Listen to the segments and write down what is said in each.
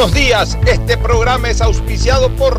Buenos días, este programa es auspiciado por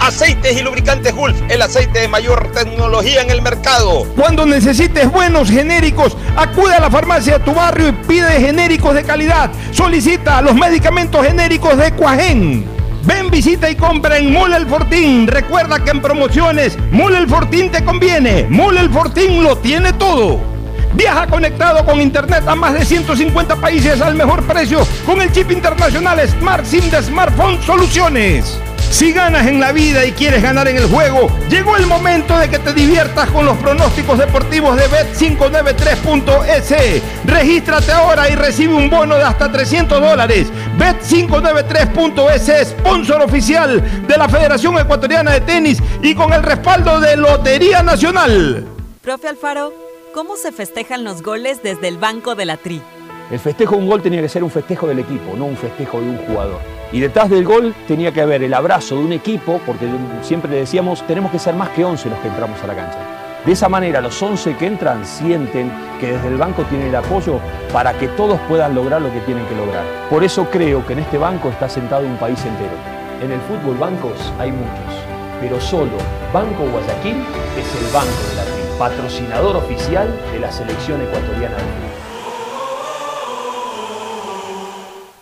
Aceites y lubricantes Gulf, el aceite de mayor tecnología en el mercado. Cuando necesites buenos genéricos, acude a la farmacia de tu barrio y pide genéricos de calidad. Solicita los medicamentos genéricos de Cuajén. Ven, visita y compra en Mole El Fortín. Recuerda que en promociones, Mole El Fortín te conviene. Mole El Fortín lo tiene todo. Viaja conectado con Internet a más de 150 países al mejor precio con el chip internacional Smart SIM de Smartphone Soluciones. Si ganas en la vida y quieres ganar en el juego, llegó el momento de que te diviertas con los pronósticos deportivos de Bet593.es. Regístrate ahora y recibe un bono de hasta 300 dólares. Bet593.es, sponsor oficial de la Federación Ecuatoriana de Tenis y con el respaldo de Lotería Nacional. Profe Alfaro, ¿cómo se festejan los goles desde el banco de la Tri? El festejo de un gol tenía que ser un festejo del equipo, no un festejo de un jugador. Y detrás del gol tenía que haber el abrazo de un equipo, porque siempre le decíamos, tenemos que ser más que 11 los que entramos a la cancha. De esa manera los 11 que entran sienten que desde el banco tienen el apoyo para que todos puedan lograr lo que tienen que lograr. Por eso creo que en este banco está sentado un país entero. En el fútbol bancos hay muchos, pero solo Banco Guayaquil es el banco de la tri, patrocinador oficial de la selección ecuatoriana de fútbol.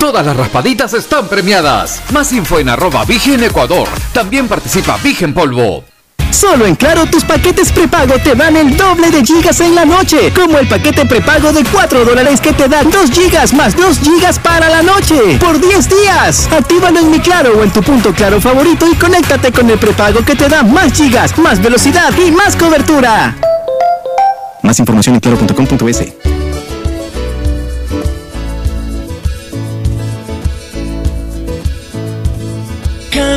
Todas las raspaditas están premiadas. Más info en arroba Vigen Ecuador. También participa Vigen Polvo. Solo en Claro tus paquetes prepago te dan el doble de gigas en la noche, como el paquete prepago de 4 dólares que te dan 2 gigas más 2 gigas para la noche, por 10 días. Actívalo en mi Claro o en tu punto Claro favorito y conéctate con el prepago que te da más gigas, más velocidad y más cobertura. Más información en claro.com.es.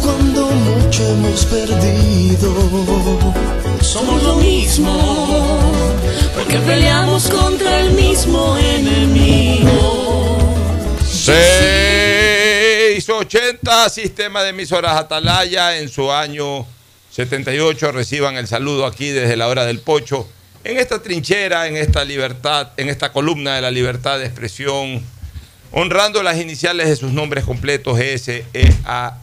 Cuando mucho hemos perdido. Somos lo mismo, porque peleamos contra el mismo enemigo. 680 Sistema de Emisoras Atalaya en su año 78. Reciban el saludo aquí desde la hora del pocho. En esta trinchera, en esta libertad, en esta columna de la libertad de expresión, honrando las iniciales de sus nombres completos, S, E, A,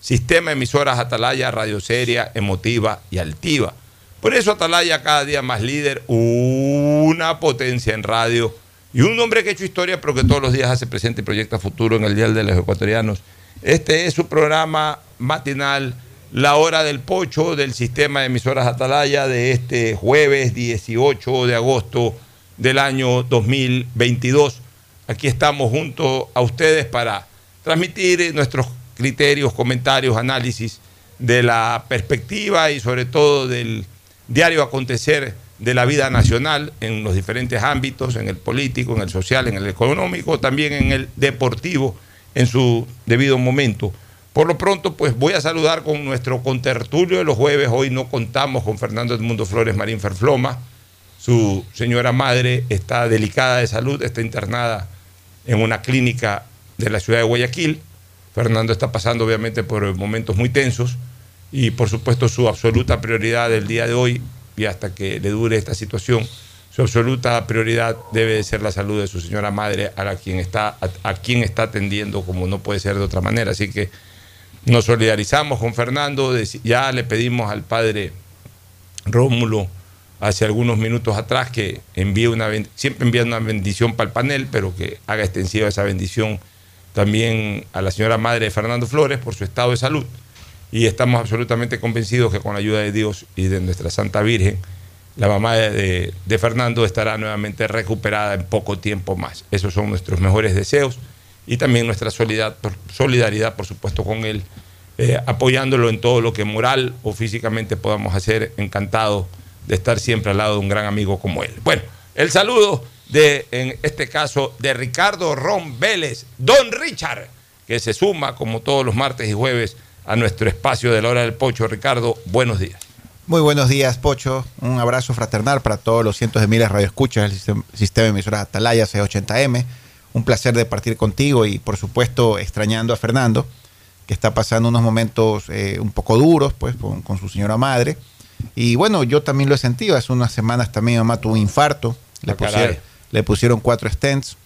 sistema emisoras Atalaya, radio seria, emotiva y altiva. Por eso Atalaya cada día más líder, una potencia en radio y un hombre que ha hecho historia, pero que todos los días hace presente y proyecta futuro en el Día de los Ecuatorianos. Este es su programa matinal, La Hora del Pocho, del sistema de emisoras Atalaya, de este jueves 18 de agosto del año 2022. Aquí estamos junto a ustedes para transmitir nuestros criterios, comentarios, análisis de la perspectiva y sobre todo del diario acontecer de la vida nacional en los diferentes ámbitos, en el político, en el social, en el económico, también en el deportivo, en su debido momento. Por lo pronto, pues voy a saludar con nuestro contertulio de los jueves. Hoy no contamos con Fernando Edmundo Flores Marín Ferfloma. Su señora madre está delicada de salud, está internada en una clínica de la ciudad de Guayaquil. Fernando está pasando obviamente por momentos muy tensos y por supuesto su absoluta prioridad del día de hoy y hasta que le dure esta situación, su absoluta prioridad debe de ser la salud de su señora madre a, la quien está, a, quien está atendiendo como no puede ser de otra manera. Así que nos solidarizamos con Fernando, ya le pedimos al padre Rómulo hace algunos minutos atrás que envíe una siempre envía una bendición para el panel, pero que haga extensiva esa bendición también a la señora madre de Fernando Flores por su estado de salud y estamos absolutamente convencidos que con la ayuda de Dios y de nuestra Santa Virgen, la mamá de, Fernando estará nuevamente recuperada en poco tiempo más. Esos son nuestros mejores deseos y también nuestra solidaridad, por supuesto, con él, eh, apoyándolo en todo lo que moral o físicamente podamos hacer, encantado de estar siempre al lado de un gran amigo como él. Bueno, el saludo de, en este caso, de Ricardo Ron Vélez, Don Richard, que se suma como todos los martes y jueves a nuestro espacio de la hora del Pocho. Ricardo, buenos días. Muy buenos días, Pocho. Un abrazo fraternal para todos los cientos de miles de radioescuchas del sistema, de emisoras Atalaya C80M. Un placer de partir contigo y, por supuesto, extrañando a Fernando, que está pasando unos momentos eh, un poco duros pues, con, su señora madre. Y bueno, yo también lo he sentido. Hace unas semanas también mi mamá tuvo un infarto. Le, ah, pusieron, le pusieron cuatro stents.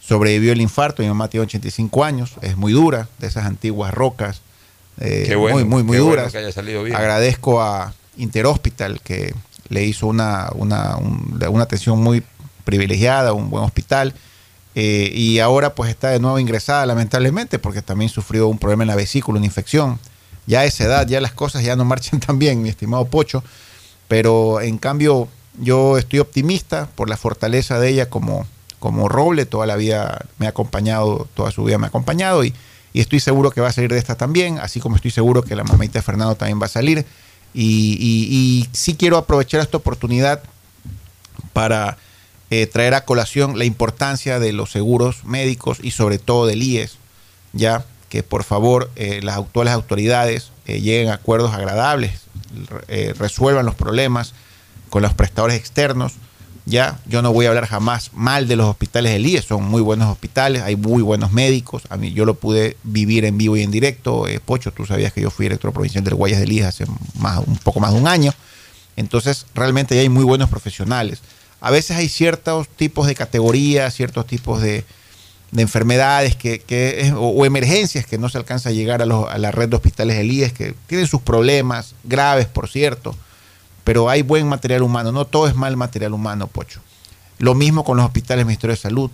Sobrevivió el infarto. Mi mamá tiene 85 años. Es muy dura, de esas antiguas rocas eh, muy, muy, muy duras. Agradezco a Interhospital que le hizo una, una, una atención muy privilegiada, un buen hospital. Eh, y ahora pues está de nuevo ingresada lamentablemente porque también sufrió un problema en la vesícula, una infección. Ya a esa edad ya las cosas ya no marchan tan bien, mi estimado Pocho, pero en cambio yo estoy optimista por la fortaleza de ella como, como roble, toda la vida me ha acompañado, toda su vida me ha acompañado y, estoy seguro que va a salir de esta también, así como estoy seguro que la mamita de Fernando también va a salir. Y, sí quiero aprovechar esta oportunidad para eh, traer a colación la importancia de los seguros médicos y sobre todo del IES, ya que por favor eh, las actuales autoridades eh, lleguen a acuerdos agradables, resuelvan los problemas con los prestadores externos ya, yo no voy a hablar jamás mal de los hospitales del IES, son muy buenos hospitales, hay muy buenos médicos. A mí yo lo pude vivir en vivo y en directo. Eh, Pocho, tú sabías que yo fui director provincial del Guayas del IES hace más, un poco más de un año. Entonces, realmente hay muy buenos profesionales. A veces hay ciertos tipos de categorías, ciertos tipos de, enfermedades que, o, emergencias que no se alcanza a llegar a, a la red de hospitales del IES, que tienen sus problemas graves, por cierto pero hay buen material humano, no todo es mal material humano, Pocho. Lo mismo con los hospitales del Ministerio de Salud,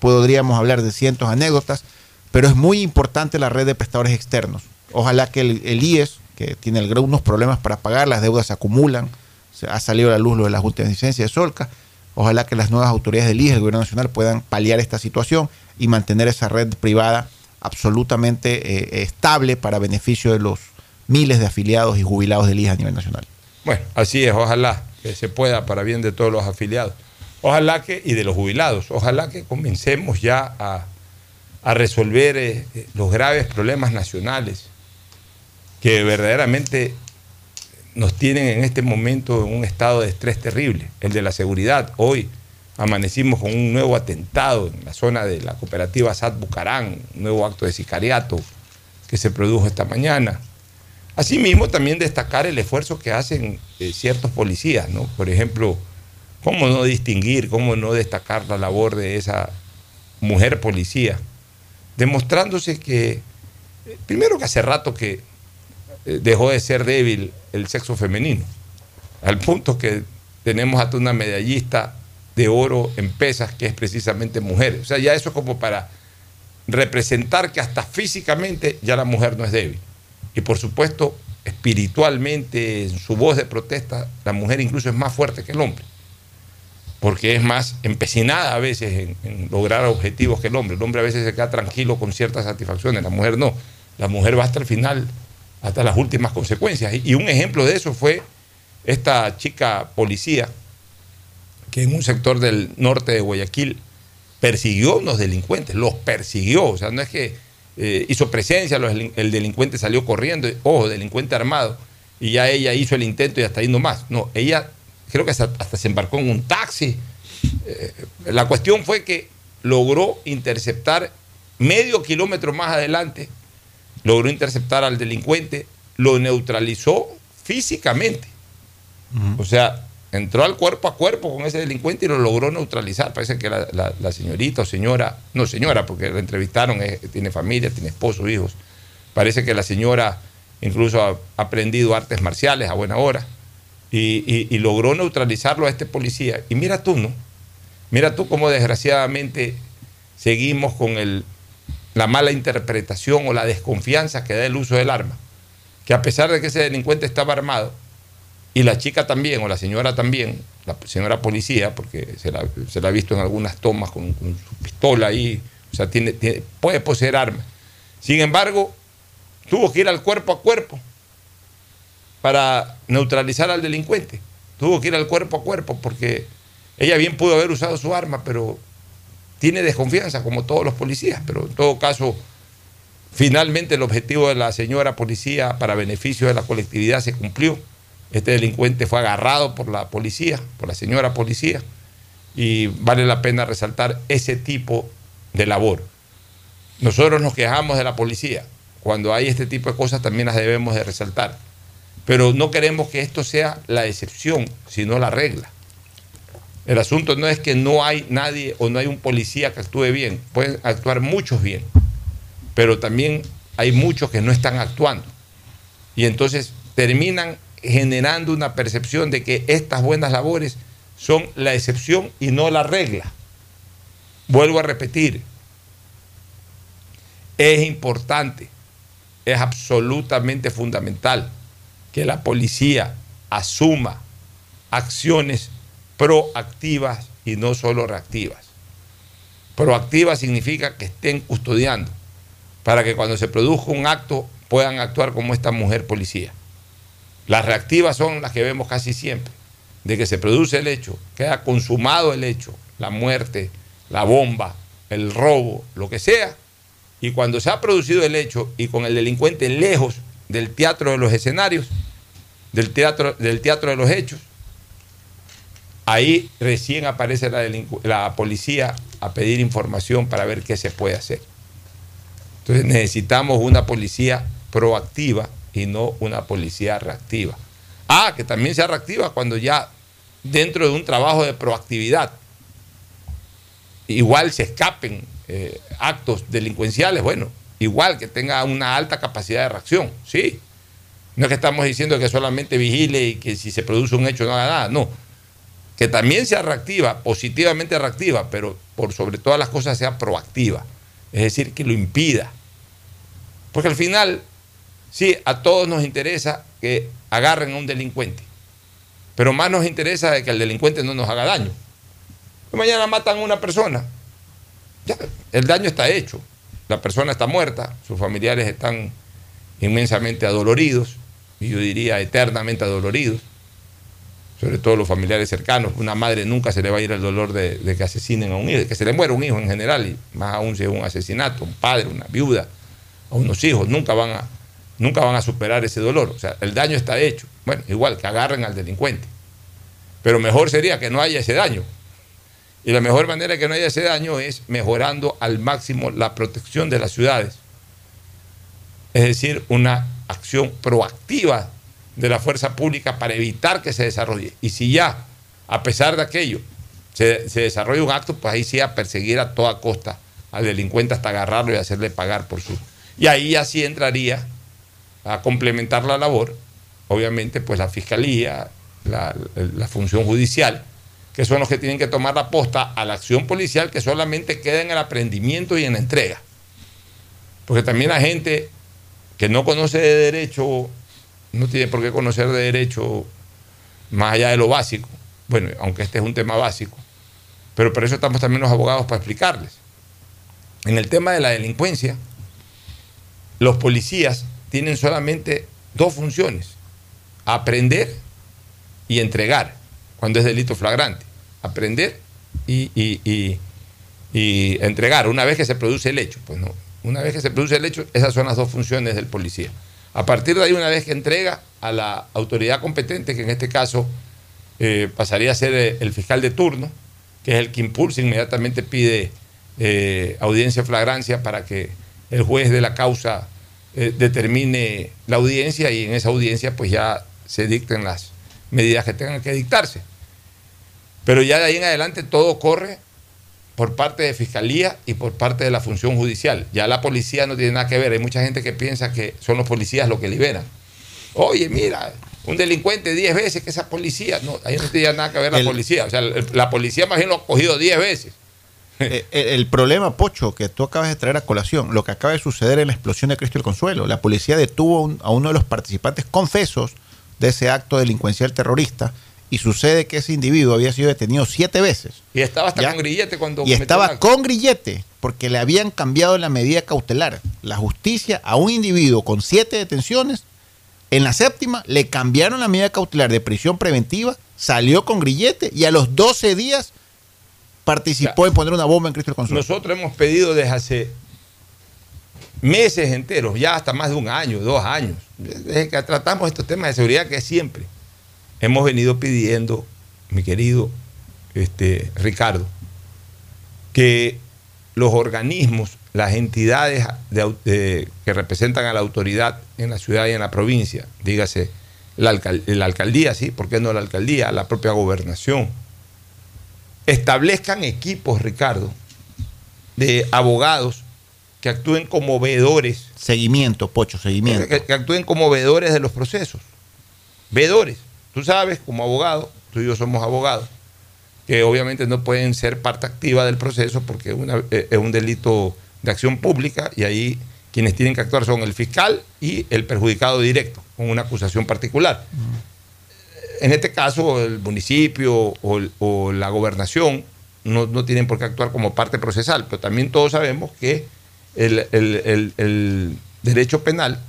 podríamos hablar de cientos de anécdotas, pero es muy importante la red de prestadores externos. Ojalá que el, IES, que tiene algunos problemas para pagar, las deudas se acumulan, se ha salido a la luz lo de las últimas licencias de Solca, ojalá que las nuevas autoridades del IES, el gobierno nacional, puedan paliar esta situación y mantener esa red privada absolutamente eh, estable para beneficio de los miles de afiliados y jubilados del IES a nivel nacional. Bueno, así es, ojalá que se pueda para bien de todos los afiliados. Ojalá que, y de los jubilados, ojalá que comencemos ya a, resolver eh, los graves problemas nacionales que verdaderamente nos tienen en este momento en un estado de estrés terrible, el de la seguridad. Hoy amanecimos con un nuevo atentado en la zona de la cooperativa Sad Bucarán, un nuevo acto de sicariato que se produjo esta mañana. Asimismo, también destacar el esfuerzo que hacen eh, ciertos policías, ¿no? Por ejemplo, cómo no distinguir, cómo no destacar la labor de esa mujer policía, demostrándose que Eh, Primero que hace rato que eh, dejó de ser débil el sexo femenino, al punto que tenemos hasta una medallista de oro en pesas que es precisamente mujer. O sea, ya eso es como para representar que hasta físicamente ya la mujer no es débil. Y por supuesto, espiritualmente, en su voz de protesta, la mujer incluso es más fuerte que el hombre. Porque es más empecinada a veces en, lograr objetivos que el hombre. El hombre a veces se queda tranquilo con ciertas satisfacciones, la mujer no. La mujer va hasta el final, hasta las últimas consecuencias. Y, y un ejemplo de eso fue esta chica policía que en un sector del norte de Guayaquil persiguió a unos delincuentes, los persiguió, o sea, no es que eh, hizo presencia, los el delincuente salió corriendo, ojo, delincuente armado, y ya ella hizo el intento y hasta ahí nomás. No, ella creo que hasta, hasta se embarcó en un taxi. Eh, la cuestión fue que logró interceptar medio kilómetro más adelante, logró interceptar al delincuente, lo neutralizó físicamente. O sea, entró al cuerpo a cuerpo con ese delincuente y lo logró neutralizar. Parece que la, señorita o señora, no señora, porque la entrevistaron, eh, tiene familia, tiene esposo, hijos. Parece que la señora incluso ha aprendido artes marciales a buena hora y, y- y logró neutralizarlo a este policía. Y mira tú, ¿no? Mira tú cómo desgraciadamente seguimos con el, la mala interpretación o la desconfianza que da el uso del arma. Que a pesar de que ese delincuente estaba armado, y la chica también, o la señora también, la señora policía, porque se la, se la ha visto en algunas tomas con, su pistola ahí, o sea, tiene, tiene- puede poseer armas. Sin embargo, tuvo que ir al cuerpo a cuerpo para neutralizar al delincuente. Tuvo que ir al cuerpo a cuerpo porque ella bien pudo haber usado su arma, pero tiene desconfianza como todos los policías. Pero en todo caso, finalmente el objetivo de la señora policía para beneficio de la colectividad se cumplió. Este delincuente fue agarrado por la policía, por la señora policía, y vale la pena resaltar ese tipo de labor. Nosotros nos quejamos de la policía. Cuando hay este tipo de cosas también las debemos de resaltar. Pero no queremos que esto sea la excepción, sino la regla. El asunto no es que no hay nadie o no hay un policía que actúe bien. Pueden actuar muchos bien, pero también hay muchos que no están actuando. Y entonces terminan generando una percepción de que estas buenas labores son la excepción y no la regla. Vuelvo a repetir, es importante, es absolutamente fundamental que la policía asuma acciones proactivas y no solo reactivas. Proactiva significa que estén custodiando para que cuando se produzca un acto puedan actuar como esta mujer policía. Las reactivas son las que vemos casi siempre, de que se produce el hecho, queda consumado el hecho, la muerte, la bomba, el robo, lo que sea, y cuando se ha producido el hecho y con el delincuente lejos del teatro de los escenarios, del teatro, del teatro de los hechos, ahí recién aparece la, la policía a pedir información para ver qué se puede hacer. Entonces necesitamos una policía proactiva y no una policía reactiva. Ah, que también sea reactiva cuando ya dentro de un trabajo de proactividad igual se escapen eh, actos delincuenciales, bueno, igual que tenga una alta capacidad de reacción, sí. No es que estamos diciendo que solamente vigile y que si se produce un hecho no haga nada, no. Que también sea reactiva, positivamente reactiva, pero por sobre todas las cosas sea proactiva. Es decir, que lo impida. Porque al final, sí, a todos nos interesa que agarren a un delincuente. Pero más nos interesa que el delincuente no nos haga daño. Mañana matan a una persona. Ya, el daño está hecho. La persona está muerta, sus familiares están inmensamente adoloridos, y yo diría eternamente adoloridos, sobre todo los familiares cercanos. Una madre nunca se le va a ir el dolor de, de que asesinen a un hijo, de que se le muera un hijo en general, y más aún si es un asesinato, un padre, una viuda, o unos hijos, nunca van a, nunca van a superar ese dolor. O sea, el daño está hecho. Bueno, igual que agarren al delincuente. Pero mejor sería que no haya ese daño. Y la mejor manera de que no haya ese daño es mejorando al máximo la protección de las ciudades. Es decir, una acción proactiva de la fuerza pública para evitar que se desarrolle. Y si ya, a pesar de aquello, se, se desarrolla un acto, pues ahí sí a perseguir a toda costa al delincuente hasta agarrarlo y hacerle pagar por sus Y ahí así entraría a complementar la labor, obviamente, pues la fiscalía, la, función judicial, que son los que tienen que tomar la posta a la acción policial que solamente queda en el aprendimiento y en la entrega. Porque también la gente que no conoce de derecho, no tiene por qué conocer de derecho más allá de lo básico, bueno, aunque este es un tema básico, pero por eso estamos también los abogados para explicarles. En el tema de la delincuencia, los policías tienen solamente dos funciones, aprender y entregar, cuando es delito flagrante. Aprender y, y- y- y entregar una vez que se produce el hecho. Pues no, una vez que se produce el hecho, esas son las dos funciones del policía. A partir de ahí, una vez que entrega a la autoridad competente, que en este caso eh, pasaría a ser eh, el fiscal de turno, que es el que impulsa, inmediatamente pide eh, audiencia flagrancia para que el juez de la causa eh, determine la audiencia y en esa audiencia pues ya se dicten las medidas que tengan que dictarse. Pero ya de ahí en adelante todo corre por parte de fiscalía y por parte de la función judicial. Ya la policía no tiene nada que ver. Hay mucha gente que piensa que son los policías los que liberan. Oye, mira, un delincuente 10 veces que esa policía. No, ahí no tiene nada que ver la El- policía. O sea, la policía más bien lo ha cogido 10 veces. Eh, el, el problema, Pocho, que tú acabas de traer a colación, lo que acaba de suceder en la explosión de Cristo el Consuelo. La policía detuvo a un- a uno de los participantes confesos de ese acto delincuencial terrorista y sucede que ese individuo había sido detenido siete veces. Y estaba hasta Ya. con grillete cuando. Y estaba con grillete porque le habían cambiado la medida cautelar. La justicia a un individuo con siete detenciones, en la séptima le cambiaron la medida cautelar de prisión preventiva, salió con grillete y a los 12 días participó en poner una bomba en Cristo el Consuelo. Nosotros hemos pedido desde hace meses enteros, ya hasta más de un año, dos años, desde que tratamos estos temas de seguridad que siempre hemos venido pidiendo, mi querido este, Ricardo, que los organismos, las entidades de au- de- que representan a la autoridad en la ciudad y en la provincia, dígase la, alcal- la alcaldía, sí, ¿por qué no la alcaldía? La propia gobernación, establezcan equipos, Ricardo, de abogados que actúen como veedores. Seguimiento, Pocho, seguimiento. Que, que actúen como veedores de los procesos. Veedores. Tú sabes, como abogado, tú y yo somos abogados, que obviamente no pueden ser parte activa del proceso porque una- eh, es un delito de acción pública y ahí quienes tienen que actuar son el fiscal y el perjudicado directo, con una acusación particular. En este caso, el municipio o, la gobernación no, no tienen por qué actuar como parte procesal, pero también todos sabemos que el, el- el- el derecho penal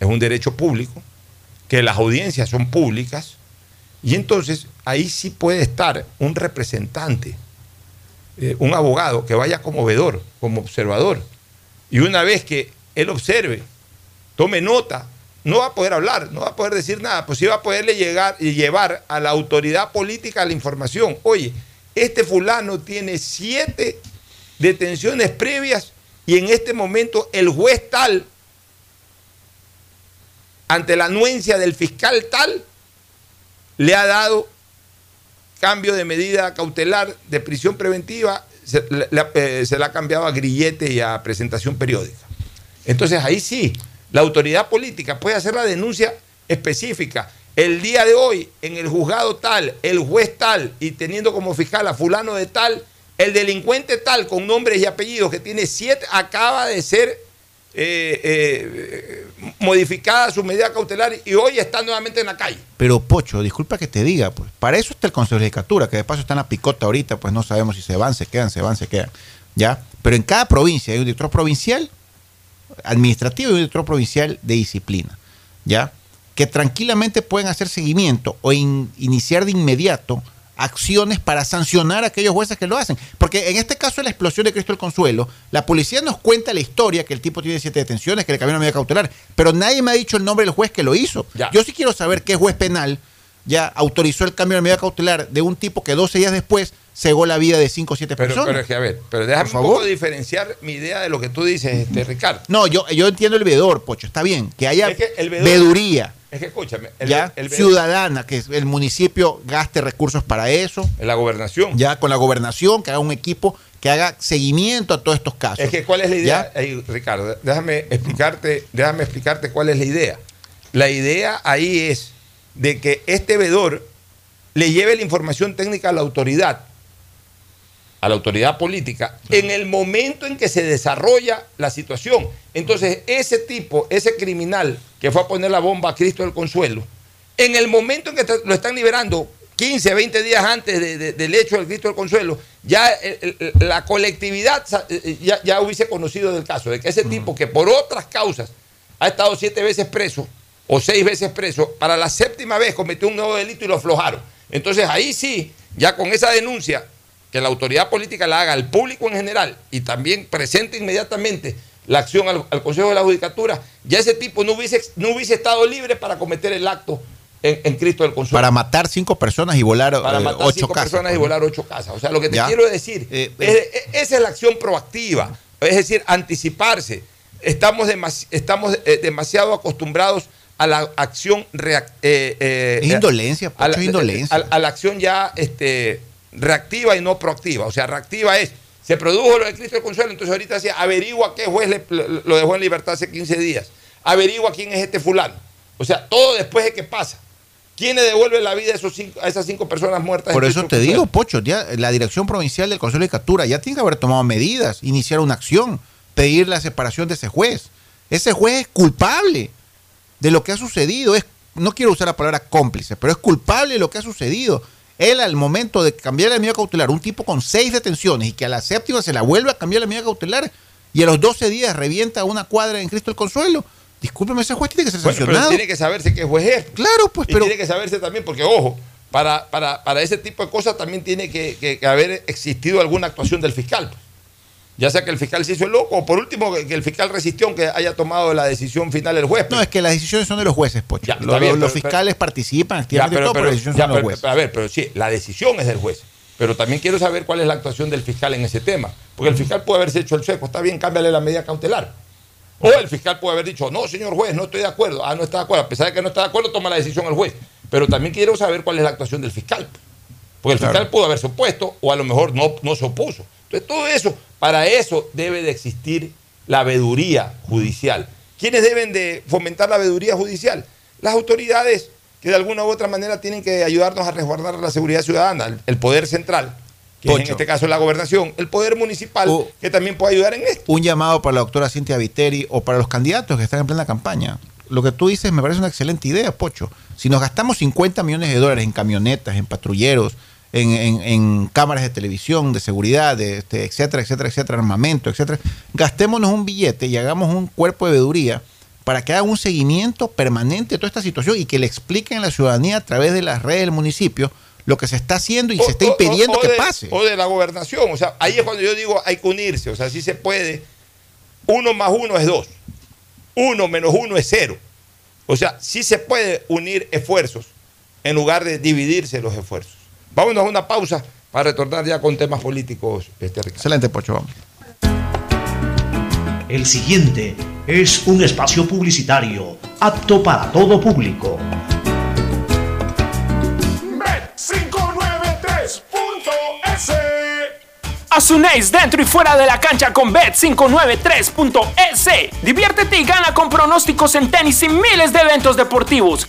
es un derecho público, que las audiencias son públicas, y entonces ahí sí puede estar un representante, eh, un abogado que vaya como vedor, como observador, y una vez que él observe, tome nota, no va a poder hablar, no va a poder decir nada, pues sí va a poderle llegar y llevar a la autoridad política la información. Oye, este fulano tiene siete detenciones previas y en este momento el juez tal, ante la anuencia del fiscal tal, le ha dado cambio de medida cautelar de prisión preventiva, se, le- eh, se la ha cambiado a grillete y a presentación periódica. Entonces ahí sí, la autoridad política puede hacer la denuncia específica. El día de hoy, en el juzgado tal, el juez tal, y teniendo como fiscal a fulano de tal, el delincuente tal, con nombres y apellidos, que tiene siete, acaba de ser eh, eh, modificada su medida cautelar y hoy está nuevamente en la calle. Pero Pocho, disculpa que te diga, pues para eso está el Consejo de Legislatura, que de paso está en la picota ahorita, pues no sabemos si se van, se quedan, se van, se quedan. ¿Ya? Pero en cada provincia hay un director provincial administrativo y un director provincial de disciplina. ¿Ya? Que tranquilamente pueden hacer seguimiento o in- iniciar de inmediato acciones para sancionar a aquellos jueces que lo hacen. Porque en este caso de la explosión de Cristo el Consuelo, la policía nos cuenta la historia que el tipo tiene siete detenciones, que le cambiaron la medida cautelar, pero nadie me ha dicho el nombre del juez que lo hizo. Yo sí quiero saber qué juez penal ya autorizó el cambio de medida cautelar de un tipo que 12 días después cegó la vida de 5 o 7 Pero, personas. pero es que, a ver, pero déjame un poco diferenciar mi idea de lo que tú dices, este, Ricardo. No, yo, yo entiendo el veedor, Pocho, está bien, que haya Es que el veeduría, Es que escúchame, el, ya el- ciudadana, que el municipio gaste recursos para eso. La gobernación. Ya con la gobernación, que haga un equipo que haga seguimiento a todos estos casos. Es que cuál es la idea, Ricardo, déjame explicarte, déjame explicarte cuál es la idea. La idea ahí es de que este vedor le lleve la información técnica a la autoridad, a la autoridad política, en el momento en que se desarrolla la situación. Entonces, ese tipo, ese criminal que fue a poner la bomba a Cristo del Consuelo, en el momento en que lo están liberando, 15, 20 días antes de- de- del hecho del Cristo del Consuelo, ya el- el- la colectividad eh, ya, ya hubiese conocido del caso, de que ese tipo que por otras causas ha estado siete veces preso o seis veces preso, para la séptima vez cometió un nuevo delito y lo aflojaron. Entonces ahí sí, ya con esa denuncia, que la autoridad política la haga al público en general y también presente inmediatamente la acción al, al Consejo de la Judicatura, ya ese tipo no hubiese, no hubiese estado libre para cometer el acto en, en Cristo del Consuelo. Para matar cinco personas y volar Para eh, matar ocho cinco casas. personas y pues. volar ocho casas. O sea, lo que te Ya. quiero decir, Eh, es- es- esa es la acción proactiva, es decir, anticiparse. Estamos, demasi- estamos eh, demasiado acostumbrados a la acción reac- eh, eh, Es indolencia, a la, indolencia. a- a la acción ya este, reactiva y no proactiva. O sea, reactiva es, se produjo lo de Cristo del Consuelo, entonces ahorita decía, averigua qué juez le- lo, dejó en libertad hace 15 días, averigua quién es este fulano. O sea, todo después de que pasa. ¿Quién le devuelve la vida a, esos cinco- a esas cinco personas muertas? Por eso te digo? Pocho, ya la Dirección Provincial del Consejo de Judicatura ya tiene que haber tomado medidas, iniciar una acción, pedir la separación de ese juez. Ese juez es culpable de lo que ha sucedido. Es, no quiero usar la palabra cómplice, pero es culpable de lo que ha sucedido. Él al momento de cambiar la medida cautelar, un tipo con seis detenciones y que a la séptima se la vuelve a cambiar la medida cautelar y a los 12 días revienta una cuadra en Cristo el Consuelo. Discúlpeme, ese juez tiene que ser Bueno, pero sancionado. tiene que saberse qué juez es. Claro, pues, Y pero tiene que saberse también, porque ojo, para, para, para ese tipo de cosas también tiene que, que- que haber existido alguna actuación del fiscal. Pues. Ya sea que el fiscal se hizo el loco, o por último que, el fiscal resistió aunque haya tomado la decisión final el juez. pues. no, es que las decisiones son de los jueces, Pocho. Ya, Los- está bien, los pero- fiscales participan activamente y todo, pero, las decisiones son de los pero- jueces. pero a ver, pero sí, la decisión es del juez. Pero también quiero saber cuál es la actuación del fiscal en ese tema. Porque el fiscal puede haberse hecho el sueco, está bien, cámbiale la medida cautelar. O el fiscal puede haber dicho, no, señor juez, no estoy de acuerdo. Ah, no está de acuerdo. A pesar de que no está de acuerdo, toma la decisión el juez. Pero también quiero saber cuál es la actuación del fiscal. Porque el Claro. fiscal pudo haberse opuesto o a lo mejor no, no se opuso. Entonces, todo eso, para eso debe de existir la veeduría judicial. ¿Quiénes deben de fomentar la veeduría judicial? Las autoridades que de alguna u otra manera tienen que ayudarnos a resguardar la seguridad ciudadana, el- poder central, que es en este caso la gobernación, el poder municipal, Uh. que también puede ayudar en esto. un llamado para la doctora Cintia Viteri o para los candidatos que están en plena campaña. Lo que tú dices me parece una excelente idea, Pocho. Si nos gastamos 50 millones de dólares en camionetas, en patrulleros, en, en- en cámaras de televisión, de seguridad, de, este, etcétera, etcétera, etcétera, armamento, etcétera, gastémonos un billete y hagamos un cuerpo de veeduría para que hagan un seguimiento permanente de toda esta situación y que le expliquen a la ciudadanía a través de las redes del municipio lo que se está haciendo y se está o- impidiendo o que de- pase. O de la gobernación. O sea, ahí es cuando yo digo hay que unirse. O sea, sí se puede. Uno más uno es dos. Uno menos uno es cero. O sea, sí se puede unir esfuerzos en lugar de dividirse los esfuerzos. Vámonos a una pausa para retornar ya con temas políticos, este. Excelente, Pocho, vamos. El siguiente es un espacio publicitario apto para todo público. Bet593.es Asunéis dentro y fuera de la cancha con Bet593.es. Diviértete y gana con pronósticos en tenis y miles de eventos deportivos.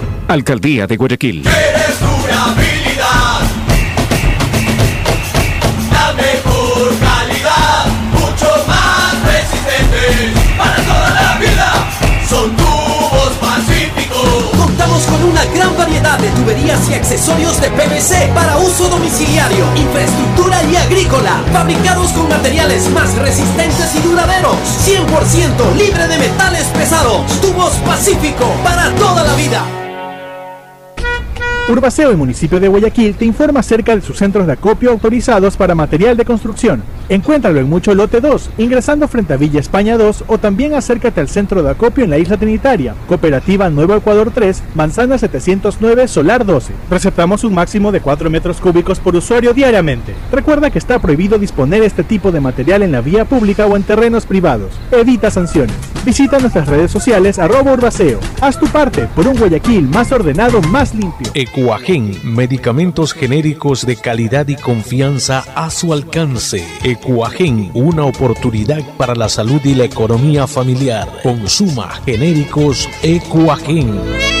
Alcaldía de Guayaquil. Durabilidad, la mejor calidad, mucho más resistentes para toda la vida. Son tubos pacíficos. Contamos con una gran variedad de tuberías y accesorios de PVC para uso domiciliario, infraestructura y agrícola, fabricados con materiales más resistentes y duraderos, 100% libre de metales pesados. Tubos Pacífico para toda la vida. Urbaceo, el municipio de Guayaquil, te informa acerca de sus centros de acopio autorizados para material de construcción. Encuéntralo en Mucho Lote 2, ingresando frente a Villa España 2 o también acércate al centro de acopio en la isla Trinitaria, Cooperativa Nuevo Ecuador 3, Manzana 709, Solar 12. Receptamos un máximo de 4 metros cúbicos por usuario diariamente. Recuerda que está prohibido disponer este tipo de material en la vía pública o en terrenos privados. Evita sanciones. Visita nuestras redes sociales arroba Urbaceo. Haz tu parte por un Guayaquil más ordenado, más limpio. Ecuagen, medicamentos genéricos de calidad y confianza a su alcance. Ecuagen, una oportunidad para la salud y la economía familiar. Consuma genéricos Ecuagen.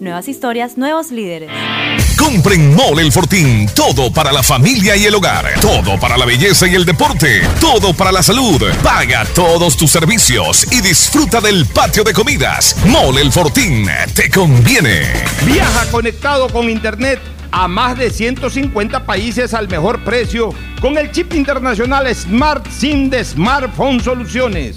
Nuevas historias, nuevos líderes. Compren Mole el Fortín. Todo para la familia y el hogar. Todo para la belleza y el deporte. Todo para la salud. Paga todos tus servicios y disfruta del patio de comidas. Mole el Fortín. Te conviene. Viaja conectado con Internet a más de 150 países al mejor precio con el chip internacional Smart SIM de Smartphone Soluciones.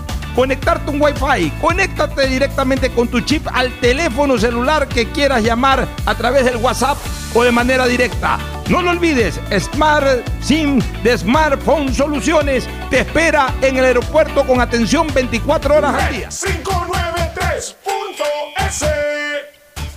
conectarte un Wi-Fi. Conéctate directamente con tu chip al teléfono celular que quieras llamar a través del WhatsApp o de manera directa. No lo olvides, Smart SIM de Smartphone Soluciones te espera en el aeropuerto con atención 24 horas al día. 593.es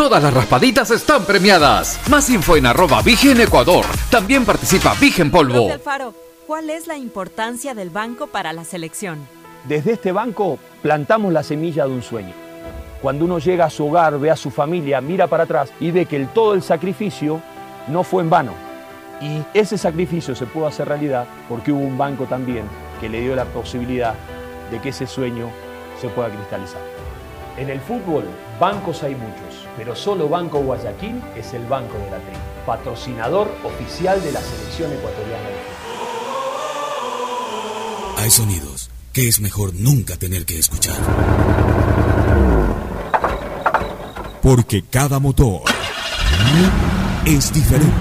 Todas las raspaditas están premiadas. Más info en arroba Vigen Ecuador. También participa Vigen Polvo. Profe Alfaro, ¿cuál es la importancia del banco para la selección? Desde este banco plantamos la semilla de un sueño. Cuando uno llega a su hogar, ve a su familia, mira para atrás y ve que el, todo el sacrificio no fue en vano. Y ese sacrificio se pudo hacer realidad porque hubo un banco también que le dio la posibilidad de que ese sueño se pueda cristalizar. En el fútbol, bancos hay muchos, pero solo Banco Guayaquil es el banco de la T, patrocinador oficial de la selección ecuatoriana. Hay sonidos que es mejor nunca tener que escuchar. Porque cada motor es diferente.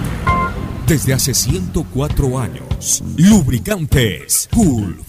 Desde hace 104 años, Lubricantes Gulf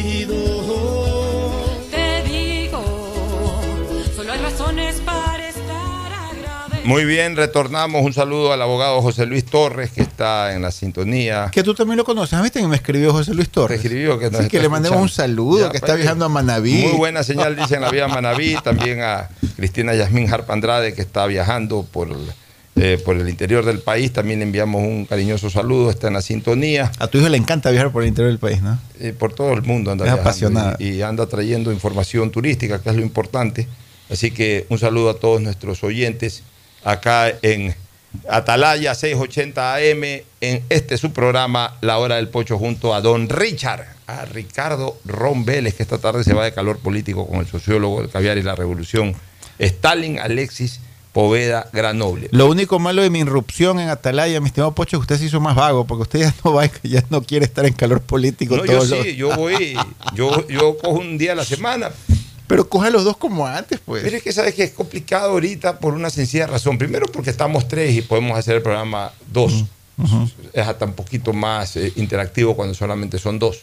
Muy bien, retornamos. Un saludo al abogado José Luis Torres, que está en la sintonía. Que tú también lo conoces. ¿Viste que me escribió José Luis Torres? Te escribió que, nos Sí, está que le mandemos un saludo, Ya, que está pues, viajando a Manaví. Muy buena señal, dice en la vía Manaví. También a Cristina Yasmín Harp Andrade, que está viajando por, eh, por el interior del país. También le enviamos un cariñoso saludo. Está en la sintonía. A tu hijo le encanta viajar por el interior del país, ¿no? Eh, por todo el mundo anda Es viajando apasionada. y, y anda trayendo información turística, que es lo importante. Así que un saludo a todos nuestros oyentes acá en Atalaya 680 AM, en este su programa La Hora del Pocho, junto a don Richard, a Ricardo Ron Vélez, que esta tarde se va de calor político con el sociólogo del caviar y la revolución, Stalin Alexis Poveda Granoble. Lo único malo de mi irrupción en Atalaya, mi estimado Pocho, es que usted se hizo más vago, porque usted ya no va, ya no quiere estar en calor político No, yo todos los- sí, yo voy, yo, yo cojo un día a la semana, Pero coge los dos como antes, pues. Pero es que sabes que es complicado ahorita por una sencilla razón. Primero porque estamos tres y podemos hacer el programa dos. Es hasta un poquito más eh, interactivo cuando solamente son dos.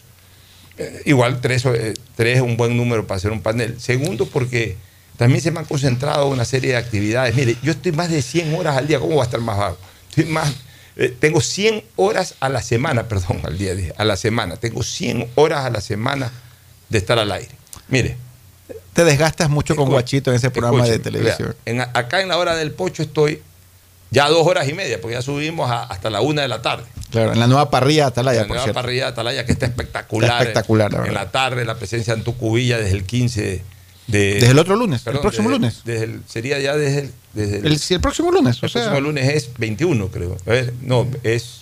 Eh, igual tres, eh, tres es un buen número para hacer un panel. Segundo porque también se me han concentrado una serie de actividades. Mire, yo estoy más de 100 horas al día. ¿Cómo va a estar más vago? Estoy más, eh, tengo 100 horas a la semana, perdón, al día, a la semana. Tengo 100 horas a la semana de estar al aire. Mire, Te desgastas mucho con Guachito en ese programa de televisión. vea, en- acá en la hora del pocho estoy ya dos horas y media, porque ya subimos a- hasta la una de la tarde. Claro, en la nueva parrilla de Atalaya, la por nueva cierto. parrilla de Atalaya que está espectacular. Está espectacular, la en, la tarde, la presencia de Antucubilla desde el 15 de. Desde el otro lunes, el próximo desde- lunes. desde el- sería ya desde el. Desde el, El, si el próximo lunes, o el sea. próximo lunes es 21, creo. A ver, no, es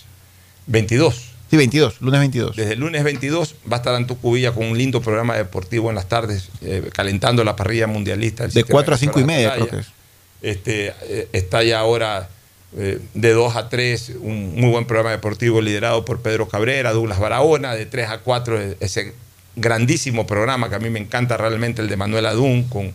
22. Sí, 22, lunes 22. Desde el lunes 22 va a estar Antucubilla con un lindo programa deportivo en las tardes, eh, calentando la parrilla mundialista. De sistema 4 a 5 y media, creo que es. Este, eh, está ya ahora eh, de 2 a 3, un muy buen programa deportivo liderado por Pedro Cabrera, Douglas Barahona, de 3 a 4, eh, ese grandísimo programa que a mí me encanta realmente, el de Manuel Adún, con,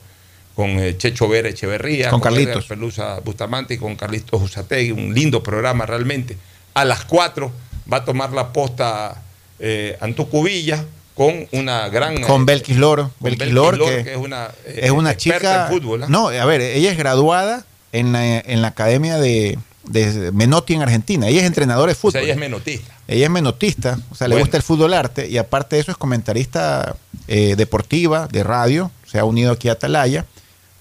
con eh, Checho Vera Echeverría, Con Edgar Carlitos. Pelusa Bustamante y con Carlitos Usategui, un lindo programa realmente. A las 4 va a tomar la posta eh, Antucubilla con una gran... Con eh, Belkis Loro. con Belkis Belkis Lor, Lor, que, que es una, eh, es una experta chica. en fútbol, ¿ah? No, a ver, ella es graduada en la, en la academia de, de Menotti en Argentina. Ella es entrenadora de o fútbol. sea, ella es menotista. Ella es menotista, o sea, le gusta el fútbol arte y aparte de eso es comentarista eh, deportiva, de radio, se ha unido aquí a Atalaya.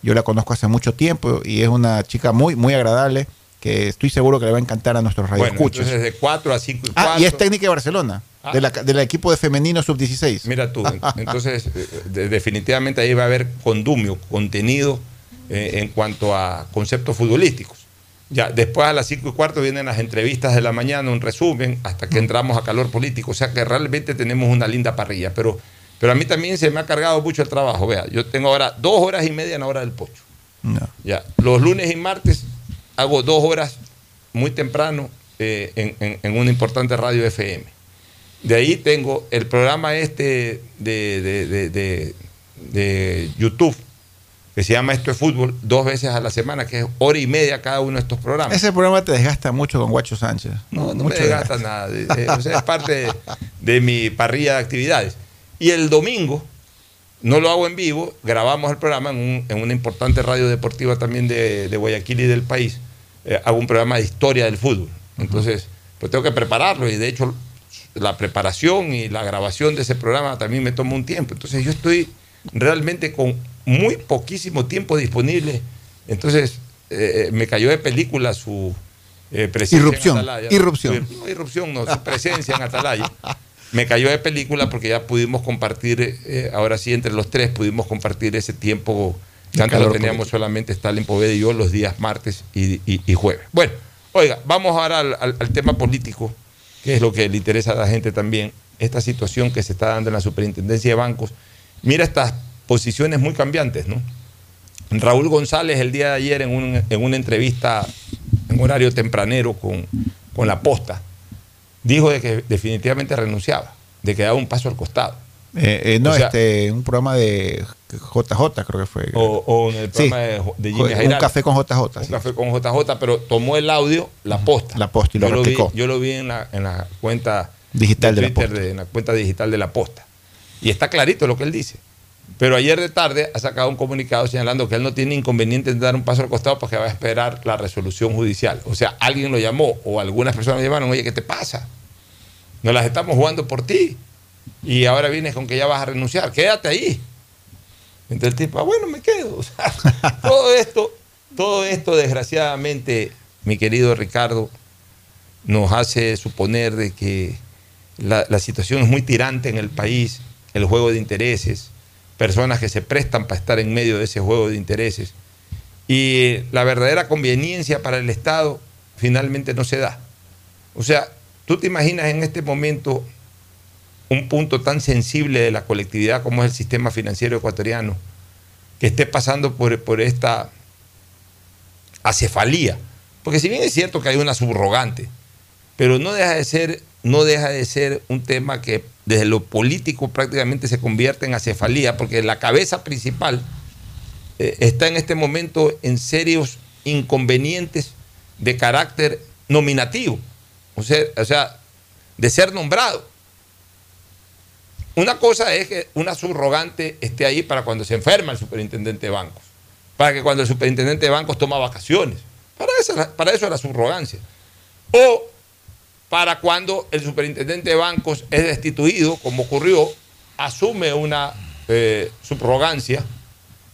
Yo la conozco hace mucho tiempo y es una chica muy, muy agradable que estoy seguro que le va a encantar a nuestros Bueno, radioescuchas. entonces de 4 a 5 y ah, 4. y es técnica de Barcelona, Ah. de la- del equipo de femenino sub-16. Mira tú, entonces eh, de- definitivamente ahí va a haber condumio, contenido eh, en cuanto a conceptos futbolísticos. Ya, después a las 5 y cuarto vienen las entrevistas de la mañana, un resumen, hasta que entramos a calor político. O sea que realmente tenemos una linda parrilla. Pero, pero a mí también se me ha cargado mucho el trabajo. Vea, yo tengo ahora dos horas y media en la hora del pocho. No. Ya, los lunes y martes hago dos horas muy temprano eh, en, en- en una importante radio FM. De ahí tengo el programa este de, de- de- de- YouTube, que se llama Esto es Fútbol, dos veces a la semana, que es hora y media cada uno de estos programas. Ese programa te desgasta mucho con Guacho Sánchez. No, no me Mucho desgasta nada. Eh, eh, o sea, es parte de mi parrilla de actividades. Y el domingo, no lo hago en vivo, grabamos el programa en, un- en una importante radio deportiva también de, de Guayaquil y del país. Eh, hago un programa de historia del fútbol. Entonces, pues tengo que prepararlo y de hecho la preparación y la grabación de ese programa también me toma un tiempo. Entonces yo estoy realmente con muy poquísimo tiempo disponible. Entonces eh, me cayó de película su eh, presencia Irrupción, en Atalaya. irrupción. No, irrupción, no, su presencia en Atalaya. Me cayó de película porque ya pudimos compartir, eh, ahora sí, entre los tres pudimos compartir ese tiempo que antes lo teníamos solamente Stalin Poveda y yo los días martes y, y- y jueves. Bueno, oiga, vamos ahora al, al- al tema político, que es lo que le interesa a la gente también, esta situación que se está dando en la superintendencia de bancos mira estas posiciones muy cambiantes, ¿no? Raúl González el día de ayer en, un- en una entrevista en horario tempranero con, con la posta, dijo de que definitivamente renunciaba, de que daba un paso al costado. Eh, eh, no, O sea- este, un programa de JJ creo que fue. O, o en el Sí. programa de, de Jimmy Un Jairal. café con JJ. Un sí. café con JJ, pero tomó el audio, la posta. La posta y lo yo vi, replicó. yo lo vi en la, en la cuenta Digital de la en la cuenta digital de la posta. Y está clarito lo que él dice. Pero ayer de tarde ha sacado un comunicado señalando que él no tiene inconveniente en dar un paso al costado porque va a esperar la resolución judicial. O sea, alguien lo llamó o algunas personas lo llamaron, oye, ¿qué te pasa? Nos las estamos jugando por ti. Y ahora vienes con que ya vas a renunciar. Quédate ahí. Entonces el tipo, ah, bueno, me quedo. Todo esto, todo esto, desgraciadamente, mi querido Ricardo, nos hace suponer de que la situación es muy tirante en el país, el juego de intereses, personas que se prestan para estar en medio de ese juego de intereses. Y la verdadera conveniencia para el Estado finalmente no se da. O sea, tú te imaginas en este momento un punto tan sensible de la colectividad como es el sistema financiero ecuatoriano, que esté pasando por, por esta acefalía. Porque si bien es cierto que hay una subrogante, pero no deja de ser, no deja de ser un tema que desde lo político prácticamente se convierte en acefalía, porque la cabeza principal eh, está en este momento en serios inconvenientes de carácter nominativo, o sea, de ser nombrado. Una cosa es que una subrogante esté ahí para cuando se enferma el superintendente de bancos, para que cuando el superintendente de bancos toma vacaciones. Para eso, para eso es la subrogancia. O para cuando el superintendente de bancos es destituido, como ocurrió, asume una eh, subrogancia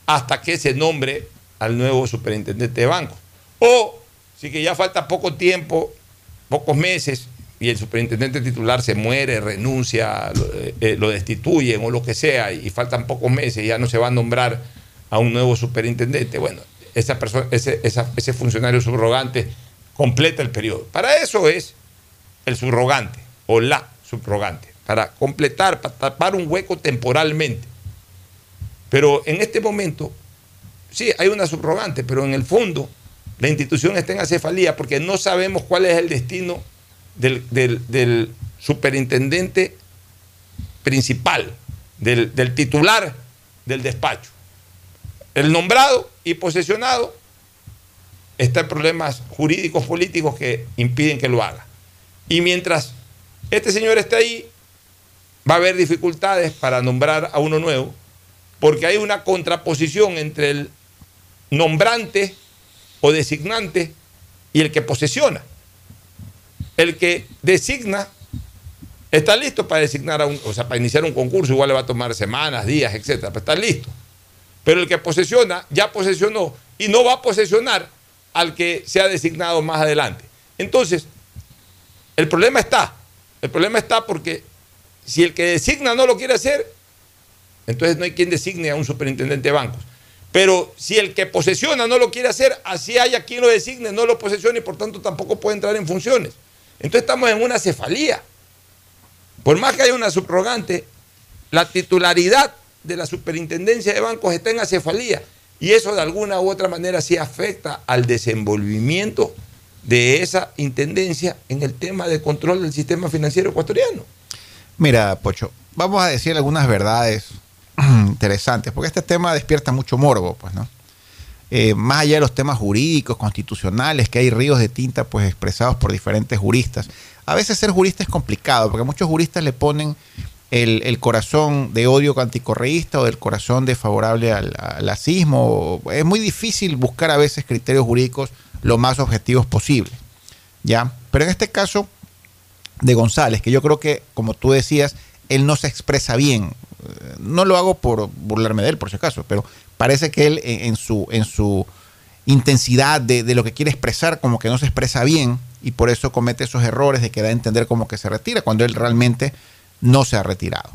hasta que se nombre al nuevo superintendente de bancos. O si que ya falta poco tiempo, pocos meses, y el superintendente titular se muere, renuncia, lo, eh, destituyen o lo que sea, y faltan pocos meses, ya no se va a nombrar a un nuevo superintendente, bueno, esa persona, ese, ese funcionario subrogante completa el periodo. Para eso es el subrogante o la subrogante, para completar, para tapar un hueco temporalmente. Pero en este momento, sí, hay una subrogante, pero en el fondo la institución está en acefalía porque no sabemos cuál es el destino del, del- del superintendente principal, del, del titular del despacho. El nombrado y posesionado está en problemas jurídicos políticos que impiden que lo haga. Y mientras este señor esté ahí, va a haber dificultades para nombrar a uno nuevo, porque hay una contraposición entre el nombrante o designante y el que posesiona. El que designa está listo para designar a un, o sea, para iniciar un concurso, igual le va a tomar semanas, días, etcétera, pero está listo. Pero el que posesiona ya posesionó y no va a posesionar al que sea designado más adelante. Entonces, el problema está. El problema está porque si el que designa no lo quiere hacer, entonces no hay quien designe a un superintendente de bancos. Pero si el que posesiona no lo quiere hacer, así haya quien lo designe, no lo posesione y por tanto tampoco puede entrar en funciones. Entonces estamos en una cefalía. Por más que haya una subrogante, la titularidad de la superintendencia de bancos está en acefalía. Y eso de alguna u otra manera sí afecta al desenvolvimiento de esa intendencia en el tema de control del sistema financiero ecuatoriano. Mira, Pocho, vamos a decir algunas verdades interesantes, porque este tema despierta mucho morbo, pues, ¿no? Eh, más allá de los temas jurídicos, constitucionales, que hay ríos de tinta pues expresados por diferentes juristas. A veces ser jurista es complicado, porque muchos juristas le ponen el, corazón de odio anticorreísta o del corazón de favorable al, al lacismo. Es muy difícil buscar a veces criterios jurídicos lo más objetivos posible. ¿ya? Pero en este caso de González, que yo creo que, como tú decías, él no se expresa bien. Eh, No lo hago por burlarme de él, por si acaso, pero parece que él en, su, en su intensidad de, de lo que quiere expresar, como que no se expresa bien y por eso comete esos errores de que da a entender como que se retira, cuando él realmente no se ha retirado.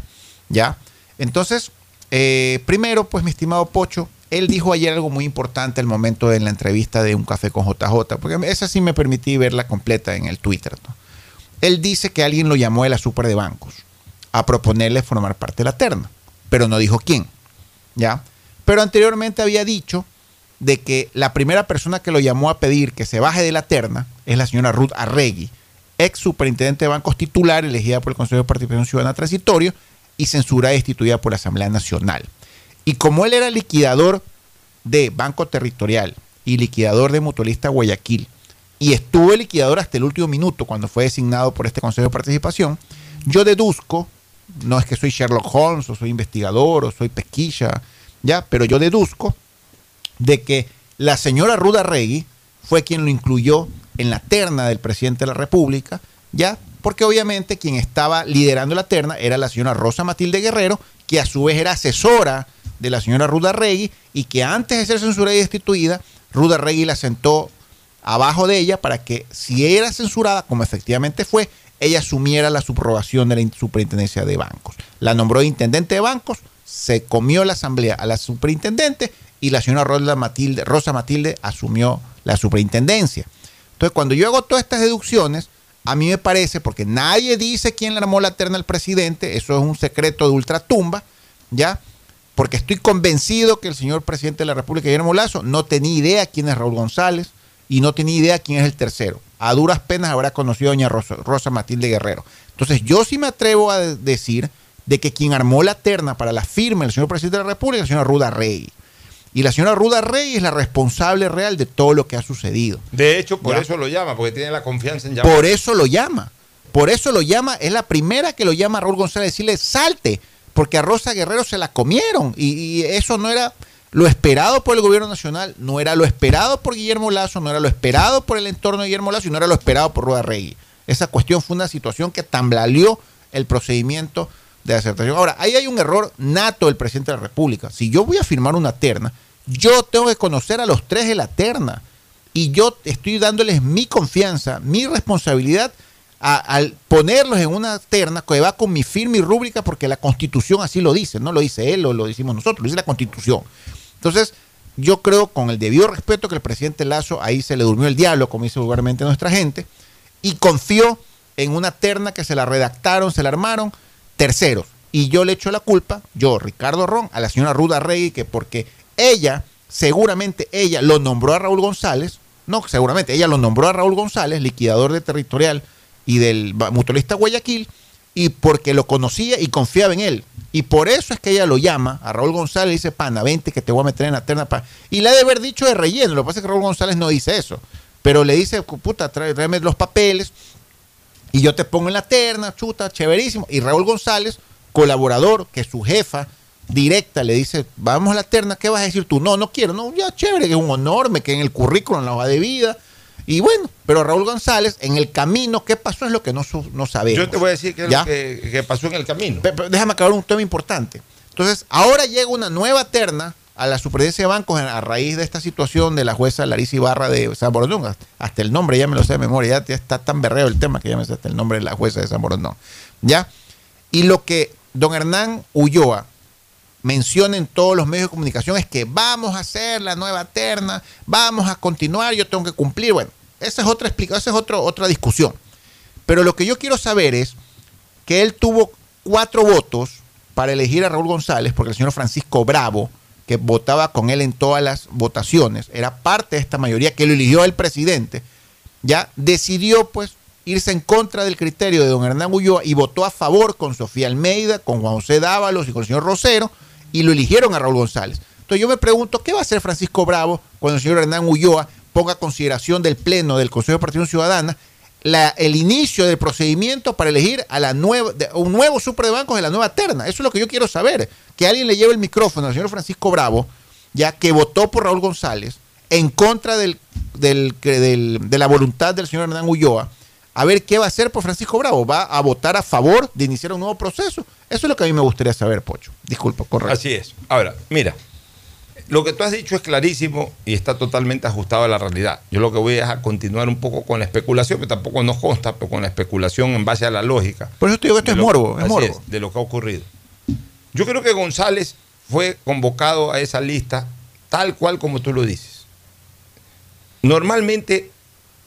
¿Ya? Entonces, eh, primero, pues mi estimado Pocho, él dijo ayer algo muy importante al momento de la entrevista de Un Café con JJ, porque esa sí me permití verla completa en el Twitter. Él dice que alguien lo llamó de la super de bancos a proponerle formar parte de la terna. pero no dijo quién. ¿Ya? Pero anteriormente había dicho de que la primera persona que lo llamó a pedir que se baje de la terna es la señora Ruth Arregui, ex superintendente de bancos titular, elegida por el Consejo de Participación Ciudadana Transitorio y censurada y destituida por la Asamblea Nacional. Y como él era liquidador de Banco Territorial y liquidador de Mutualista Guayaquil, y estuvo liquidador hasta el último minuto cuando fue designado por este Consejo de Participación, yo deduzco, no es que soy Sherlock Holmes o soy investigador o soy pesquilla, ya, pero yo deduzco de que la señora Ruda Regui fue quien lo incluyó en la terna del presidente de la República, ya, porque obviamente quien estaba liderando la terna era la señora Rosa Matilde Guerrero, que a su vez era asesora de la señora Ruda Regui y que antes de ser censurada y destituida, Ruda Regui la sentó abajo de ella para que si era censurada, como efectivamente fue, ella asumiera la subrogación de la superintendencia de bancos. La nombró intendente de bancos, se comió la asamblea a la superintendente y la señora Rosa Matilde, Rosa Matilde asumió la superintendencia. Entonces, cuando yo hago todas estas deducciones, a mí me parece, porque nadie dice quién le armó la terna al presidente, eso es un secreto de ultratumba, ¿ya? Porque estoy convencido que el señor presidente de la República, Guillermo Lazo, no tenía idea quién es Raúl González y no tenía idea quién es el tercero. A duras penas habrá conocido a doña Rosa, Rosa Matilde Guerrero. Entonces, yo sí me atrevo a de- decir de que quien armó la terna para la firma del señor presidente de la República es la señora Ruda Rey. Y la señora Ruda Rey es la responsable real de todo lo que ha sucedido. De hecho, por Ya. eso lo llama, porque tiene la confianza en llamar. Por eso lo llama. Por eso lo llama. Es la primera que lo llama a Raúl González decirle salte. Porque a Rosa Guerrero se la comieron. Y, eso no era lo esperado por el gobierno nacional. No era lo esperado por Guillermo Lazo. No era lo esperado por el entorno de Guillermo Lazo. Y no era lo esperado por Rueda Rey. Esa cuestión fue una situación que tambaleó el procedimiento de acertación. Ahora, ahí hay un error nato del presidente de la República. Si yo voy a firmar una terna, yo tengo que conocer a los tres de la terna y yo estoy dándoles mi confianza, mi responsabilidad a- al ponerlos en una terna que va con mi firma y rúbrica porque la constitución así lo dice, no lo dice él o lo decimos nosotros, lo dice la constitución. Entonces, yo creo con el debido respeto que el presidente Lazo ahí se le durmió el diablo, como dice vulgarmente nuestra gente, y confió en una terna que se la redactaron, se la armaron, terceros. Y yo le echo la culpa, yo, Ricardo Ron, a la señora Ruda Rey, que porque ella, seguramente ella lo nombró a Raúl González, no, seguramente ella lo nombró a Raúl González, liquidador de territorial y del mutualista Guayaquil, y porque lo conocía y confiaba en él. Y por eso es que ella lo llama a Raúl González y dice, pana, vente que te voy a meter en la terna. pa-". Y le ha de haber dicho de relleno, lo que pasa es que Raúl González no dice eso. Pero le dice, puta, tráeme los papeles, y yo te pongo en la terna, chuta, chéverísimo. Y Raúl González, colaborador, que su jefa directa le dice, vamos a la terna, ¿qué vas a decir tú? No, no quiero, no, ya chévere, que es un honor, me quede en el currículum, en la hoja de vida. Y bueno, pero Raúl González, en el camino, ¿qué pasó? Es lo que no, no sabemos. Yo te voy a decir qué es ¿Ya? lo que, que pasó en el camino. Pe- pe- déjame acabar un tema importante. Entonces, ahora llega una nueva terna a la superintendencia de bancos a raíz de esta situación de la jueza Larissa Ibarra de San Borondón. Hasta- Hasta el nombre ya me lo sé de memoria, ya, ya está tan berreo el tema que ya me sé hasta el nombre de la jueza de San Borondón. ¿Ya? Y lo que don Hernán Ulloa menciona en todos los medios de comunicación es que vamos a hacer la nueva terna, vamos a continuar, yo tengo que cumplir. Bueno, esa es otra explicación, esa es otro- otra discusión. Pero lo que yo quiero saber es que él tuvo cuatro votos para elegir a Raúl González, porque el señor Francisco Bravo, que votaba con él en todas las votaciones, era parte de esta mayoría que lo eligió el presidente, ya decidió pues irse en contra del criterio de don Hernán Ulloa y votó a favor con Sofía Almeida, con Juan José Dávalos y con el señor Rosero, y lo eligieron a Raúl González. Entonces yo me pregunto, ¿qué va a hacer Francisco Bravo cuando el señor Hernán Ulloa ponga a consideración del Pleno del Consejo de Partido Ciudadana la- el inicio del procedimiento para elegir a la nueva, un nuevo supre de bancos de la nueva terna? Eso es lo que yo quiero saber. Que alguien le lleve el micrófono al señor Francisco Bravo, ya que votó por Raúl González, en contra del, del- del- de la voluntad del señor Hernán Ulloa, a ver qué va a hacer por Francisco Bravo. ¿Va a votar a favor de iniciar un nuevo proceso? Eso es lo que a mí me gustaría saber, Pocho. Disculpa, correcto. Así es. Ahora, mira, lo que tú has dicho es clarísimo y está totalmente ajustado a la realidad. Yo lo que voy es a continuar un poco con la especulación, que tampoco nos consta, pero con la especulación en base a la lógica. Por eso te digo que esto es lo- morbo, es morbo. de lo que ha ocurrido. Yo creo que González fue convocado a esa lista tal cual como tú lo dices. Normalmente,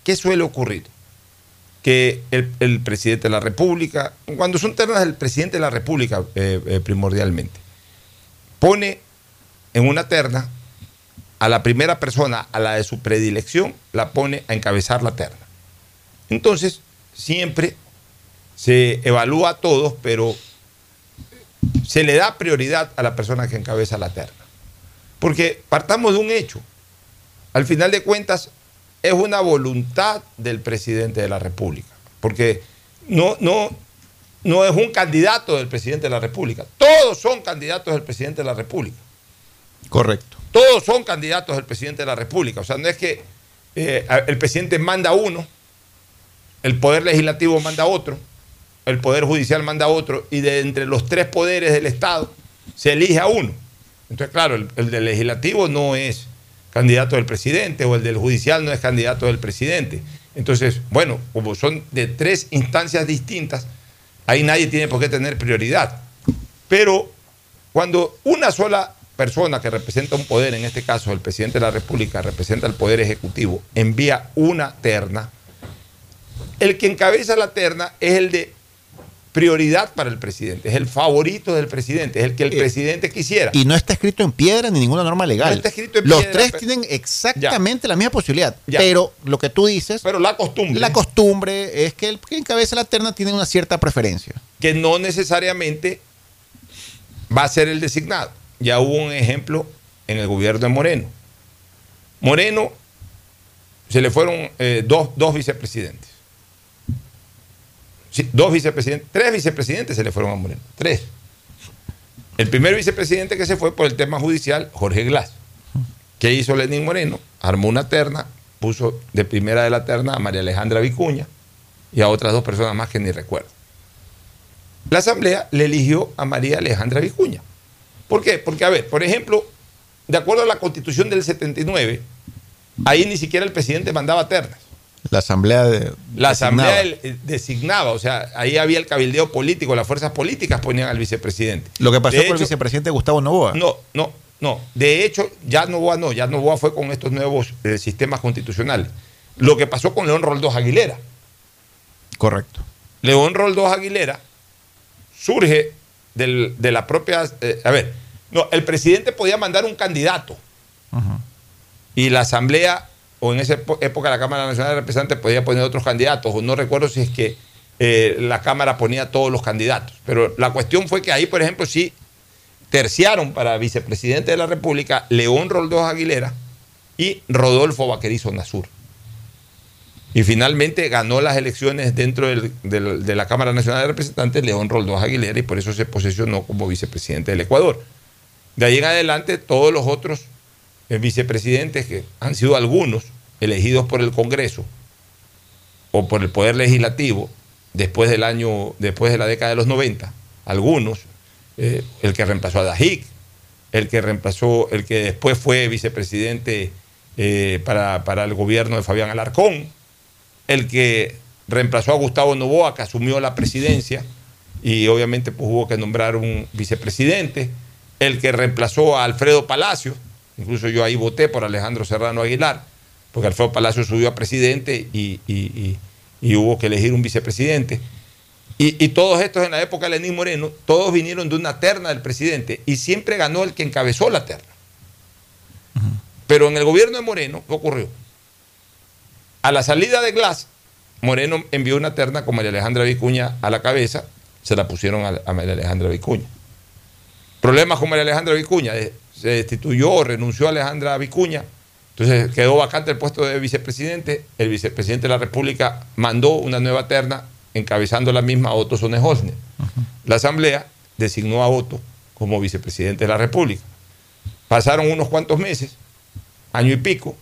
¿qué suele ocurrir? Que el, el presidente de la República, cuando son ternas del presidente de la República eh, eh, primordialmente, pone en una terna a la primera persona, a la de su predilección, la pone a encabezar la terna. Entonces, siempre se evalúa a todos, pero se le da prioridad a la persona que encabeza la terna. Porque partamos de un hecho. Al final de cuentas, es una voluntad del presidente de la República. Porque no, no, no es un candidato del presidente de la República. Todos son candidatos del presidente de la República. Correcto. Todos son candidatos del presidente de la República. O sea, no es que eh, el presidente manda uno, el poder legislativo manda otro, el poder judicial manda otro, y de entre los tres poderes del Estado se elige a uno. Entonces, claro, el, el del legislativo no es candidato del presidente o el del judicial no es candidato del presidente. Entonces, bueno, como son de tres instancias distintas, ahí nadie tiene por qué tener prioridad. Pero cuando una sola persona que representa un poder, en este caso el presidente de la República, representa el poder ejecutivo, envía una terna, el que encabeza la terna es el de prioridad para el presidente, es el favorito del presidente, es el que el presidente quisiera. Y no está escrito en piedra ni ninguna norma legal. No está escrito en Los piedra, tres pero- tienen exactamente la misma posibilidad. Ya. Pero lo que tú dices. Pero la costumbre. La costumbre es que el que encabeza la terna tiene una cierta preferencia. que no necesariamente va a ser el designado. Ya hubo un ejemplo en el gobierno de Moreno. Moreno se le fueron eh, dos, dos vicepresidentes. Dos vicepresidentes, tres vicepresidentes se le fueron a Moreno. Tres. El primer vicepresidente que se fue por el tema judicial, Jorge Glass. ¿Qué hizo Lenín Moreno? Armó una terna, puso de primera de la terna a María Alejandra Vicuña y a otras dos personas más que ni recuerdo. La Asamblea le eligió a María Alejandra Vicuña. ¿Por qué? Porque, a ver, por ejemplo, de acuerdo a la constitución del 79, ahí ni siquiera el presidente mandaba ternas. La asamblea de. La designaba. asamblea el designaba, o sea, ahí había el cabildeo político, las fuerzas políticas ponían al vicepresidente. Lo que pasó De con el vicepresidente Gustavo Novoa. No, no, no. De hecho, ya Novoa no, ya Novoa fue con estos nuevos eh, sistemas constitucionales. Lo que pasó con León Roldós Aguilera. Correcto. León Roldós Aguilera surge del- de la propia. eh, a ver, no, el presidente podía mandar un candidato y la Asamblea, o en esa época la Cámara Nacional de Representantes, podía poner otros candidatos, o no recuerdo si es que eh, la Cámara ponía todos los candidatos. Pero la cuestión fue que ahí, por ejemplo, sí terciaron para vicepresidente de la República León Roldós Aguilera y Rodolfo Vaquerizo Nazur. Y finalmente ganó las elecciones dentro del- de la Cámara Nacional de Representantes León Roldós Aguilera y por eso se posesionó como vicepresidente del Ecuador. De ahí en adelante todos los otros vicepresidentes, que han sido algunos elegidos por el Congreso o por el Poder Legislativo después del año, después de la década de los 90, algunos, eh, el que reemplazó a Dajic, el que reemplazó, el que después fue vicepresidente eh, para, para el gobierno de Fabián Alarcón, el que reemplazó a Gustavo Novoa, que asumió la presidencia y obviamente pues, hubo que nombrar un vicepresidente, el que reemplazó a Alfredo Palacio, incluso yo ahí voté por Alejandro Serrano Aguilar, porque Alfredo Palacio subió a presidente y, y- y- y hubo que elegir un vicepresidente. Y, y todos estos en la época de Lenín Moreno, todos vinieron de una terna del presidente y siempre ganó el que encabezó la terna. Pero en el gobierno de Moreno, ¿qué ocurrió? A la salida de Glass, Moreno envió una terna con María Alejandra Vicuña a la cabeza, se la pusieron a, a María Alejandra Vicuña. Problemas con María Alejandra Vicuña, eh, se destituyó o renunció a Alejandra Vicuña, entonces quedó vacante el puesto de vicepresidente, el vicepresidente de la República mandó una nueva terna encabezando la misma a Otto Sonejosne. La Asamblea designó a Otto como vicepresidente de la República. Pasaron unos cuantos meses, año y pico,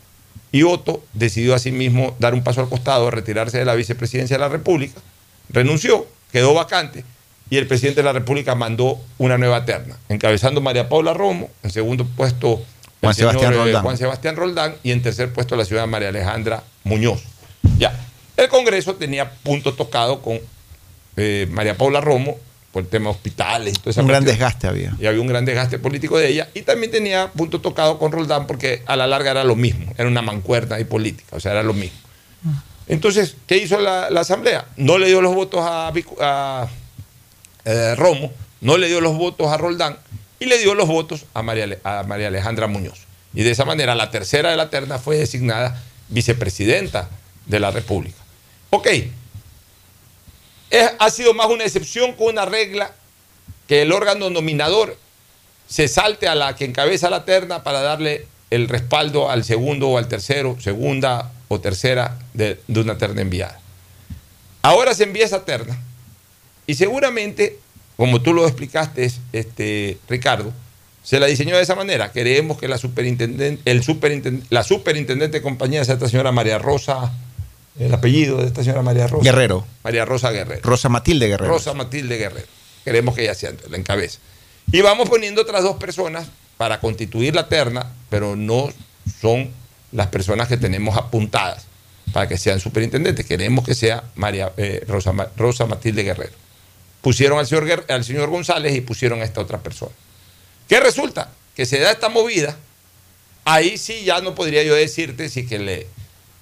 y Otto decidió asimismo dar un paso al costado, retirarse de la vicepresidencia de la República, renunció, quedó vacante, y el presidente de la República mandó una nueva terna, encabezando María Paula Romo, en segundo puesto el Juan Sebastián señor, eh, Roldán. Juan Sebastián Roldán, y en tercer puesto la ciudad María Alejandra Muñoz. Ya, el Congreso tenía punto tocado con eh, María Paula Romo por el tema de hospitales y todo eso. Un gran desgaste había. Y había un gran desgaste político de ella. Y también tenía punto tocado con Roldán porque a la larga era lo mismo. Era una mancuerna y política. O sea, era lo mismo. Entonces, ¿qué hizo la, la Asamblea? No le dio los votos a, eh, Romo, no le dio los votos a Roldán y le dio los votos a María, a María Alejandra Muñoz. Y de esa manera la tercera de la terna fue designada vicepresidenta de la República. Ok, es- ha sido más una excepción con una regla que el órgano nominador se salte a la que encabeza la terna para darle el respaldo al segundo o al tercero, segunda o tercera de, de una terna enviada. Ahora se envía esa terna y seguramente, como tú lo explicaste, este, Ricardo, se la diseñó de esa manera. Queremos que la superintendente, el superintendente, la superintendente de compañía sea esta señora María Rosa, el apellido de esta señora María Rosa. Guerrero. María Rosa Guerrero. Rosa Matilde Guerrero. Rosa Matilde Guerrero. Queremos que ella sea la encabeza. Y vamos poniendo otras dos personas para constituir la terna, pero no son las personas que tenemos apuntadas para que sean superintendentes. Queremos que sea María, eh, Rosa, Rosa Matilde Guerrero. Pusieron al señor, al señor González y pusieron a esta otra persona. ¿Qué resulta? Que se da esta movida. Ahí sí ya no podría yo decirte si que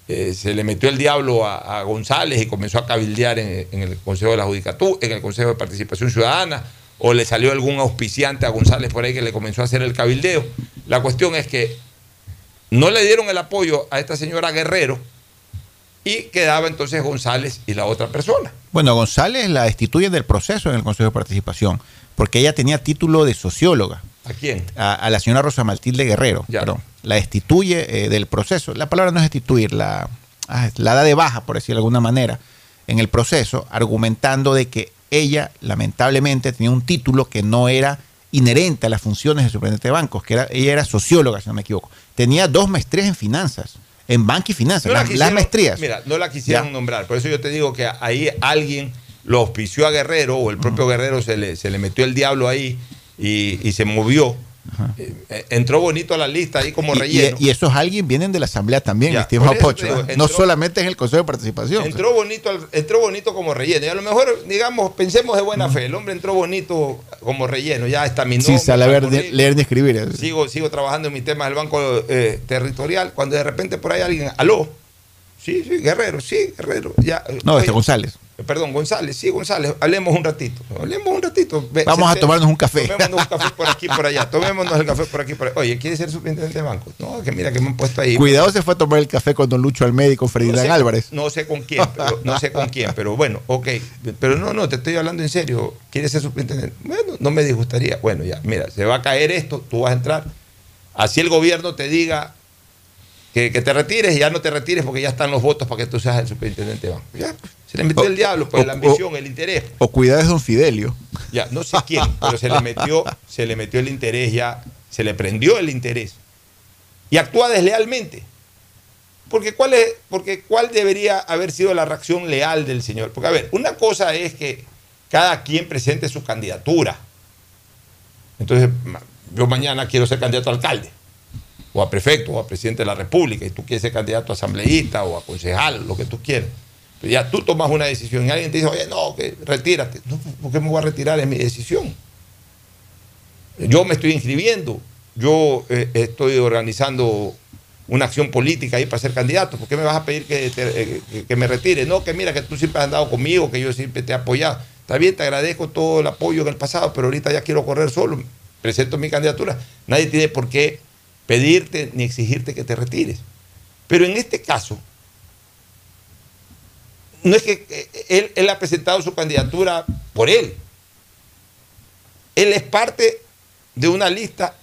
eh, se le metió el diablo a, a González y comenzó a cabildear en, en el Consejo de la Judicatura, en el Consejo de Participación Ciudadana, o le salió algún auspiciante a González por ahí que le comenzó a hacer el cabildeo. La cuestión es que no le dieron el apoyo a esta señora Guerrero y quedaba entonces González y la otra persona. Bueno, González la destituye del proceso en el Consejo de Participación, porque ella tenía título de socióloga. ¿A quién? A, a la señora Rosa Matilde Guerrero. perdón. La destituye eh, del proceso. La palabra no es destituir, la, ah, la da de baja, por decirlo de alguna manera, en el proceso, argumentando de que ella, lamentablemente, tenía un título que no era inherente a las funciones de superintendente de bancos, que era, ella era socióloga, si no me equivoco. Tenía dos maestrías en finanzas, en banca y finanzas, No la las, maestrías. Mira, no la quisieron Ya. nombrar. Por eso yo te digo que ahí alguien lo auspició a Guerrero o el propio Guerrero se le, se le metió el diablo ahí y, y se movió. Eh, eh, entró bonito a la lista ahí como relleno. Y, y esos alguien vienen de la asamblea también, Ya, estimado Pocho. digo, ¿eh? no solamente en el Consejo de Participación. Entró bonito, al- entró bonito como relleno. Y a lo mejor, digamos, pensemos de buena fe. El hombre entró bonito como relleno. Ya está mi nombre. Ni- Negro. leer ni escribir. Sigo, sigo trabajando en mi tema del Banco eh, Territorial. Cuando de repente por ahí alguien, aló. Sí, sí, Guerrero, sí, Guerrero. Ya, No, este González. Eh, Perdón, González, sí, González, hablemos un ratito. Hablemos un ratito. Vamos a tomarnos un café. Tomémonos un café por aquí, por allá. Tomémonos el café por aquí, por allá. Oye, ¿quieres ser superintendente de banco? No, que mira que me han puesto ahí. Cuidado se fue a tomar el café con don Lucho con No Ferdinand sé- Álvarez. No sé con quién, pero, no sé con quién, pero bueno, ok. Pero no, no, te estoy hablando en serio. ¿Quieres ser superintendente? Bueno, no me disgustaría. Bueno, ya, mira, se va a caer esto, tú vas a entrar. Así el gobierno te diga que, que te retires y ya no te retires porque ya están los votos para que tú seas el superintendente de banco. Ya, se le metió O- el diablo, pues o- la ambición, el interés. O cuidado es don Fidelio. Ya, no sé quién, pero se le metió, se le metió el interés ya, se le prendió el interés. Y actúa deslealmente. Porque cuál es, porque cuál debería haber sido la reacción leal del señor. Porque, a ver, una cosa es que cada quien presente su candidatura. Entonces, yo mañana quiero ser candidato a alcalde, o a prefecto, o a presidente de la República, y tú quieres ser candidato a asambleísta o a concejal, lo que tú quieras. Ya tú tomas una decisión y alguien te dice, oye, no, que retírate. No, ¿por qué me voy a retirar? Es mi decisión. Yo me estoy inscribiendo, yo eh, estoy organizando una acción política ahí para ser candidato. ¿Por qué me vas a pedir que, eh, que- que me retire? No, que mira, que tú siempre has andado conmigo, que yo siempre te he apoyado. Está bien, te agradezco todo el apoyo en el pasado, pero ahorita ya quiero correr solo. Presento mi candidatura. Nadie tiene por qué pedirte ni exigirte que te retires. Pero en este caso, no es que eh, él, él ha presentado su candidatura por él. Él es parte de una lista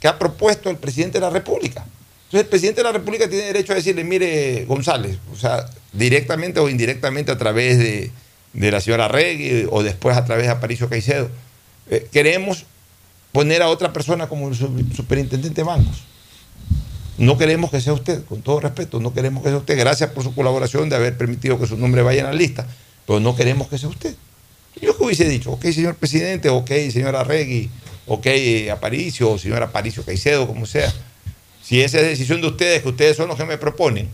que ha propuesto el presidente de la República. Entonces el presidente de la República tiene derecho a decirle, mire González, o sea, directamente o indirectamente a través de, de la señora Regui o después a través de Aparicio Caicedo, eh, queremos poner a otra persona como el superintendente de bancos. No queremos que sea usted, con todo respeto, no queremos que sea usted. Gracias por su colaboración de haber permitido que su nombre vaya en la lista, pero no queremos que sea usted. Yo que hubiese dicho, ok, señor presidente, ok, señora Regui, ok, Aparicio, o señor Aparicio Caicedo, como sea. Si esa es decisión de ustedes, que ustedes son los que me proponen,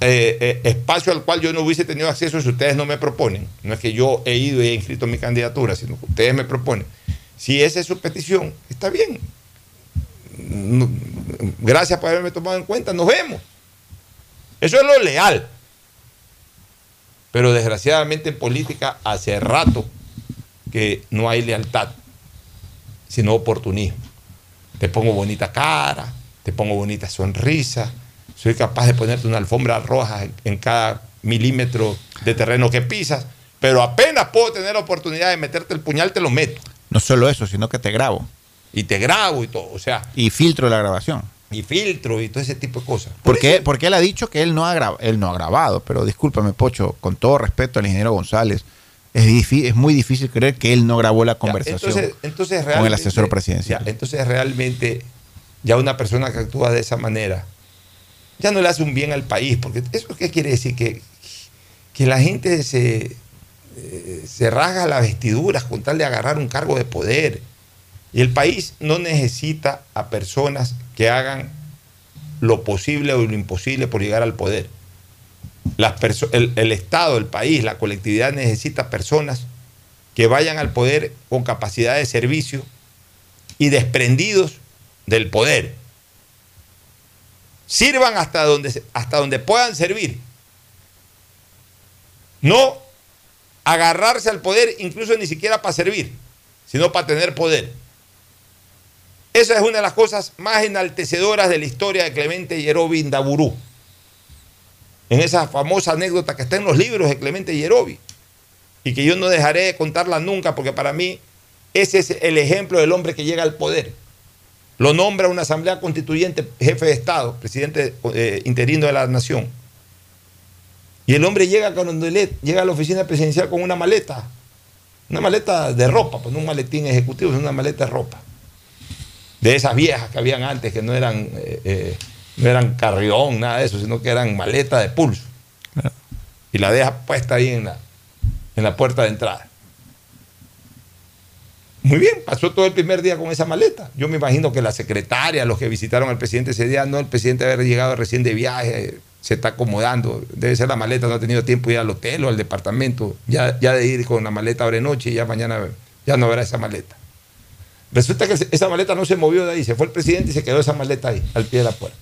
eh, eh, espacio al cual yo no hubiese tenido acceso si ustedes no me proponen. No es que yo he ido y he inscrito mi candidatura, sino que ustedes me proponen. Si esa es su petición, está bien. Gracias por haberme tomado en cuenta, nos vemos. Eso es lo leal. Pero desgraciadamente en política hace rato que no hay lealtad. sino oportunismo. Te pongo bonita cara, te pongo bonita sonrisa, soy capaz de ponerte una alfombra roja en, en cada milímetro de terreno que pisas, pero apenas puedo tener la oportunidad de meterte el puñal, te lo meto. No solo eso, sino que te grabo. Y te grabo y todo, o sea, Y filtro la grabación. y filtro y todo ese tipo de cosas. Porque, porque él ha dicho que él no ha, grabado, él no ha grabado, pero discúlpame, Pocho, con todo respeto al ingeniero González, es, es muy difícil creer que él no grabó la conversación Entonces, entonces con el asesor presidencial. ya, entonces realmente ya una persona que actúa de esa manera ya no le hace un bien al país, porque eso qué quiere decir que, que la gente se, eh, se rasga las vestiduras con tal de agarrar un cargo de poder. Y el país no necesita a personas que hagan lo posible o lo imposible por llegar al poder. El, el Estado, el país, la colectividad necesita personas que vayan al poder con capacidad de servicio y desprendidos del poder. Sirvan hasta donde, hasta donde puedan servir. No agarrarse al poder incluso ni siquiera para servir, sino para tener poder. Esa es una de las cosas más enaltecedoras de la historia de Clemente Yerobi Indaburú. En esa famosa anécdota que está en los libros de Clemente Yerobi y que yo no dejaré de contarla nunca porque para mí ese es el ejemplo del hombre que llega al poder. Lo nombra una asamblea constituyente jefe de Estado, presidente eh, interino de la nación. Y el hombre llega cuando le- llega a la oficina presidencial con una maleta, una maleta de ropa, pues no un maletín ejecutivo, sino una maleta de ropa. De esas viejas que habían antes, que no eran, eh, eh, no eran carrión, nada de eso, sino que eran maleta de pulso. Y la deja puesta ahí en la, en la puerta de entrada. Muy bien, pasó todo el primer día con esa maleta. Yo me imagino que la secretaria, los que visitaron al presidente ese día, no el presidente haber llegado recién de viaje, se está acomodando. Debe ser la maleta, no ha tenido tiempo de ir al hotel o al departamento, ya, ya de ir con la maleta ahora noche y ya mañana ya no habrá esa maleta. Resulta que esa maleta no se movió de ahí, se fue el presidente y se quedó esa maleta ahí, al pie de la puerta.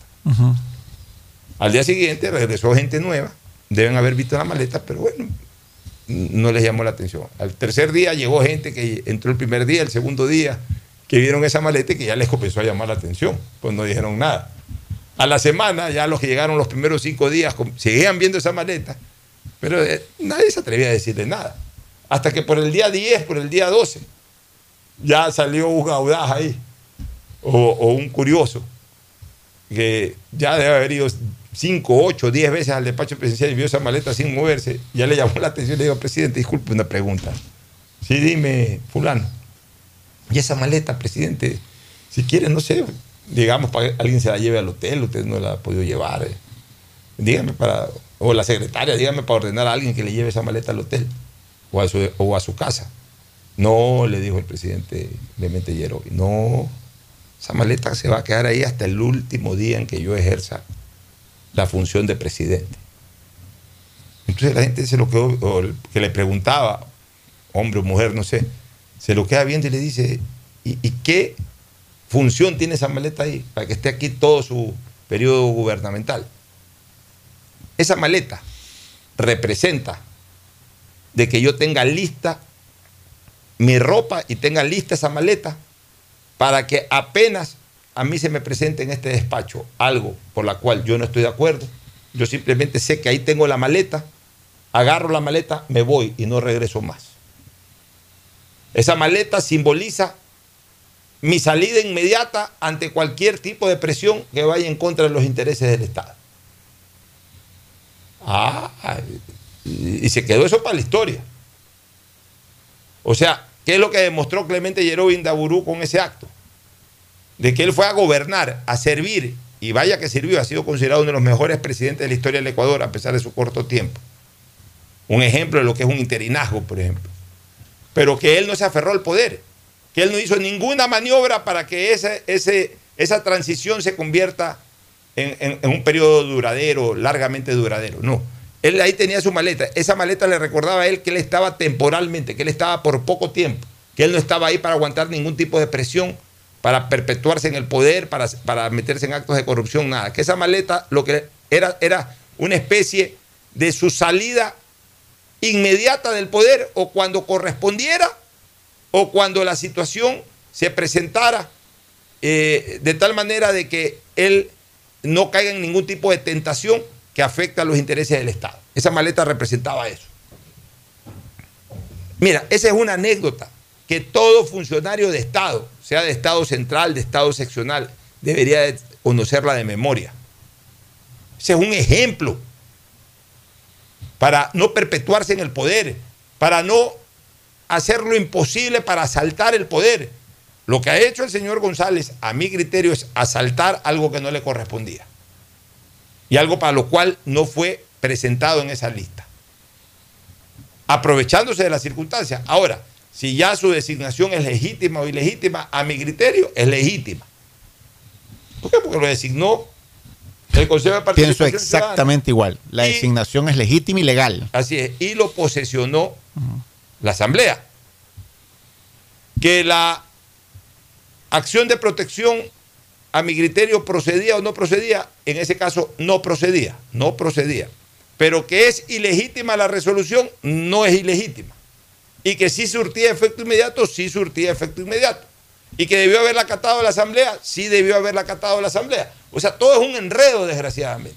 Al día siguiente regresó gente nueva, deben haber visto la maleta, pero bueno, no les llamó la atención. Al tercer día llegó gente que entró el primer día, el segundo día, que vieron esa maleta y que ya les comenzó a llamar la atención, pues no dijeron nada. A la semana, ya los que llegaron los primeros cinco días, seguían viendo esa maleta, pero eh, nadie se atrevía a decirle nada. Hasta que por el día 10, por el día 12, ya salió un audaz ahí, o, un curioso, que ya debe haber ido 5, 8, 10 veces al despacho presidencial y vio esa maleta sin moverse, ya le llamó la atención y le dijo, presidente, disculpe una pregunta. Sí, dime, fulano. Y esa maleta, presidente, si quiere, no sé, digamos, para que alguien se la lleve al hotel, usted no la ha podido llevar. eh. Dígame para, o la secretaria, dígame para ordenar a alguien que le lleve esa maleta al hotel o a su, o a su casa. No, le dijo el presidente Clemente Yerobi, no, esa maleta se va a quedar ahí hasta el último día en que yo ejerza la función de presidente. Entonces la gente se lo quedó, que le preguntaba, hombre o mujer, no sé, se lo queda viendo y le dice, ¿y, y qué función tiene esa maleta ahí para que esté aquí todo su periodo gubernamental? Esa maleta representa de que yo tenga lista mi ropa y tenga lista esa maleta para que apenas a mí se me presente en este despacho algo por la cual yo no estoy de acuerdo, yo simplemente sé que ahí tengo la maleta, agarro la maleta, me voy y no regreso más. Esa maleta simboliza mi salida inmediata ante cualquier tipo de presión que vaya en contra de los intereses del Estado. Ah, y se quedó eso para la historia. O sea, ¿qué es lo que demostró Clemente Yerobi Indaburú con ese acto? De que él fue a gobernar, a servir, y vaya que sirvió, ha sido considerado uno de los mejores presidentes de la historia del Ecuador a pesar de su corto tiempo. Un ejemplo de lo que es un interinazgo, por ejemplo. Pero que él no se aferró al poder, que él no hizo ninguna maniobra para que ese, ese, esa transición se convierta en, en- en un periodo duradero, largamente duradero. No. Él ahí tenía su maleta. Esa maleta le recordaba a él que él estaba temporalmente, que él estaba por poco tiempo, que él no estaba ahí para aguantar ningún tipo de presión, para perpetuarse en el poder, para, para meterse en actos de corrupción, nada. Que esa maleta lo que era era una especie de su salida inmediata del poder o cuando correspondiera o cuando la situación se presentara eh, de tal manera de que él no caiga en ningún tipo de tentación que afecte a los intereses del Estado. Esa maleta representaba eso. Mira, esa es una anécdota que todo funcionario de Estado, sea de Estado central, de Estado seccional, debería de conocerla de memoria. Ese es un ejemplo para no perpetuarse en el poder, para no hacer lo imposible para asaltar el poder. Lo que ha hecho el señor González, a mi criterio, es asaltar algo que no le correspondía. Y algo para lo cual no fue presentado en esa lista. Aprovechándose de las circunstancias. Ahora, si ya su designación es legítima o ilegítima, a mi criterio es legítima. ¿Por qué? Porque lo designó el Consejo de Pienso Participación exactamente igual. La Y- designación es legítima y legal. Así es, y lo posesionó la Asamblea. Que la acción de protección, a mi criterio, procedía o no procedía, en ese caso no procedía, no procedía. Pero que es ilegítima la resolución, no es ilegítima. Y que sí surtía efecto inmediato, sí surtía efecto inmediato. Y que debió haberla acatado la Asamblea, sí debió haberla acatado la Asamblea. O sea, todo es un enredo, desgraciadamente,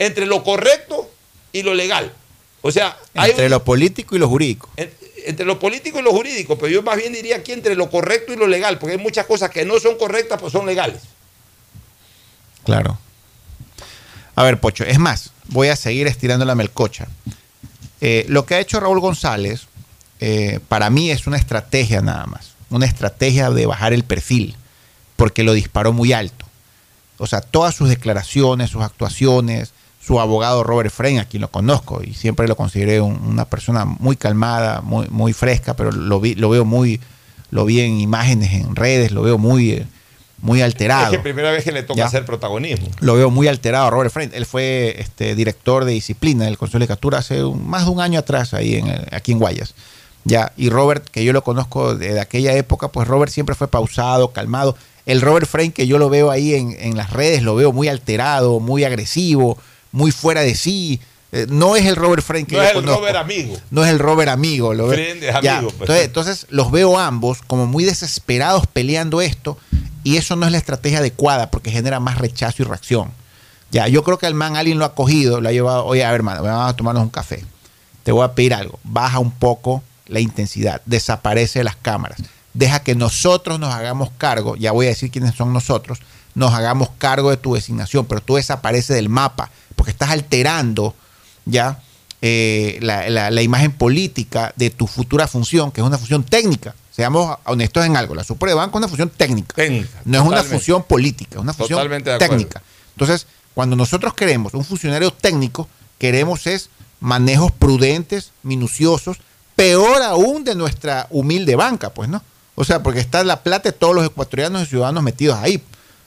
entre lo correcto y lo legal. O sea, hay Entre un- lo político y lo jurídico. en- entre lo político y lo jurídico, pero yo más bien diría aquí entre lo correcto y lo legal, porque hay muchas cosas que no son correctas, pues son legales. Claro. A ver, Pocho, es más, voy a seguir estirando la melcocha. Eh, lo que ha hecho Raúl González, eh, para mí es una estrategia nada más. Una estrategia de bajar el perfil, porque lo disparó muy alto. O sea, todas sus declaraciones, sus actuaciones, su abogado Robert Frein, a quien lo conozco y siempre lo consideré un- una persona muy calmada, muy, muy fresca, pero lo, vi, lo veo muy, lo vi en imágenes, en redes, lo veo muy, eh, muy alterado. Es que primera vez que le toca Ya. hacer protagonismo. Lo veo muy alterado a Robert Frein. Él fue este, director de disciplina del Consejo de Legislatura hace un- más de un año atrás, ahí en aquí en Guayas. Ya, y Robert, que yo lo conozco de, de aquella época, pues Robert siempre fue pausado, calmado. El Robert Frein que yo lo veo ahí en, en las redes, lo veo muy alterado, muy agresivo, muy fuera de sí. Eh, no es el Robert Frein que No yo es el conozco. Robert amigo. No es el Robert amigo. Lo Friend es amigo, pues. entonces, entonces los veo ambos como muy desesperados peleando esto y eso no es la estrategia adecuada porque genera más rechazo y reacción. Ya, yo creo que el man alguien lo ha cogido, lo ha llevado, oye, a ver, hermano, vamos a tomarnos un café. Te voy a pedir algo, baja un poco la intensidad, desaparece de las cámaras, deja que nosotros nos hagamos cargo, ya voy a decir quiénes son nosotros, nos hagamos cargo de tu designación, pero tú desaparece del mapa porque estás alterando ya eh, la, la- la imagen política de tu futura función, que es una función técnica. Seamos honestos en algo, la Supra de Banco es una función técnica. no es una función política, es una Totalmente acuerdo. técnica. Entonces, cuando nosotros queremos un funcionario técnico, queremos es manejos prudentes, minuciosos, peor aún de nuestra humilde banca, pues, ¿no? O sea, porque está la plata de todos los ecuatorianos y ciudadanos metidos ahí.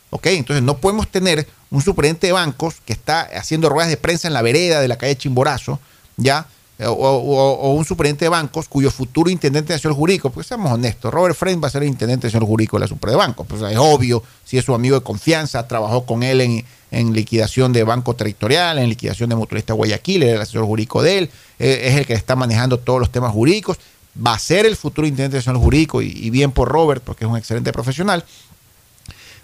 ¿Ok? Entonces no podemos tener un superintendente de bancos que está haciendo ruedas de prensa en la vereda de la calle Chimborazo, ¿ya? O, o- un superintendente de bancos cuyo futuro intendente nacional jurídico, porque seamos honestos, Robert Friend va a ser el intendente nacional jurídico de la Supra de Bancos. Pues es obvio, si es su amigo de confianza, trabajó con él en, en liquidación de Banco Territorial, en liquidación de Mutualista Guayaquil, era el asesor jurídico de él, eh, es el que está manejando todos los temas jurídicos, va a ser el futuro intendente nacional jurídico y, y bien por Robert, porque es un excelente profesional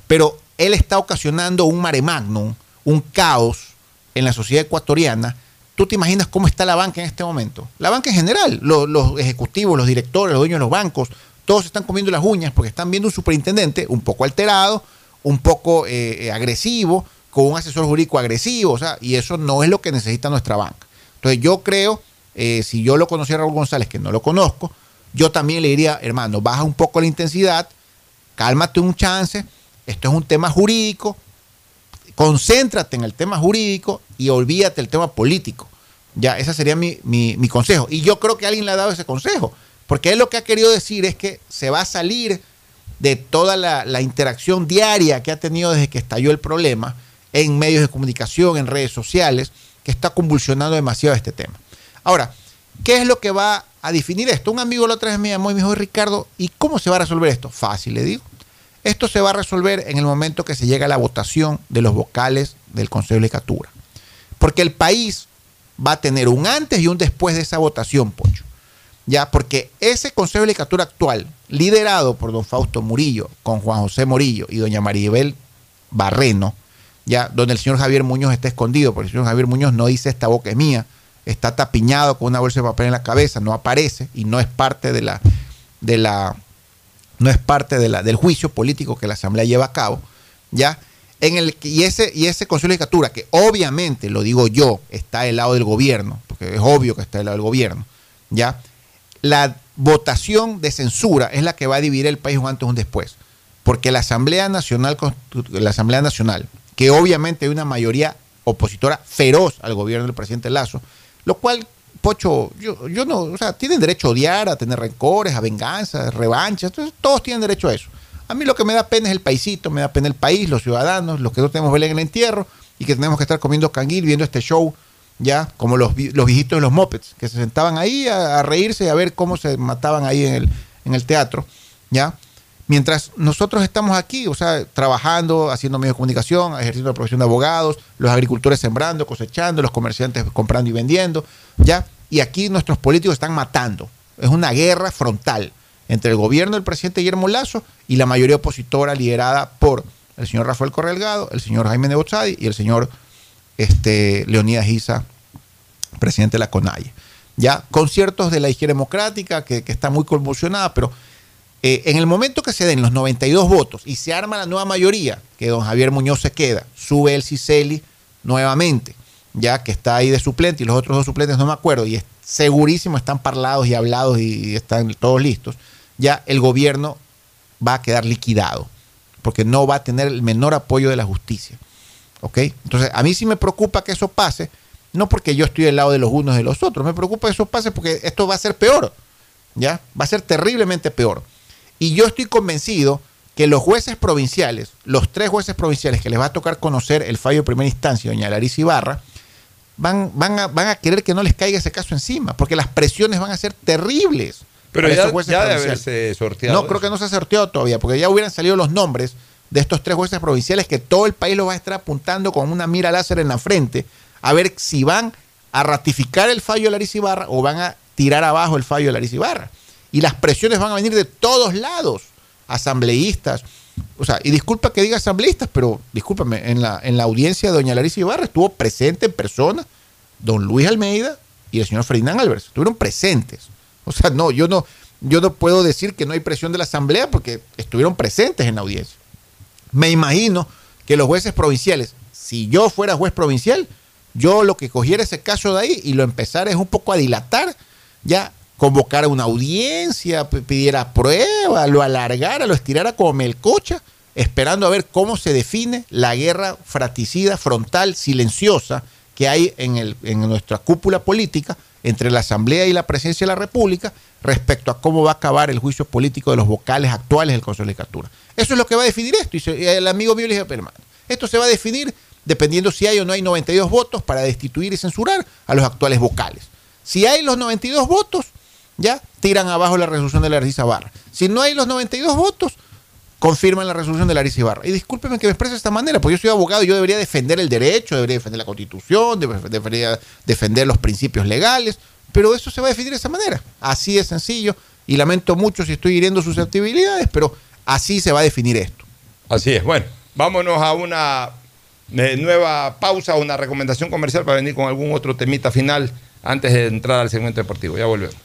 pero él está ocasionando un mare magnum, un caos en la sociedad ecuatoriana. ¿Tú te imaginas cómo está la banca en este momento? La banca en general, lo- los, ejecutivos, los directores, los dueños de los bancos, todos están comiendo las uñas porque están viendo un superintendente un poco alterado, un poco eh, agresivo, con un asesor jurídico agresivo, o sea, y eso no es lo que necesita nuestra banca. Entonces yo creo, eh, si yo lo conociera a Raúl González, que no lo conozco, yo también le diría, hermano, baja un poco la intensidad, cálmate un chance, esto es un tema jurídico, concéntrate en el tema jurídico y olvídate del tema político. Ya, ese sería mi, mi- mi consejo. Y yo creo que alguien le ha dado ese consejo, porque él lo que ha querido decir es que se va a salir de toda la, la interacción diaria que ha tenido desde que estalló el problema en medios de comunicación, en redes sociales, que está convulsionando demasiado este tema. Ahora, ¿qué es lo que va a definir esto? Un amigo la otra vez me llamó y me dijo, Ricardo, ¿y cómo se va a resolver esto? Fácil, le digo. Esto se va a resolver en el momento que se llega a la votación de los vocales del Consejo de Legislatura. Porque el país va a tener un antes y un después de esa votación, Pocho. Ya, porque ese Consejo de Legislatura actual, liderado por don Fausto Murillo, con Juan José Murillo y doña Maribel Barreno, ya, donde el señor Javier Muñoz está escondido, porque el señor Javier Muñoz no dice esta boca es mía, está tapiñado con una bolsa de papel en la cabeza, no aparece y no es parte de la, de la, no es parte de la, del juicio político que la Asamblea lleva a cabo, ya, en el, y, ese, y ese Consejo de Legislatura, que obviamente, lo digo yo, está del lado del gobierno, porque es obvio que está del lado del gobierno, ya, la votación de censura es la que va a dividir el país un antes o un después. Porque la Asamblea Nacional, la Asamblea Nacional, que obviamente hay una mayoría opositora feroz al gobierno del presidente Lazo, lo cual, Pocho, yo, yo no, o sea, tienen derecho a odiar, a tener rencores, a venganzas, revanchas, entonces, todos tienen derecho a eso. A mí lo que me da pena es el paisito, me da pena el país, los ciudadanos, los que no tenemos vela en el entierro y que tenemos que estar comiendo canguil viendo este show ya como los, los viejitos de los mopeds, que se sentaban ahí a, a, reírse y a ver cómo se mataban ahí en el, en el teatro, ya. Mientras nosotros estamos aquí, o sea, trabajando, haciendo medios de comunicación, ejerciendo la profesión de abogados, los agricultores sembrando, cosechando, los comerciantes comprando y vendiendo, ya. Y aquí nuestros políticos están matando. Es una guerra frontal entre el gobierno del presidente Guillermo Lazo y la mayoría opositora liderada por el señor Rafael Correlgado, el señor Jaime Nebozadi y el señor este, Leonidas Isa, presidente de la CONAIE. Ya, conciertos de la izquierda democrática que, que está muy convulsionada, pero eh, en el momento que se den los 92 votos y se arma la nueva mayoría, que don Javier Muñoz se queda, sube el Ciceli nuevamente, ya que está ahí de suplente y los otros dos suplentes no me acuerdo, y es segurísimo están parlados y hablados y están todos listos, ya el gobierno va a quedar liquidado, porque no va a tener el menor apoyo de la justicia. ¿Ok? Entonces, a mí sí me preocupa que eso pase, no porque yo estoy del lado de los unos y de los otros, me preocupa que eso pase porque esto va a ser peor, ¿ya? Va a ser terriblemente peor. Y yo estoy convencido que los jueces provinciales, los tres jueces provinciales que les va a tocar conocer el fallo de primera instancia, doña Larissa Ibarra, van, van, a, van a querer que no les caiga ese caso encima, porque las presiones van a ser terribles. Pero ya, ya de haberse sorteado. No, creo que no se ha sorteado todavía, porque ya hubieran salido los nombres de estos tres jueces provinciales que todo el país los va a estar apuntando con una mira láser en la frente a ver si van a ratificar el fallo de Larissa Ibarra o van a tirar abajo el fallo de Larissa Ibarra. Y las presiones van a venir de todos lados, asambleístas. O sea, y disculpa que diga asambleístas, pero discúlpame, en la, en la audiencia de doña Larissa Ibarra estuvo presente en persona don Luis Almeida y el señor Ferdinand Álvarez. Estuvieron presentes. O sea, no, yo no, yo no puedo decir que no hay presión de la asamblea porque estuvieron presentes en la audiencia. Me imagino que los jueces provinciales, si yo fuera juez provincial, yo lo que cogiera ese caso de ahí y lo empezara es un poco a dilatar, ya convocara una audiencia, pidiera prueba, lo alargara, lo estirara como melcocha, esperando a ver cómo se define la guerra fratricida, frontal, silenciosa que hay en, el, en nuestra cúpula política entre la Asamblea y la Presidencia de la República respecto a cómo va a acabar el juicio político de los vocales actuales del Consejo de Legislatura. Eso es lo que va a definir esto. Y el amigo mío le dijo, esto se va a definir dependiendo si hay o no hay 92 votos para destituir y censurar a los actuales vocales. Si hay los 92 votos, ya tiran abajo la resolución de la Larissa Barra. Si no hay los 92 votos, confirman la resolución de Larissa Ibarra. Y discúlpeme que me exprese de esta manera, porque yo soy abogado y yo debería defender el derecho, debería defender la constitución, debería defender los principios legales, pero eso se va a definir de esa manera. Así de sencillo. Y lamento mucho si estoy hiriendo susceptibilidades, pero así se va a definir esto. Así es. Bueno, vámonos a una eh, nueva pausa, una recomendación comercial para venir con algún otro temita final antes de entrar al segmento deportivo. Ya volvemos.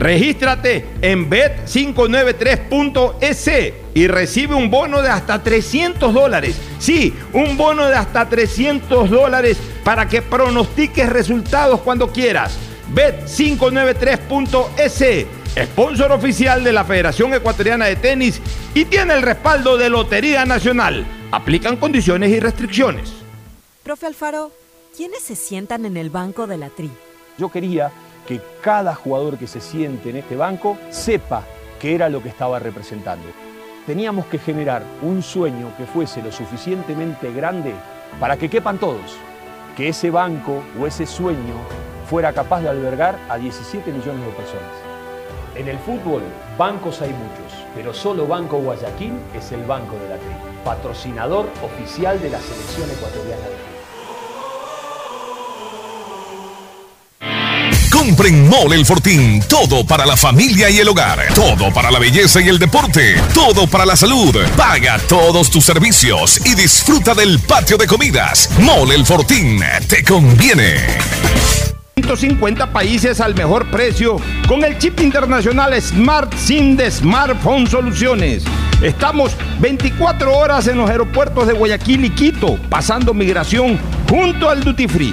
Regístrate en bet593.es y recibe un bono de hasta 300 dólares. Sí, un bono de hasta 300 dólares para que pronostiques resultados cuando quieras. Bet593.es, sponsor oficial de la Federación Ecuatoriana de Tenis y tiene el respaldo de Lotería Nacional. Aplican condiciones y restricciones. Profe Alfaro, ¿quiénes se sientan en el banco de la tri? Yo quería que cada jugador que se siente en este banco sepa qué era lo que estaba representando. teníamos que generar un sueño que fuese lo suficientemente grande para que quepan todos, que ese banco o ese sueño fuera capaz de albergar a 17 millones de personas. En el fútbol, bancos hay muchos, pero solo Banco Guayaquil es el banco de la tri, patrocinador oficial de la selección ecuatoriana Compren Mole el Fortín. Todo para la familia y el hogar. Todo para la belleza y el deporte. Todo para la salud. Paga todos tus servicios y disfruta del patio de comidas. Mole el Fortín. Te conviene. 150 países al mejor precio con el chip internacional Smart SIM de Smartphone Soluciones. Estamos 24 horas en los aeropuertos de Guayaquil y Quito, pasando migración junto al Duty Free.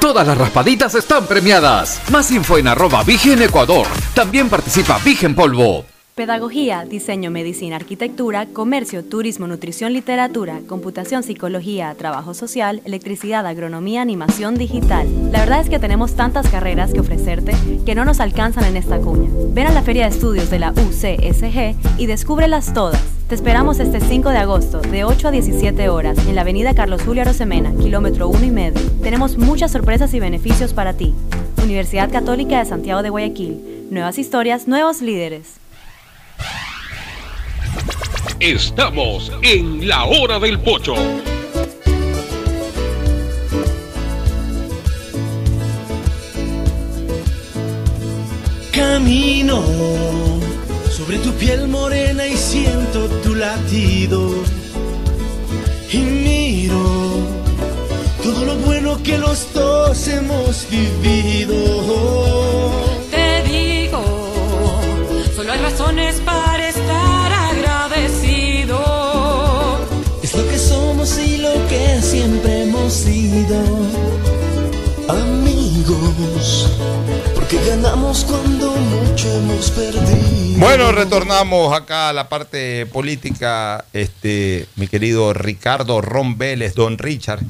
Todas las raspaditas están premiadas. Más info en arroba Vigen Ecuador. También participa Vigen Polvo. Pedagogía, diseño, medicina, arquitectura, comercio, turismo, nutrición, literatura, computación, psicología, trabajo social, electricidad, agronomía, animación digital. La verdad es que tenemos tantas carreras que ofrecerte que no nos alcanzan en esta cuña. Ven a la Feria de Estudios de la UCSG y descúbrelas todas. Te esperamos este 5 de agosto, de 8 a 17 horas, en la avenida Carlos Julio Arosemena, kilómetro 1 y medio. Tenemos muchas sorpresas y beneficios para ti. Universidad Católica de Santiago de Guayaquil. Nuevas historias, nuevos líderes. Estamos en la hora del pocho. Camino sobre tu piel morena y siento tu latido. Y miro todo lo bueno que los dos hemos vivido. Te digo, solo hay razones para estar agradecido. Es lo que somos y lo que siempre hemos sido. Amigos, porque ganamos cuando mucho hemos perdido. Bueno, retornamos acá a la parte política, este, mi querido Ricardo Ron Vélez, don Richard.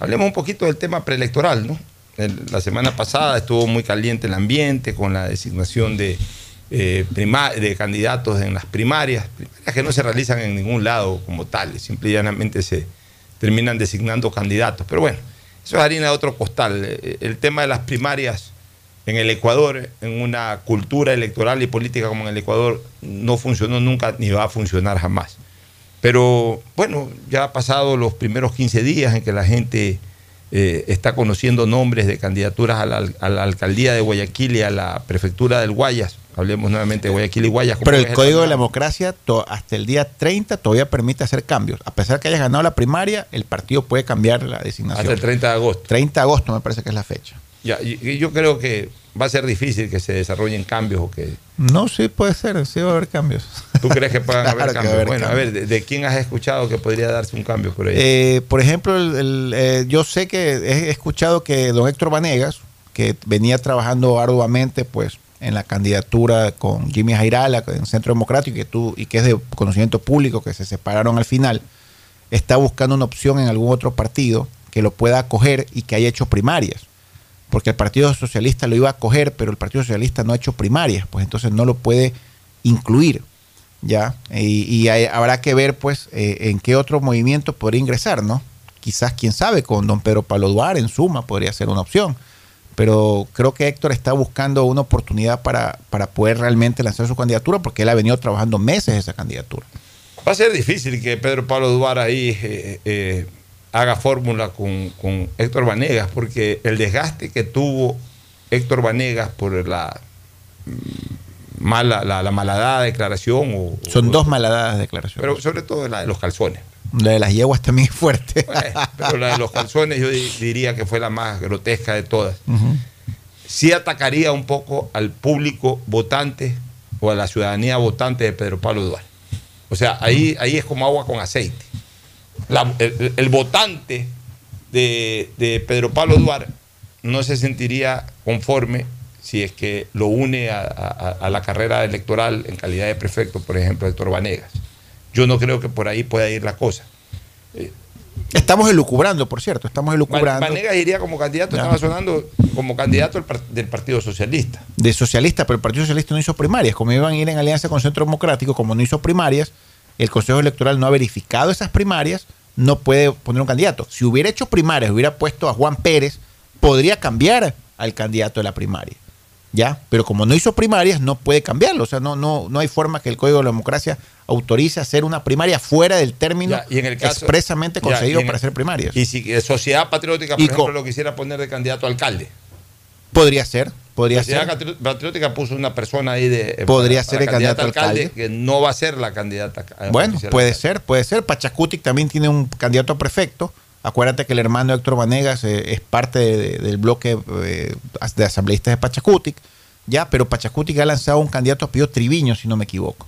Hablemos un poquito del tema preelectoral, ¿no? El- la semana pasada estuvo muy caliente el ambiente con la designación de, eh, de candidatos en las primarias, primarias que no se realizan en ningún lado como tales, simple y llanamente se terminan designando candidatos. Pero bueno, eso es harina de otro costal. Eh, El tema de las primarias en el Ecuador, en una cultura electoral y política como en el Ecuador, no funcionó nunca ni va a funcionar jamás. Pero bueno, ya ha pasado los primeros 15 días en que la gente eh, está conociendo nombres de candidaturas a la alcaldía de Guayaquil y a la prefectura del Guayas. Hablemos nuevamente de Guayaquil y Guayas. Pero el Código de la. Democracia to- hasta el día 30 todavía permite hacer cambios. A pesar que hayas ganado la primaria, el partido puede cambiar la designación. Hasta el 30 de agosto. 30 de agosto me parece que es la fecha. Ya, y- yo creo que va a ser difícil que se desarrollen cambios o que... No, sí puede ser, sí va a haber cambios. ¿Tú crees que puedan Claro haber cambios? haber bueno, a ver, ¿de, de quién has escuchado que podría darse un cambio por ahí? Eh, por ejemplo, el- el, eh, yo sé que he escuchado que don Héctor Vanegas, que venía trabajando arduamente pues en la candidatura con Jimmy Jairala en Centro Democrático y que, tú, y que es de conocimiento público, que se separaron al final, está buscando una opción en algún otro partido que lo pueda acoger y que haya hecho primarias. Porque el Partido Socialista lo iba a acoger, pero el Partido Socialista no ha hecho primarias, pues entonces no lo puede incluir. ¿ya? Y, habrá que ver, pues, eh, en qué otro movimiento podría ingresar, ¿no? Quizás, quién sabe, con don Pedro Pablo Duar en suma podría ser una opción. Pero creo que Héctor está buscando una oportunidad para, para poder realmente lanzar su candidatura, porque él ha venido trabajando meses esa candidatura. Va a ser difícil que Pedro Pablo Duar ahí eh, eh, haga fórmula con, con Héctor Vanegas, porque el desgaste que tuvo Héctor Vanegas por la mm, mala, la, la malhadada declaración. O, Son o- dos malhadadas declaraciones. Pero sobre todo la de los calzones. La de las yeguas también es fuerte. Pero la de los calzones yo di- diría que fue la más grotesca de todas. Ujú. Sí atacaría un poco al público votante o a la ciudadanía votante de Pedro Pablo Duarte. O sea, ahí, ahí es como agua con aceite. La- el, el votante de, de Pedro Pablo Duarte no se sentiría conforme si es que lo une a, a- a la carrera electoral en calidad de prefecto, por ejemplo, Héctor Vanegas. Yo no creo que por ahí pueda ir la cosa. Estamos elucubrando, por cierto, estamos elucubrando. Vanegas iría como candidato, estaba sonando como candidato del del Partido Socialista. de socialista, pero el Partido Socialista no hizo primarias. Como iban a ir en alianza con Centro Democrático, como no hizo primarias, el Consejo Electoral no ha verificado esas primarias, no puede poner un candidato. Si hubiera hecho primarias, hubiera puesto a Juan Pérez, podría cambiar al candidato de la primaria. ¿Ya? Pero como no hizo primarias, no puede cambiarlo. O sea, no, no, no hay forma que el Código de la Democracia autorice hacer una primaria fuera del término Ya, y en el caso- expresamente ya, concedido y en- para hacer primarias. Y si Sociedad Patriótica, por Y ejemplo, lo quisiera poner de candidato a alcalde. Podría ser, podría Sociedad ser. Patriótica puso una persona ahí de. eh, Podría para- ser el candidato a alcalde, alcalde. que no va a ser la candidata. a- Bueno, puede ser, puede ser. Pachacutic también tiene un candidato a prefecto. Acuérdate que el hermano Héctor Vanegas eh, es parte de- de- del bloque eh, de asambleístas de Pachacutic, ya, pero Pachacutic ha lanzado un candidato a Pío Triviño, si no me equivoco,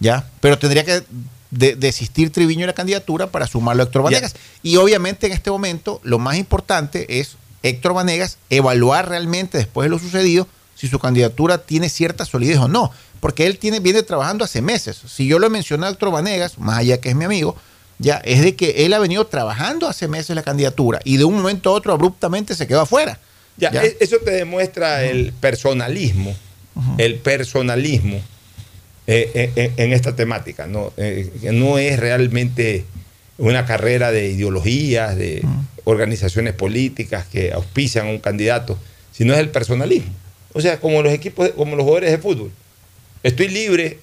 ya, pero tendría que de- desistir Triviño de la candidatura para sumarlo a Héctor Ya. Vanegas. Y obviamente en este momento lo más importante es Héctor Vanegas evaluar realmente después de lo sucedido si su candidatura tiene cierta solidez o no, porque él tiene viene trabajando hace meses. Si yo lo he mencionado a Héctor Vanegas, más allá que es mi amigo, ya es de que él ha venido trabajando hace meses la candidatura y de un momento a otro abruptamente se quedó afuera. Ya, Ya. e- eso te demuestra el personalismo, el personalismo eh, eh, eh, en esta temática, ¿no? Eh, no es realmente una carrera de ideologías, de organizaciones políticas que auspician a un candidato, sino es el personalismo. O sea, como los equipos, como los jugadores de fútbol. Estoy libre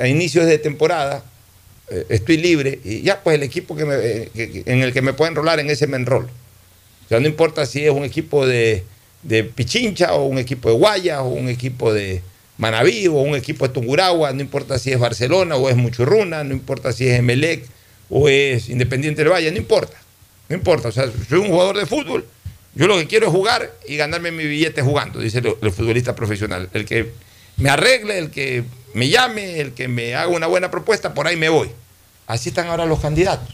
a inicios de temporada, eh, estoy libre y ya pues el equipo que me- eh, en el que me pueda enrolar en ese me enrolo. O sea, no importa si es un equipo de, de Pichincha o un equipo de Guayas o un equipo de Manaví o un equipo de Tunguragua, no importa si es Barcelona o es Muchurruna, no importa si es Emelec o es Independiente del Valle, no importa. No importa, o sea, soy un jugador de fútbol, yo lo que quiero es jugar y ganarme mi billete jugando, dice el futbolista profesional. El que me arregle, el que me llame, el que me haga una buena propuesta, por ahí me voy. Así están ahora los candidatos.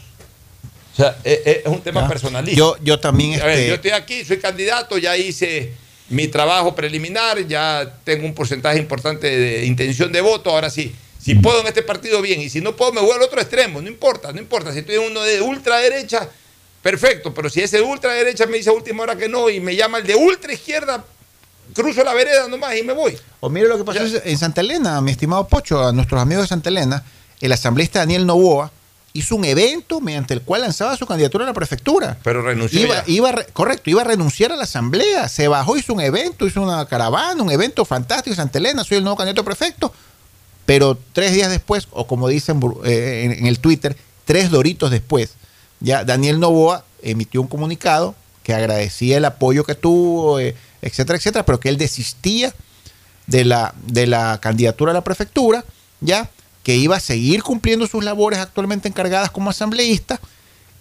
O sea, es, es un tema Ya. personalista. Yo, yo también A ver, este, yo estoy aquí, soy candidato, ya hice mi trabajo preliminar, ya tengo un porcentaje importante de intención de voto, ahora sí. Si puedo en este partido, bien, y si no puedo, me voy al otro extremo, no importa, no importa. Si estoy en uno de ultraderecha, perfecto, pero si ese de ultraderecha me dice a última hora que no y me llama el de ultra izquierda, cruzo la vereda nomás y me voy. O mire lo que pasó en Santa Elena, mi estimado Pocho, a nuestros amigos de Santa Elena, el asambleísta Daniel Novoa hizo un evento mediante el cual lanzaba su candidatura a la prefectura. Pero renunció. Iba, correcto, iba a renunciar a la asamblea, se bajó, hizo un evento, hizo una caravana, un evento fantástico en Santa Elena, soy el nuevo candidato a prefecto, pero tres días después, o como dicen eh, en, en el Twitter, tres doritos después, ya Daniel Novoa emitió un comunicado que agradecía el apoyo que tuvo, eh, etcétera, etcétera, pero que él desistía de la, de la candidatura a la prefectura, ya que iba a seguir cumpliendo sus labores actualmente encargadas como asambleísta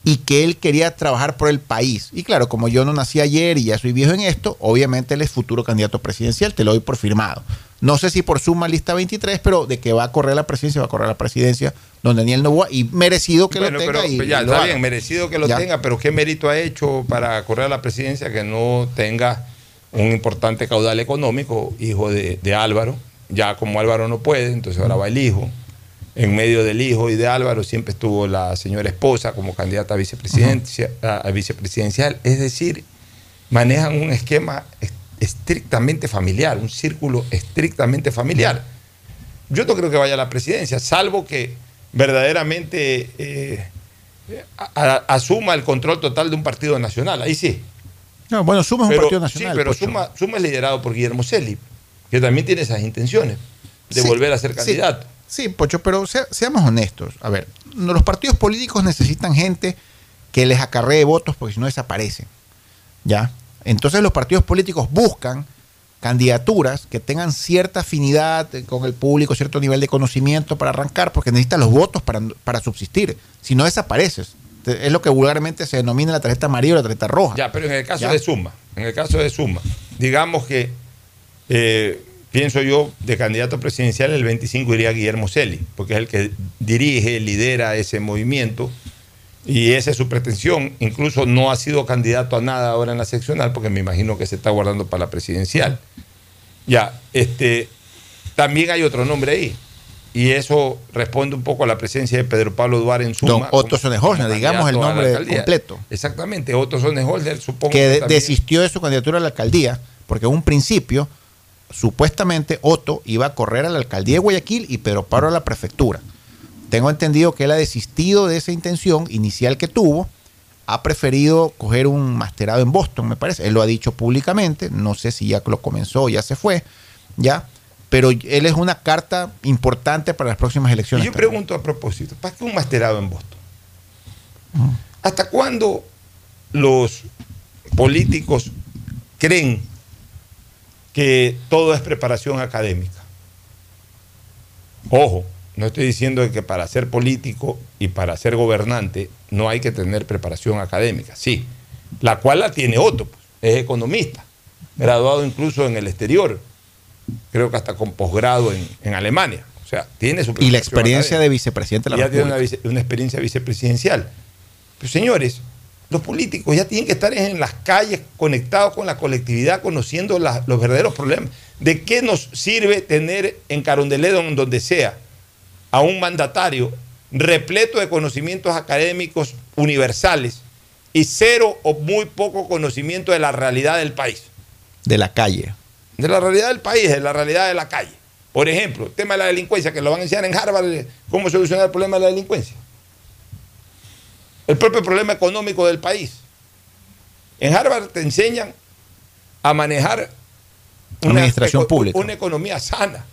y que él quería trabajar por el país. Y claro, como yo no nací ayer y ya soy viejo en esto, obviamente él es futuro candidato presidencial, te lo doy por firmado. No sé si por suma lista 23, pero de que va a correr la presidencia, va a correr la presidencia don Daniel Novoa y merecido que Bueno, lo tenga pero y, ya y lo está haga. bien, merecido que lo Ya. tenga, pero ¿qué mérito ha hecho para correr a la presidencia que no tenga un importante caudal económico, hijo de, de Álvaro? Ya como Álvaro no puede, entonces ahora va el hijo. En medio del hijo y de Álvaro siempre estuvo la señora esposa como candidata a, vicepresidencia, a, a vicepresidencial. Es decir, manejan un esquema es- estrictamente familiar, un círculo estrictamente familiar. Yo no creo que vaya a la presidencia, salvo que verdaderamente eh, a- asuma el control total de un partido nacional. Ahí sí. No, bueno, Suma es un Pero- partido nacional. Sí, pero Pocho. Suma, Suma es liderado por Guillermo Celi, que también tiene esas intenciones de Sí, volver a ser candidato. Sí, Pocho, pero sea- seamos honestos. A ver, los partidos políticos necesitan gente que les acarree votos porque si no desaparecen. ¿Ya? Entonces los partidos políticos buscan candidaturas que tengan cierta afinidad con el público, cierto nivel de conocimiento para arrancar, porque necesitan los votos para, para subsistir. Si no desapareces. Es lo que vulgarmente se denomina la tarjeta amarilla o la tarjeta roja. Ya, pero en el caso ¿Ya? de Suma, en el caso de Suma, digamos que, eh, pienso yo, de candidato presidencial el 25 iría Guillermo Celi, porque es el que dirige, lidera ese movimiento y esa es su pretensión. Incluso no ha sido candidato a nada ahora en la seccional, porque me imagino que se está guardando para la presidencial. Ya, este, también hay otro nombre ahí. Y eso responde un poco a la presencia de Pedro Pablo Duarte en Suma. Don Otto como digamos el nombre completo. Exactamente, Otto Sonneholder, supongo que también- desistió de su candidatura a la alcaldía, porque en un principio, supuestamente, Otto iba a correr a la alcaldía de Guayaquil y Pedro Pablo a la prefectura. Tengo entendido que él ha desistido de esa intención inicial que tuvo, ha preferido coger un masterado en Boston, me parece. Él lo ha dicho públicamente, no sé si ya lo comenzó o ya se fue, ya. Pero él es una carta importante para las próximas Y elecciones. yo pregunto a propósito, ¿para qué un masterado en Boston? ¿Hasta cuándo los políticos creen que todo es preparación académica? Ojo, no estoy diciendo que para ser político y para ser gobernante no hay que tener preparación académica, sí, la cual la tiene Otto, pues, es economista, graduado incluso en el exterior, creo que hasta con posgrado en, en Alemania. O sea, tiene su Y la experiencia académica. de vicepresidente de la ya tiene una, una experiencia vicepresidencial. Pero señores, los políticos ya tienen que estar en las calles conectados con la colectividad, conociendo la- los verdaderos problemas. ¿De qué nos sirve tener en Carondelet, en donde sea, a un mandatario repleto de conocimientos académicos universales y cero o muy poco conocimiento de la realidad del país? De la calle. de la realidad del país, de la realidad de la calle. Por ejemplo, el tema de la delincuencia, que lo van a enseñar en Harvard, cómo solucionar el problema de la delincuencia. El propio problema económico del país. En Harvard te enseñan a manejar Administración eco- pública. una economía sana.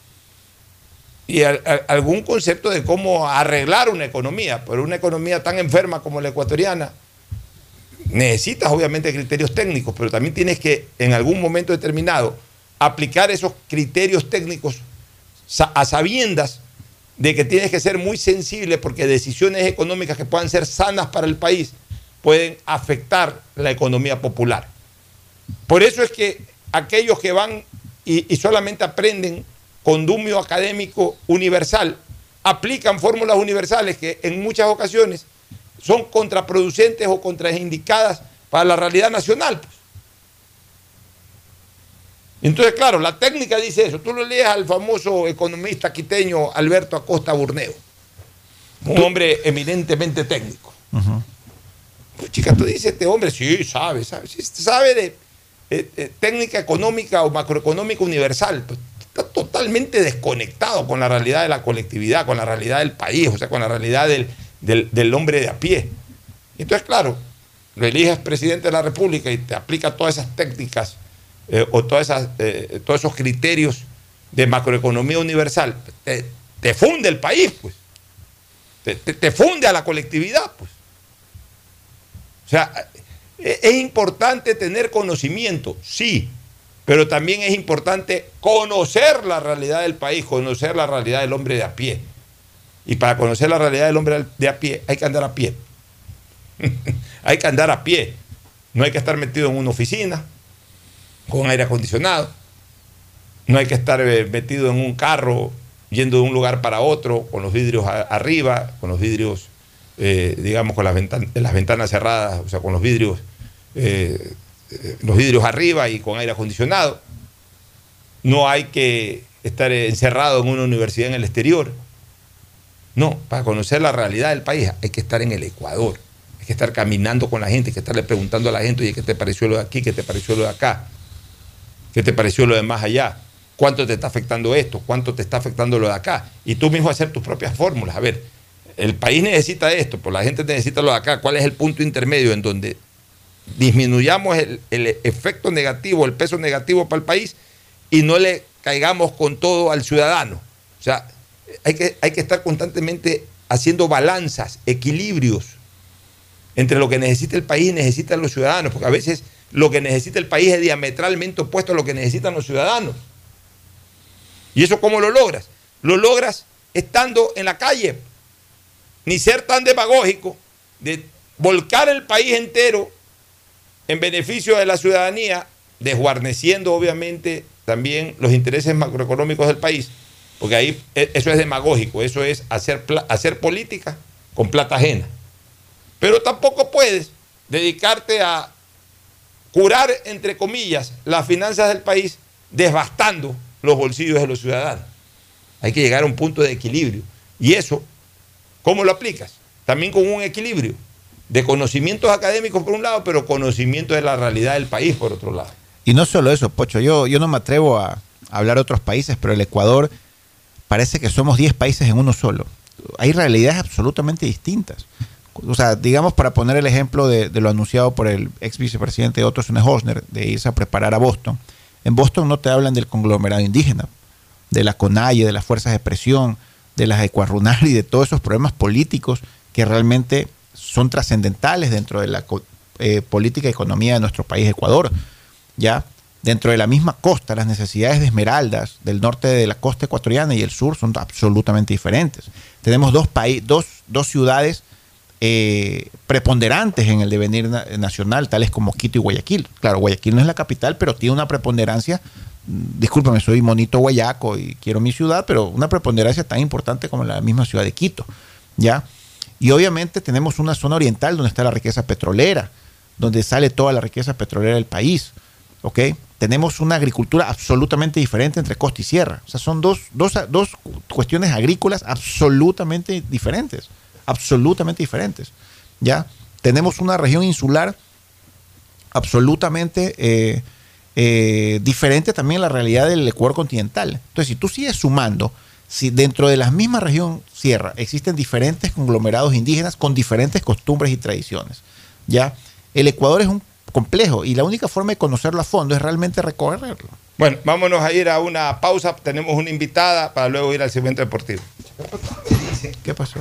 Y al- al- algún concepto de cómo arreglar una economía, pero una economía tan enferma como la ecuatoriana, necesitas obviamente criterios técnicos, pero también tienes que en algún momento determinado aplicar esos criterios técnicos a sabiendas de que tienes que ser muy sensible porque decisiones económicas que puedan ser sanas para el país pueden afectar la economía popular. Por eso es que aquellos que van y, solamente aprenden condumio académico universal, aplican fórmulas universales que en muchas ocasiones son contraproducentes o contraindicadas para la realidad nacional. Entonces, claro, la técnica dice eso. Tú lo lees al famoso economista quiteño Alberto Acosta Burneo, un hombre eminentemente técnico. Pues, chica, tú dices, este hombre, sí, sabe, sabe, sí, sabe de eh, eh, técnica económica o macroeconómica universal. Pues, está totalmente desconectado con la realidad de la colectividad, con la realidad del país, o sea, con la realidad del, del- del hombre de a pie. Entonces, claro, lo eliges presidente de la República y te aplica todas esas técnicas eh, o todas esas, eh, todos esos criterios de macroeconomía universal, te, te funde el país, pues. Te, te- funde a la colectividad, pues. O sea, e- es importante tener conocimiento, sí, pero también es importante conocer la realidad del país, conocer la realidad del hombre de a pie. Y para conocer la realidad del hombre de a pie hay que andar a pie. hay que andar a pie. No hay que estar metido en una oficina con aire acondicionado. No hay que estar eh, metido en un carro yendo de un lugar para otro con los vidrios arriba, con los vidrios, eh, digamos, con las, las ventanas cerradas, o sea, con los vidrios, eh, los vidrios arriba y con aire acondicionado. No hay que estar encerrado en una universidad en el exterior. No, para conocer la realidad del país hay que estar en el Ecuador, hay que estar caminando con la gente, hay que estarle preguntando a la gente, oye, ¿qué te pareció lo de aquí? ¿Qué te pareció lo de acá? ¿Qué te pareció lo de más allá? ¿Cuánto te está afectando esto? ¿Cuánto te está afectando lo de acá? Y tú mismo hacer tus propias fórmulas. A ver, el país necesita esto, pero la gente necesita lo de acá. ¿Cuál es el punto intermedio en donde disminuyamos el, el efecto negativo, el peso negativo para el país y no le caigamos con todo al ciudadano? O sea, hay que, hay que estar constantemente haciendo balanzas, equilibrios entre lo que necesita el país y necesitan los ciudadanos, porque a veces lo que necesita el país es diametralmente opuesto a lo que necesitan los ciudadanos. ¿Y eso cómo lo logras? Lo logras estando en la calle, ni ser tan demagógico de volcar el país entero en beneficio de la ciudadanía, desguarneciendo obviamente también los intereses macroeconómicos del país, porque ahí e, eso es demagógico, eso es hacer, hacer política con plata ajena. Pero tampoco puedes dedicarte a curar, entre comillas, las finanzas del país devastando los bolsillos de los ciudadanos. Hay que llegar a un punto de equilibrio. Y eso, ¿cómo lo aplicas? También con un equilibrio de conocimientos académicos por un lado, pero conocimiento de la realidad del país por otro lado. Y no solo eso, Pocho, yo, yo no me atrevo a, hablar de otros países, pero el Ecuador parece que somos 10 países en uno solo. Hay realidades absolutamente distintas. O sea, digamos para poner el ejemplo de, lo anunciado por el ex vicepresidente Otto Hosner de irse a preparar a Boston. En Boston no te hablan del conglomerado indígena, de la CONAIE, de las fuerzas de presión, de las y de todos esos problemas políticos que realmente son trascendentales dentro de la eh, política y economía de nuestro país, Ecuador. ¿ya? Dentro de la misma costa, las necesidades de esmeraldas del norte de la costa ecuatoriana y el sur son absolutamente diferentes. Tenemos dos, dos, dos ciudades eh, preponderantes en el devenir nacional, tales como Quito y Guayaquil. Claro, Guayaquil no es la capital, pero tiene una preponderancia, mm, discúlpame, soy monito guayaco y quiero mi ciudad, pero una preponderancia tan importante como la misma ciudad de Quito, ¿ya? Y obviamente tenemos una zona oriental donde está la riqueza petrolera, donde sale toda la riqueza petrolera del país, ¿ok? Tenemos una agricultura absolutamente diferente entre costa y sierra. O sea, son dos, dos, dos cuestiones agrícolas absolutamente diferentes absolutamente diferentes. ¿ya? Tenemos una región insular absolutamente eh, eh, diferente también a la realidad del Ecuador continental. Entonces, si tú sigues sumando, si dentro de la misma región sierra existen diferentes conglomerados indígenas con diferentes costumbres y tradiciones, ¿ya? El Ecuador es un complejo y la única forma de conocerlo a fondo es realmente recorrerlo. Bueno, vámonos a ir a una pausa. Tenemos una invitada para luego ir al segmento deportivo. ¿Qué pasó?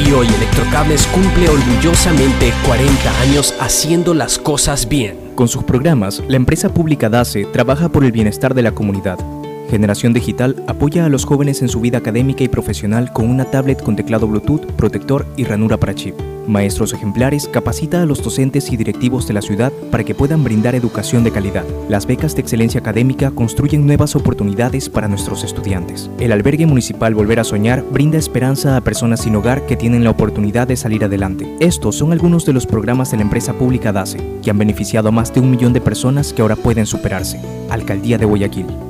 y hoy Electrocables cumple orgullosamente 40 años haciendo las cosas bien. Con sus programas, la empresa pública DACE trabaja por el bienestar de la comunidad Generación Digital apoya a los jóvenes en su vida académica y profesional con una tablet con teclado Bluetooth, protector y ranura para chip. Maestros ejemplares capacita a los docentes y directivos de la ciudad para que puedan brindar educación de calidad. Las becas de excelencia académica construyen nuevas oportunidades para nuestros estudiantes. El albergue municipal Volver a Soñar brinda esperanza a personas sin hogar que tienen la oportunidad de salir adelante. Estos son algunos de los programas de la empresa pública DACE, que han beneficiado a más de un millón de personas que ahora pueden superarse. Alcaldía de Guayaquil.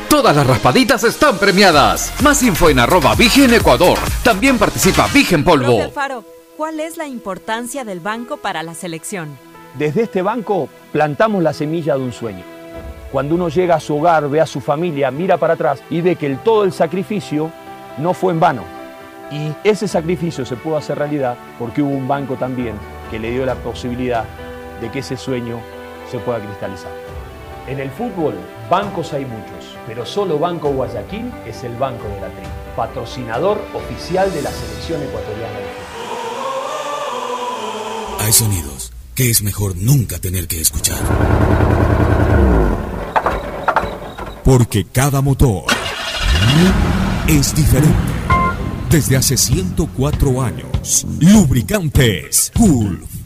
Todas las raspaditas están premiadas. Más info en arroba Vigen Ecuador. También participa Vigen Profe Polvo. Alfaro, ¿cuál es la importancia del banco para la selección? Desde este banco plantamos la semilla de un sueño. Cuando uno llega a su hogar, ve a su familia, mira para atrás y ve que el, todo el sacrificio no fue en vano. Y ese sacrificio se pudo hacer realidad porque hubo un banco también que le dio la posibilidad de que ese sueño se pueda cristalizar. En el fútbol, bancos hay muchos, pero solo Banco Guayaquil es el banco de la tri, patrocinador oficial de la selección ecuatoriana. Hay sonidos que es mejor nunca tener que escuchar. Porque cada motor es diferente. Desde hace 104 años, Lubricantes Gulf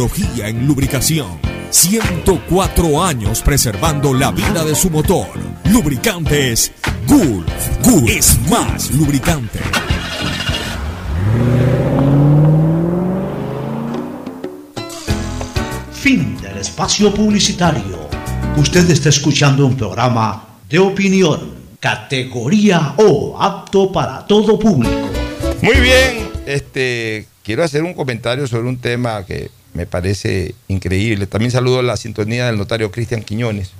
en lubricación. 104 años preservando la vida de su motor. Lubricantes Gulf. Gulf es más lubricante. Fin del espacio publicitario. Usted está escuchando un programa de opinión, categoría O, apto para todo público. Muy bien, este, quiero hacer un comentario sobre un tema que me parece increíble. También saludo la sintonía del notario Cristian Quiñones,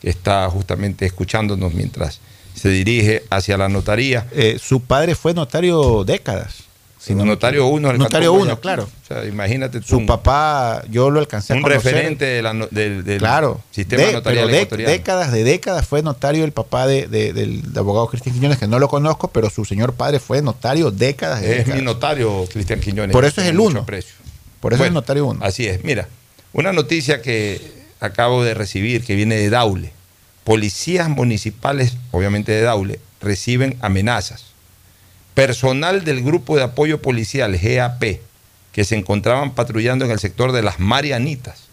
que está justamente escuchándonos mientras se dirige hacia la notaría. Eh, su padre fue notario décadas. Sí, notario 1 Notario 1, claro. O sea, imagínate tú. Su un- papá, yo lo alcancé a un conocer. referente de la del, Claro, sistema de- notarial pero de- décadas de décadas fue notario el papá de- de- del abogado Cristian Quiñones, que no lo conozco, pero su señor padre fue notario décadas de Es décadas. mi notario, Cristian Quiñones. Por eso es el mucho uno. aprecio. Por eso Bueno, es notario uno. Así es. Mira, una noticia que acabo de recibir que viene de Daule. Policías municipales, obviamente de Daule, reciben amenazas. Personal del grupo de apoyo policial GAP, que se encontraban patrullando en el sector de las Marianitas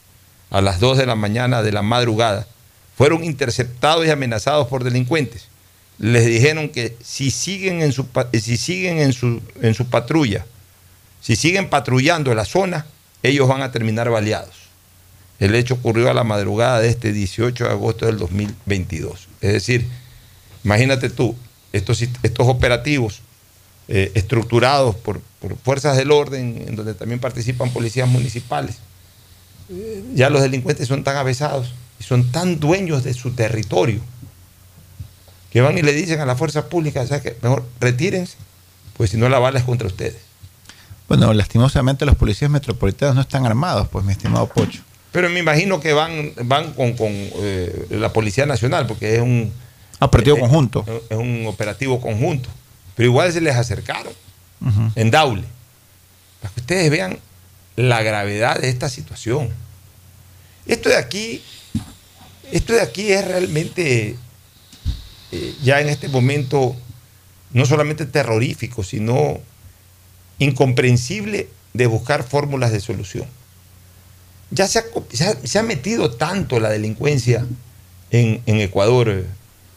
a las 2 de la mañana de la madrugada, fueron interceptados y amenazados por delincuentes. Les dijeron que si siguen en su, si siguen en su, en su patrulla, si siguen patrullando la zona, ellos van a terminar baleados. El hecho ocurrió a la madrugada de este 18 de agosto del 2022. Es decir, imagínate tú, estos, estos operativos eh, estructurados por, por fuerzas del orden, en donde también participan policías municipales, eh, ya los delincuentes son tan avesados y son tan dueños de su territorio que van y le dicen a la fuerza pública, ¿sabes qué? Mejor retírense, pues si no la bala es contra ustedes. Bueno, lastimosamente los policías metropolitanos no están armados, pues, mi estimado Pocho. Pero me imagino que van, van con, con, eh, la Policía Nacional, porque es un operativo eh, conjunto. Es un operativo conjunto. Pero igual se les acercaron en Daule. Para que ustedes vean la gravedad de esta situación. Esto de aquí, esto de aquí es realmente eh, ya en este momento no solamente terrorífico, sino incomprensible de buscar fórmulas de solución. Ya se ha, metido tanto la delincuencia en, en Ecuador, eh,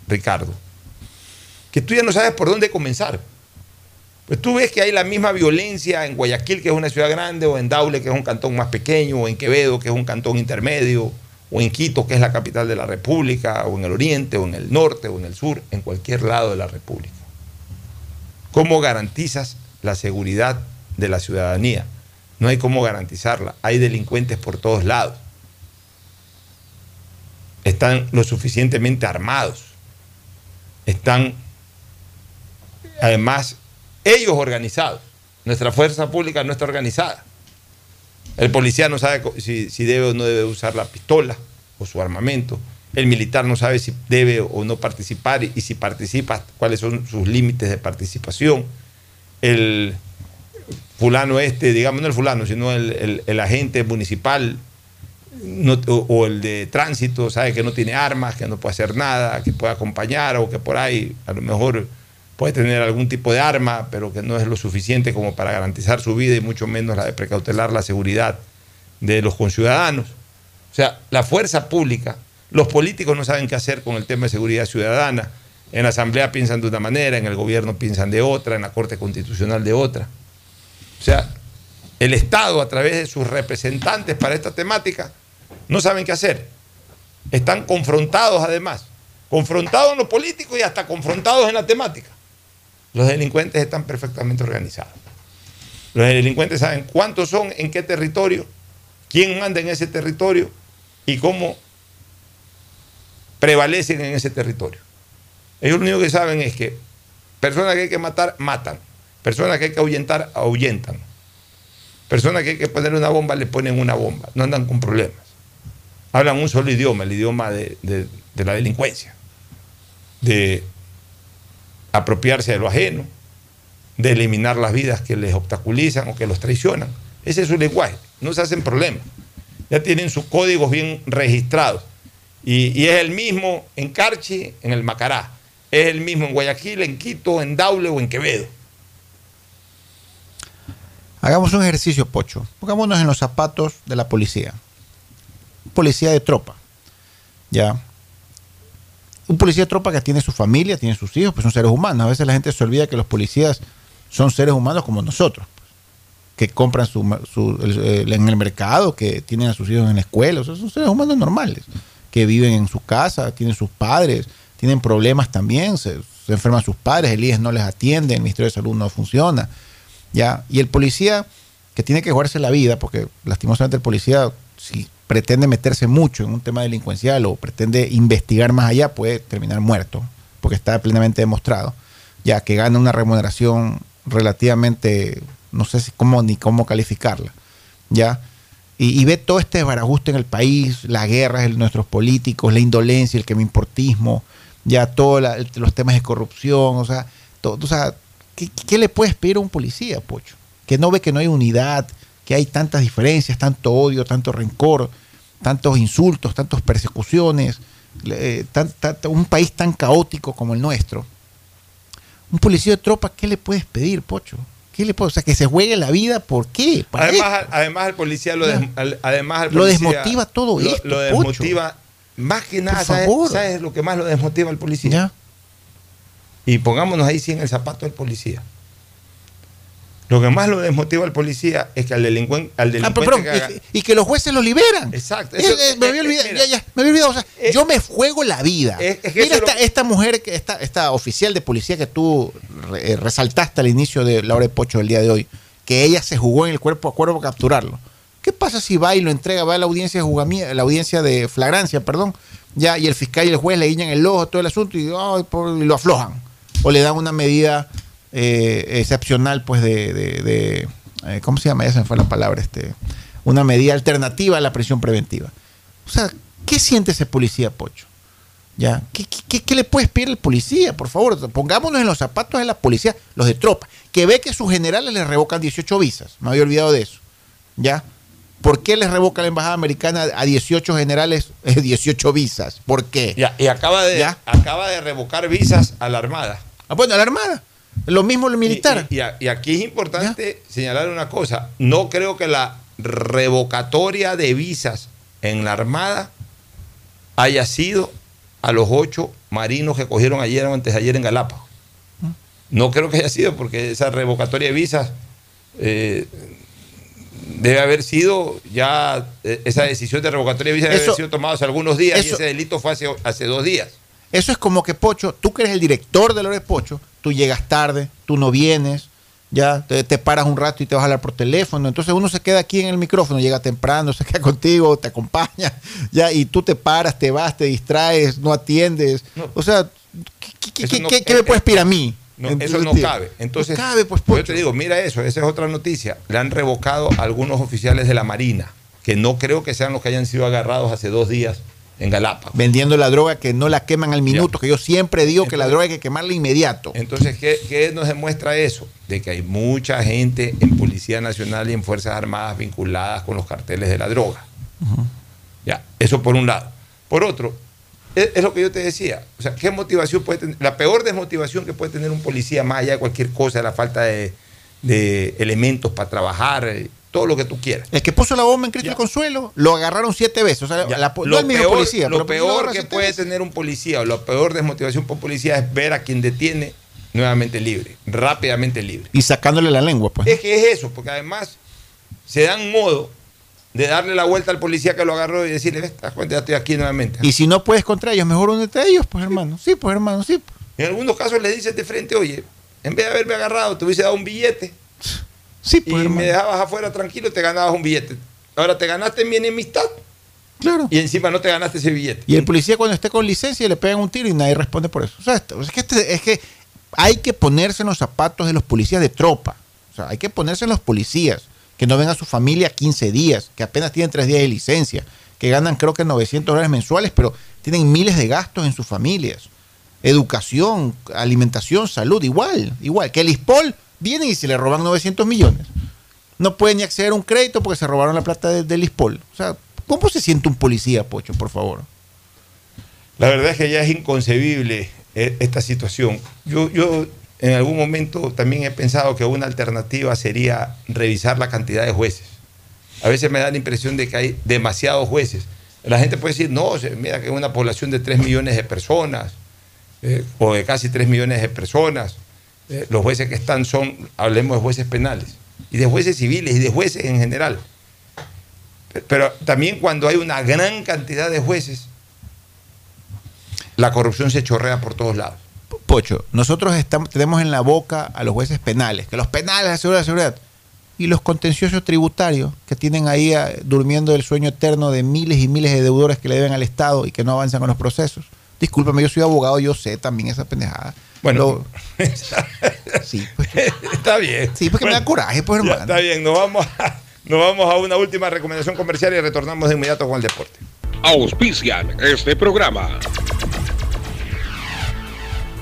Ricardo, que tú ya no sabes por dónde comenzar. Pues tú ves que hay la misma violencia en Guayaquil, que es una ciudad grande, o en Daule, que es un cantón más pequeño, o en Quevedo, que es un cantón intermedio, o en Quito, que es la capital de la República, o en el oriente, o en el norte, o en el sur, en cualquier lado de la República. ¿Cómo garantizas la seguridad de la ciudadanía? No hay cómo garantizarla. Hay delincuentes por todos lados. Están lo suficientemente armados. Están, además, ellos organizados. Nuestra fuerza pública no está organizada. El policía no sabe si, si, debe o no debe usar la pistola o su armamento. El militar no sabe si debe o no participar y, y si participa, cuáles son sus límites de participación. El fulano este, digamos no el fulano, sino el, el, agente municipal o, o, el de tránsito, sabe que no tiene armas, que no puede hacer nada, que puede acompañar o que por ahí a lo mejor puede tener algún tipo de arma, pero que no es lo suficiente como para garantizar su vida y mucho menos la de precautelar la seguridad de los conciudadanos. O sea, la fuerza pública, los políticos no saben qué hacer con el tema de seguridad ciudadana. En la Asamblea piensan de una manera, en el gobierno piensan de otra, en la Corte Constitucional de otra. O sea, el Estado a través de sus representantes para esta temática no saben qué hacer. Están confrontados además, confrontados en lo político y hasta confrontados en la temática. Los delincuentes están perfectamente organizados. Los delincuentes saben cuántos son, en qué territorio, quién manda en ese territorio y cómo prevalecen en ese territorio. Ellos lo único que saben es que personas que hay que matar, matan. Personas que hay que ahuyentar, ahuyentan. Personas que hay que poner una bomba, le ponen una bomba. No andan con problemas. Hablan un solo idioma, el idioma de, de, la delincuencia. De apropiarse de lo ajeno, de eliminar las vidas que les obstaculizan o que los traicionan. Ese es su lenguaje, no se hacen problemas. Ya tienen sus códigos bien registrados. Y, y, es el mismo en Carchi, en el Macará. Es el mismo en Guayaquil, en Quito, en Daule o en Quevedo. Hagamos un ejercicio, Pocho. Pongámonos en los zapatos de la policía. Policía de tropa. Ya un policía de tropa que tiene su familia, tiene sus hijos, pues son seres humanos. A veces la gente se olvida que los policías son seres humanos como nosotros, pues, que compran en el mercado, que tienen a sus hijos en la escuela, son seres humanos normales, que viven en su casa, tienen sus padres, tienen problemas también, se, enferman sus padres, el IES no les atiende, el Ministerio de Salud no funciona. ¿ya? Y el policía que tiene que jugarse la vida, porque lastimosamente el policía, si pretende meterse mucho en un tema delincuencial o pretende investigar más allá, puede terminar muerto, porque está plenamente demostrado, ya que gana una remuneración relativamente, no sé cómo ni cómo calificarla, ya. Y, y ve todo este desbarajuste en el país, las guerras de nuestros políticos, la indolencia, el que me importismo, ya todos los temas de corrupción, o sea, todo, o sea ¿qué, ¿qué, le puedes pedir a un policía, Pocho? Que no ve que no hay unidad, que hay tantas diferencias, tanto odio, tanto rencor, tantos insultos, tantas persecuciones, eh, tan, tan, un país tan caótico como el nuestro. Un policía de tropa, ¿qué le puedes pedir, Pocho? ¿Qué le puedes? O sea, que se juegue la vida, ¿por qué? Además, además, el policía lo, des, además lo desmotiva todo lo, esto. Lo desmotiva, Pocho. Más que nada, ¿sabes, ¿sabes, lo que más lo desmotiva al policía? ¿Ya? Y pongámonos ahí sí en el zapato del policía. Lo que más lo desmotiva al policía es que al delincuente. Al delincuente ah, que haga... y, que los jueces lo liberan. Exacto. Eso, eh, eh, me había olvidado. Mira, ya, ya, me había olvidado. O sea, eh, yo me juego la vida. Es, es que Mira esta, lo... esta, mujer, esta, esta oficial de policía que tú re, resaltaste al inicio de la hora de Pocho del día de hoy, que ella se jugó en el cuerpo a cuerpo a capturarlo. ¿Qué pasa si va y lo entrega, va a la audiencia de la audiencia de flagrancia, perdón, ya, y el fiscal y el juez le guiñan el ojo, todo el asunto, y, lo aflojan? O le dan una medida eh, excepcional, pues, de, de, de eh, ¿cómo se llama? Ya se me fue la palabra, este, una medida alternativa a la prisión preventiva. O sea, ¿qué siente ese policía, Pocho? ¿Ya? ¿Qué, qué- le puedes pedir al policía? Por favor, pongámonos en los zapatos de la policía, los de tropa, que ve que sus generales le revocan 18 visas. Me había olvidado de eso. ¿Ya? ¿Por qué les revoca la embajada americana a 18 generales eh, 18 visas? ¿Por qué? Ya, y acaba de, acaba de revocar visas a la Armada. Ah, bueno, a la Armada. Lo mismo el militar. Y, y aquí es importante señalar una cosa. No creo que la revocatoria de visas en la Armada haya sido a los ocho marinos que cogieron ayer o antes de ayer en Galápagos. No creo que haya sido porque esa revocatoria de visas eh, debe haber sido ya, eh, esa decisión de revocatoria de visas debe Eso- haber sido tomada hace algunos días y ese delito fue hace, hace dos días. Eso es como que Pocho, tú que eres el director de Lores Pocho, tú llegas tarde, tú no vienes, ya te, te paras un rato y te vas a hablar por teléfono. Entonces uno se queda aquí en el micrófono, llega temprano, se queda contigo, te acompaña, ya, y tú te paras, te vas, te distraes, no atiendes. O sea, ¿qué, qué- no- qué- me puedes pedir a mí? No, eso no cabe. Entonces, No cabe, pues, yo te digo, mira eso, esa es otra noticia. Le han revocado a algunos oficiales de la Marina, que no creo que sean los que hayan sido agarrados hace dos días en Galápagos. Vendiendo la droga que no la queman al minuto, que yo siempre digo que la droga hay que quemarla inmediato. Entonces, ¿qué, qué nos demuestra eso? De que hay mucha gente en Policía Nacional y en Fuerzas Armadas vinculadas con los carteles de la droga. Ya, eso por un lado. Por otro, es, es lo que yo te decía. O sea, ¿qué motivación puede tener? La peor desmotivación que puede tener un policía, más allá de cualquier cosa, la falta de, de elementos para trabajar, eh, todo lo que tú quieras. El que puso la bomba en Cristo del Consuelo, lo agarraron siete veces. O sea, la, no lo el mismo peor, policía. lo lo peor que puede veces. tener un policía o la peor desmotivación por un policía es ver a quien detiene nuevamente libre, rápidamente libre. Y sacándole la lengua, pues. Es que es eso, porque además se dan modo de darle la vuelta al policía que lo agarró y decirle, "Ves, te das cuenta, ya estoy aquí nuevamente. Y si no puedes contra ellos, mejor únete a ellos, pues hermano. Sí, pues hermano, sí. En algunos casos le dices de frente, oye, en vez de haberme agarrado, te hubiese dado un billete. Sí, y me dejabas afuera tranquilo, te ganabas un billete. Ahora te ganaste mi enemistad. Claro. Y encima no te ganaste ese billete. Y el policía cuando esté con licencia le pegan un tiro y nadie responde por eso. O sea, esto- es, que este- es que hay que ponerse en los zapatos de los policías de tropa. O sea, hay que ponerse en los policías que no ven a su familia 15 días, que apenas tienen 3 días de licencia, que ganan creo que 900 dólares mensuales, pero tienen miles de gastos en sus familias. Educación, alimentación, salud, igual, igual. Que el ISPOL viene y se le roban 900 millones. No puede ni acceder a un crédito porque se robaron la plata de- del ISPOL. O sea, ¿cómo se siente un policía, Pocho, por favor? La verdad es que ya es inconcebible eh, esta situación. Yo, yo en algún momento también he pensado que una alternativa sería revisar la cantidad de jueces. A veces me da la impresión de que hay demasiados jueces. La gente puede decir, no, mira que es una población de 3 millones de personas, eh, o de casi 3 millones de personas. Eh, los jueces que están son, hablemos de jueces penales, y de jueces civiles, y de jueces en general. Pero también cuando hay una gran cantidad de jueces, la corrupción se chorrea por todos lados. Pocho, nosotros estamos, tenemos en la boca a los jueces penales, que los penales aseguran la seguridad, y los contenciosos tributarios que tienen ahí ah, durmiendo el sueño eterno de miles y miles de deudores que le deben al Estado y que no avanzan con los procesos. Discúlpame, yo soy abogado, yo sé también esa pendejada. Bueno, sí, pues, está bien. Sí, porque me da coraje, pues Ya, hermano. Está bien, nos vamos, a, nos vamos a una última recomendación comercial y retornamos de inmediato con el deporte. Auspician este programa.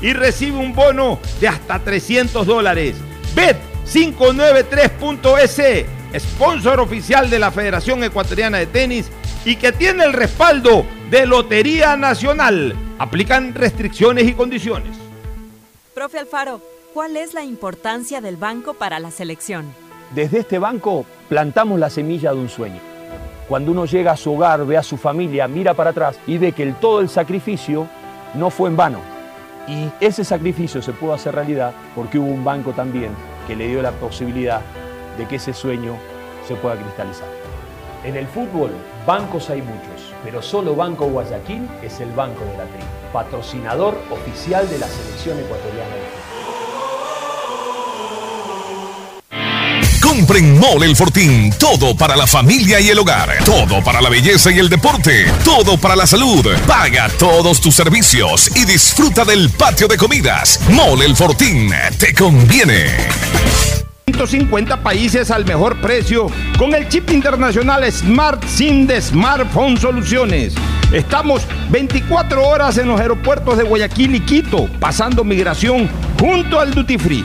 y recibe un bono de hasta 300 dólares. Bet593.es, sponsor oficial de la Federación Ecuatoriana de Tenis y que tiene el respaldo de Lotería Nacional. Aplican restricciones y condiciones. Profe Alfaro, ¿cuál es la importancia del banco para la selección? Desde este banco plantamos la semilla de un sueño. Cuando uno llega a su hogar, ve a su familia, mira para atrás y ve que el, todo el sacrificio no fue en vano. Y ese sacrificio se pudo hacer realidad porque hubo un banco también que le dio la posibilidad de que ese sueño se pueda cristalizar. En el fútbol, bancos hay muchos, pero solo Banco Guayaquil es el banco de la tri, patrocinador oficial de la selección ecuatoriana fútbol. Compren Mole el Fortín. Todo para la familia y el hogar. Todo para la belleza y el deporte. Todo para la salud. Paga todos tus servicios y disfruta del patio de comidas. Mole el Fortín. Te conviene. 150 países al mejor precio con el chip internacional Smart SIM de Smartphone Soluciones. Estamos 24 horas en los aeropuertos de Guayaquil y Quito, pasando migración junto al Duty Free.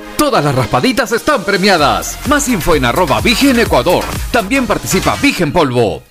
Todas las raspaditas están premiadas. Más info en arroba Vigen Ecuador. También participa Vigen Polvo.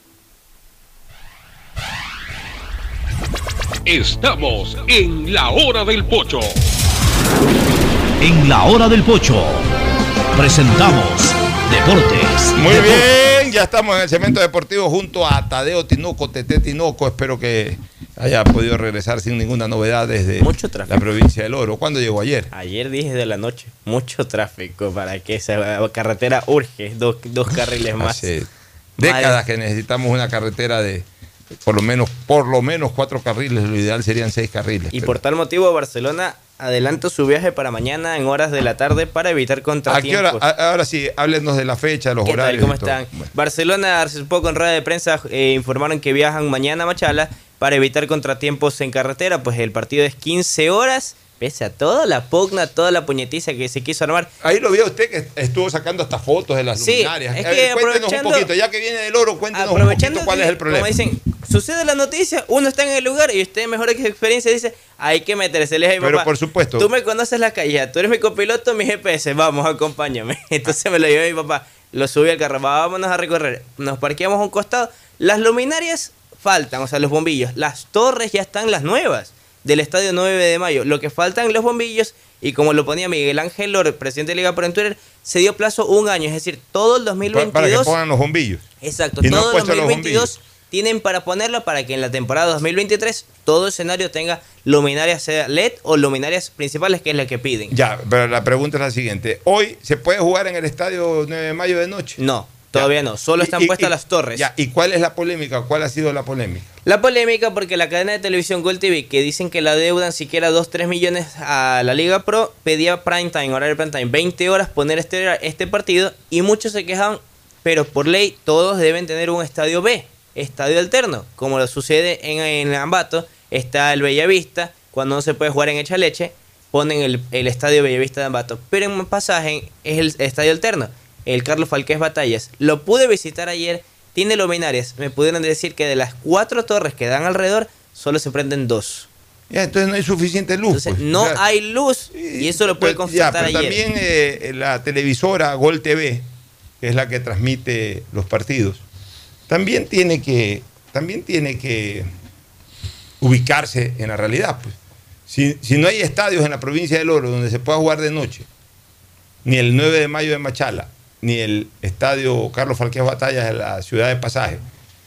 Estamos en la hora del pocho. En la hora del pocho presentamos Deportes. Muy bien, ya estamos en el cemento deportivo junto a Tadeo Tinoco, Tete Tinoco. Espero que haya podido regresar sin ninguna novedad desde Mucho tráfico. la provincia del Oro. ¿Cuándo llegó ayer? Ayer dije de la noche, mucho tráfico para que esa carretera urge, dos, dos carriles más. Hace décadas que necesitamos una carretera de por lo menos por lo menos cuatro carriles. Lo ideal serían seis carriles. Y pero- por tal motivo Barcelona adelanta su viaje para mañana en horas de la tarde para evitar ¿A qué contratiempos. hora? A- ahora sí, háblenos de la fecha, los ¿Qué tal? horarios. ¿Cómo están? Barcelona hace poco en rueda de prensa eh, informaron que viajan mañana a Machala para evitar contratiempos en carretera, pues el partido es 15 horas, pese a toda la pugna, toda la puñetiza que se quiso armar. Ahí lo vio usted que estuvo sacando hasta fotos de las Sí, luminarias. es que cuéntenos aprovechando- un poquito, ya que viene del oro, cuéntenos un poquito cuál que, es el problema. Como dicen, sucede la noticia, uno está en el lugar y usted mejor que experiencia dice, hay que meterse. Le dije, Pero papá, por supuesto. Tú me conoces la calle, tú eres mi copiloto, mi GPS, vamos, acompáñame. Entonces me lo llevé mi papá, lo subí al carro, vámonos a recorrer. Nos parqueamos a un costado. Las luminarias faltan, o sea, los bombillos. Las torres ya están las nuevas del estadio 9 de mayo. Lo que faltan los bombillos, y como lo ponía Miguel Ángel Lor, presidente de Liga por en Twitter, se dio plazo un año, es decir, todo el Pa- 2022. para que pongan los bombillos. Exacto, Y no todo el puesto los 2022 tienen para ponerlo para que en la temporada 2023 todo escenario tenga luminarias LED o luminarias principales, que es la que piden. Ya, pero la pregunta es la siguiente. ¿Hoy se puede jugar en el estadio 9 de mayo de noche? No, todavía no. Solo están puestas las torres. Ya, ¿y cuál es la polémica? ¿Cuál ha sido la polémica? La polémica porque la cadena de televisión Gold TV, que dicen que la deudan siquiera 2-3 millones a la Liga Pro, pedía prime time, horario prime time, 20 horas poner este, este partido y muchos se quejaban, pero por ley todos deben tener un estadio B, estadio alterno, como lo sucede en, en Ambato, está el Bellavista, cuando no se puede jugar en Echaleche, ponen el, el estadio Bellavista de Ambato, pero en un pasaje es el estadio alterno, el Carlos Falqués Batallas. Lo pude visitar ayer, tiene luminarias, me pudieron decir que de las cuatro torres que dan alrededor, solo se prenden dos. Ya, entonces no hay suficiente luz. Entonces, pues. no O sea, hay luz y eso lo puede ya, constatar pero ayer. también eh, la televisora Gol TV, que es la que transmite los partidos, también tiene que, también tiene que ubicarse en la realidad. Pues. Si, si no hay estadios en la provincia del Oro donde se pueda jugar de noche, ni el 9 de mayo de Machala, ni el estadio Carlos Falqués Batallas de la ciudad de Pasaje,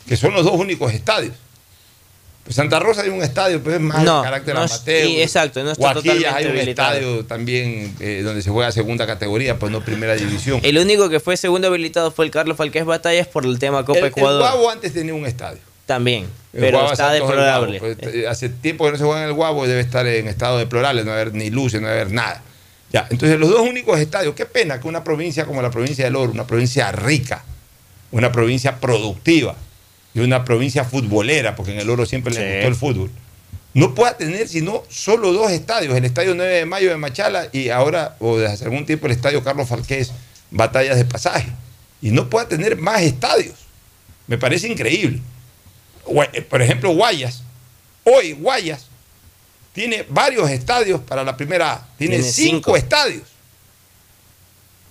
que son los dos únicos estadios. Pues Santa Rosa hay un estadio, pero es más No, de carácter no amateur. y exacto, no está totalmente hay un habilitado. estadio también eh, donde se juega segunda categoría, pues no primera división. El único que fue segundo habilitado fue el Carlos Falqués Batallas por el tema Copa El, el Ecuador. Guabo antes tenía un estadio. También, El pero está deplorable. Pues, eh, hace tiempo que no se juega en el Guabo y debe estar en estado deplorable, no haber ni luces, no haber nada. Ya, entonces los dos únicos estadios, qué pena que una provincia como la provincia del Oro, una provincia rica, una provincia productiva y una provincia futbolera, porque en el Oro siempre les gustó el fútbol, no pueda tener sino solo dos estadios, el Estadio 9 de Mayo de Machala y ahora, o desde hace algún tiempo, el Estadio Carlos Falqués, Batallas de Pasaje, y no pueda tener más estadios. Me parece increíble. Eh, Por ejemplo, Guayas, hoy Guayas tiene varios estadios para la primera A, tiene, Tiene cinco, cinco. estadios.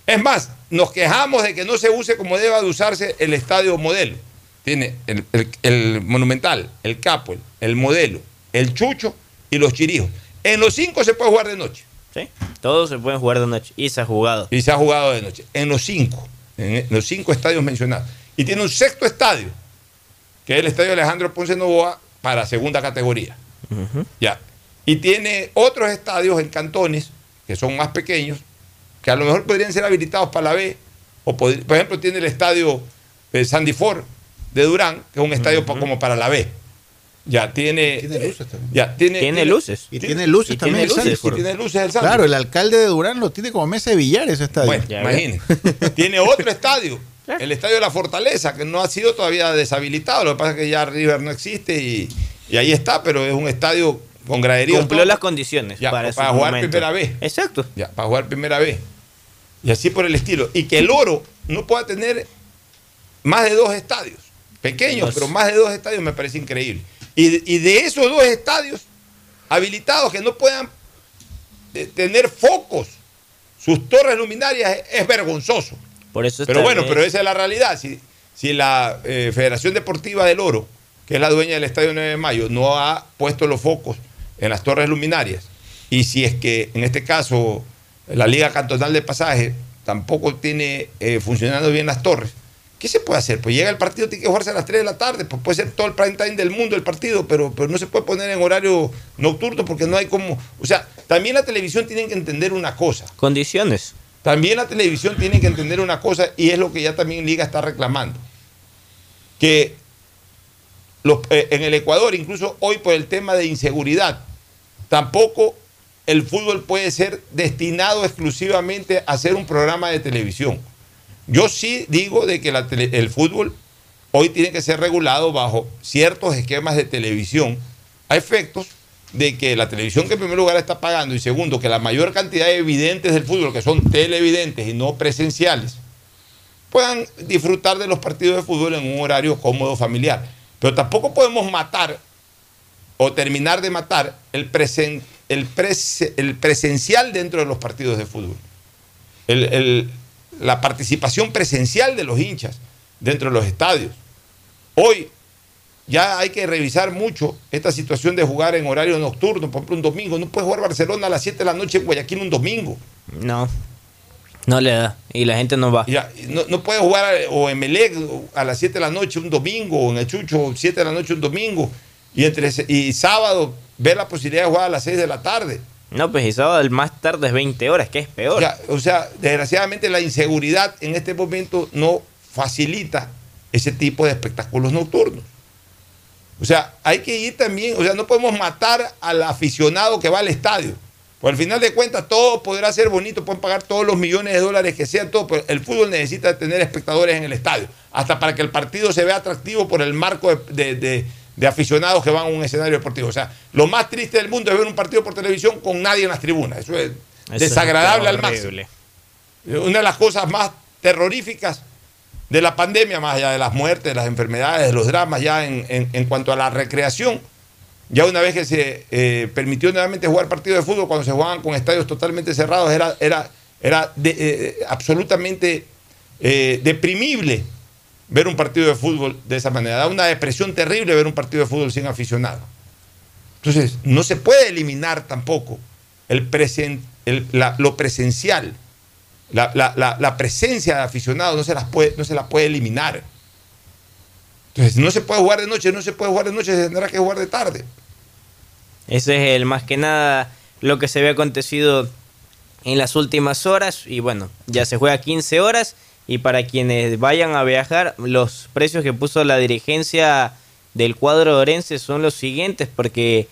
Es más, nos quejamos de que no se use como deba de usarse el estadio modelo. Tiene el, el- el Monumental, el Capo, el Modelo, el Chucho y los Chirijos. En los cinco se puede jugar de noche. Sí, todos se pueden jugar de noche. Y se ha jugado. Y se ha jugado de noche. En los cinco. En los cinco estadios mencionados. Y tiene un sexto estadio, que es el estadio Alejandro Ponce Novoa para segunda categoría. Ya. Y tiene otros estadios en cantones, que son más pequeños, que a lo mejor podrían ser habilitados para la B. O por ejemplo, tiene el estadio eh, Sandy Ford de Durán, que es un estadio como para la B. Ya tiene. Tiene luces también. Ya, tiene, Tiene luces. Y tiene luces y también tiene luces, y tiene luces el. Claro, el alcalde de Durán lo tiene como mesa de billar ese estadio. Bueno, imagínense. Tiene otro estadio, el estadio de la Fortaleza, que no ha sido todavía deshabilitado. Lo que pasa es que ya River no existe y, y ahí está, pero es un estadio con graderío. Cumplió las condiciones Ya, para, jugar momento. primera vez. Exacto. Ya, para jugar primera vez. Y así por el estilo. Y que el oro no pueda tener más de dos estadios. Pequeños, pero más de dos estadios me parece increíble. Y, de- y de esos dos estadios habilitados que no puedan eh, tener focos, sus torres luminarias, es, vergonzoso. Por eso Pero bueno, bien. pero esa es la realidad. Si, si la eh, Federación Deportiva del Oro, que es la dueña del Estadio 9 de Mayo, no ha puesto los focos en las torres luminarias, y si es que en este caso la Liga Cantonal de Pasaje tampoco tiene eh, funcionando bien las torres, ¿qué se puede hacer? Pues llega el partido, tiene que jugarse a las 3 de la tarde, pues puede ser todo el prime time del mundo el partido, pero, pero no se puede poner en horario nocturno porque no hay como... O sea, también la televisión tiene que entender una cosa. Condiciones. También la televisión tiene que entender una cosa y es lo que ya también Liga está reclamando. Que los- eh, en el Ecuador, incluso hoy por el tema de inseguridad, tampoco el fútbol puede ser destinado exclusivamente a ser un programa de televisión. Yo sí digo de que el fútbol hoy tiene que ser regulado bajo ciertos esquemas de televisión a efectos de que la televisión que en primer lugar está pagando y segundo que la mayor cantidad de evidentes del fútbol que son televidentes y no presenciales puedan disfrutar de los partidos de fútbol en un horario cómodo familiar. Pero tampoco podemos matar o terminar de matar el, presen- el, prese- el presencial dentro de los partidos de fútbol. El- la participación presencial de los hinchas dentro de los estadios. Hoy ya hay que revisar mucho esta situación de jugar en horario nocturno, por ejemplo un domingo. No puede jugar Barcelona a las 7 de la noche en Guayaquil un domingo. No. No le da. Y la gente no va. Ya, no, no puede jugar o en Melec a las 7 de la noche un domingo, o en el Chucho 7 de la noche un domingo, y, entre, y sábado ver la posibilidad de jugar a las 6 de la tarde. No, pues y sábado el más tarde es 20 horas, que es peor. O sea, desgraciadamente la inseguridad en este momento no facilita ese tipo de espectáculos nocturnos. O sea, hay que ir también, o sea, no podemos matar al aficionado que va al estadio. Por al final de cuentas, todo podrá ser bonito, pueden pagar todos los millones de dólares que sean, todo, pero el fútbol necesita tener espectadores en el estadio, hasta para que el partido se vea atractivo por el marco de- de aficionados que van a un escenario deportivo. O sea, lo más triste del mundo es ver un partido por televisión con nadie en las tribunas. Eso es Eso desagradable es al máximo. Una de las cosas más terroríficas de la pandemia, más allá de las muertes, de las enfermedades, de los dramas, ya en, en- en cuanto a la recreación, ya una vez que se eh, permitió nuevamente jugar partidos de fútbol cuando se jugaban con estadios totalmente cerrados, era, era, era de- eh, absolutamente eh, deprimible ver un partido de fútbol de esa manera. Da una depresión terrible ver un partido de fútbol sin aficionado. Entonces, no se puede eliminar tampoco el presen- el- la- lo presencial. La, la- la- presencia de aficionados no se, las no se la puede eliminar. Entonces, no se puede jugar de noche, no se puede jugar de noche, se tendrá que jugar de tarde. Ese es el más que nada lo que se había acontecido en las últimas horas y bueno, ya se juega 15 horas y para quienes vayan a viajar, los precios que puso la dirigencia del cuadro orense son los siguientes porque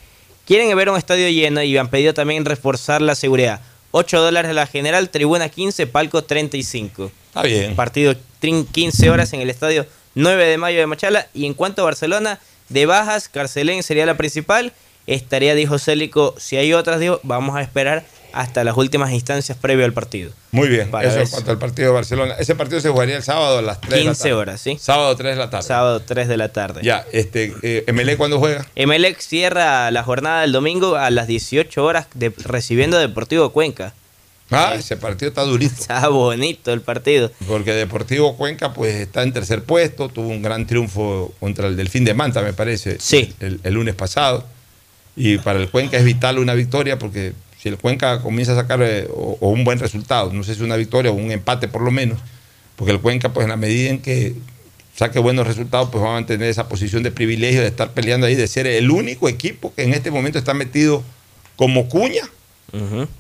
quieren ver un estadio lleno y han pedido también reforzar la seguridad. 8 dólares la general, tribuna 15, palco 35. Está bien. Partido trin- 15 horas en el estadio 9 de mayo de Machala. Y en cuanto a Barcelona, de bajas, Carcelén sería la principal. Estaría, dijo Célico, si hay otras, dijo, vamos a esperar hasta las últimas instancias previo al partido. Muy bien, Para eso en cuanto al partido de Barcelona. Ese partido se jugaría el sábado a las 3 de la 15 tarde. horas, ¿sí? Sábado 3 de la tarde. Sábado 3 de la tarde. Ya, este, eh, MLE cuando juega. Emelec cierra la jornada del domingo a las 18 horas de, recibiendo a Deportivo Cuenca. Ah, ese partido está durísimo. Está bonito el partido. Porque Deportivo Cuenca pues está en tercer puesto, tuvo un gran triunfo contra el Delfín de Manta, me parece, Sí. el, el lunes pasado. Y para el Cuenca es vital una victoria porque si el Cuenca comienza a sacar eh, o, o un buen resultado, no sé si una victoria o un empate por lo menos, porque el Cuenca pues en la medida en que saque buenos resultados pues va a mantener esa posición de privilegio de estar peleando ahí, de ser el único equipo que en este momento está metido como cuña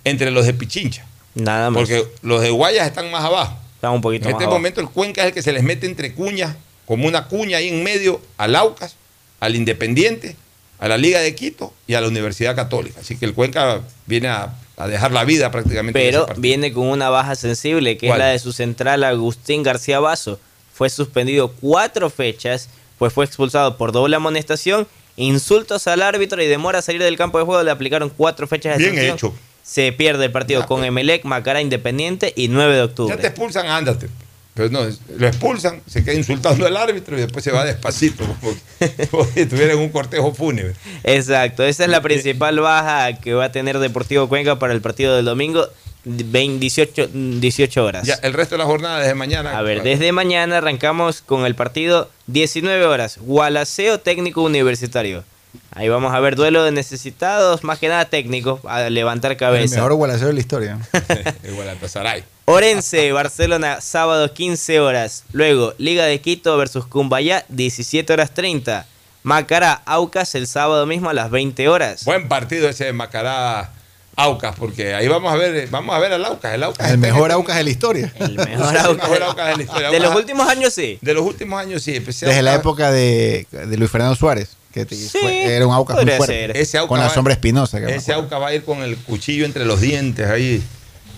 entre los de Pichincha. Nada más. Porque los de Guayas están más abajo. Están un poquito En más este abajo. momento el Cuenca es el que se les mete entre cuñas, como una cuña ahí en medio, al Aucas, al Independiente, a la Liga de Quito y a la Universidad Católica. Así que el Cuenca viene a, a dejar la vida prácticamente. Pero viene con una baja sensible, que ¿Cuál? es la de su central Agustín García Basso. Fue suspendido cuatro fechas, pues fue expulsado por doble amonestación, insultos al árbitro y demora a salir del campo de juego. Le aplicaron cuatro fechas de Bien sanción. hecho. Se pierde el partido con Emelec, Macará Independiente y 9 de Ya octubre. te expulsan, ándate. Pero no, lo expulsan, se queda insultando al árbitro y después se va despacito, como, como si estuviera en un cortejo fúnebre. Exacto, esa es la principal baja que va a tener Deportivo Cuenca para el partido del domingo, 20 18, 18 horas. Ya, el resto de la jornada desde mañana. A ver, desde mañana arrancamos con el partido 19 horas, Gualaceo Técnico Universitario. Ahí vamos a ver duelo de necesitados, más que nada técnicos, a levantar El cabeza. mejor gualaceo de la historia. El Galatasaray. Orense, Barcelona, sábado 15 horas. Luego, Liga de Quito versus Cumbayá, 17 horas 30. Macará, Aucas, el sábado mismo a las 20 horas. Buen partido ese de Macará Aucas, porque ahí vamos a ver, vamos a ver al Aucas. El, Aucas El mejor este- Aucas de la historia. El mejor El mejor Aucas de la historia. De los Aucas- últimos años sí. De los últimos años sí. empecé Desde la Aucas- época de, de Luis Fernando Suárez, que fue- era un Aucas muy fuerte. Ese Aucas Con la sombra espinosa. que Ese. Aucas va a ir con el cuchillo entre los dientes ahí,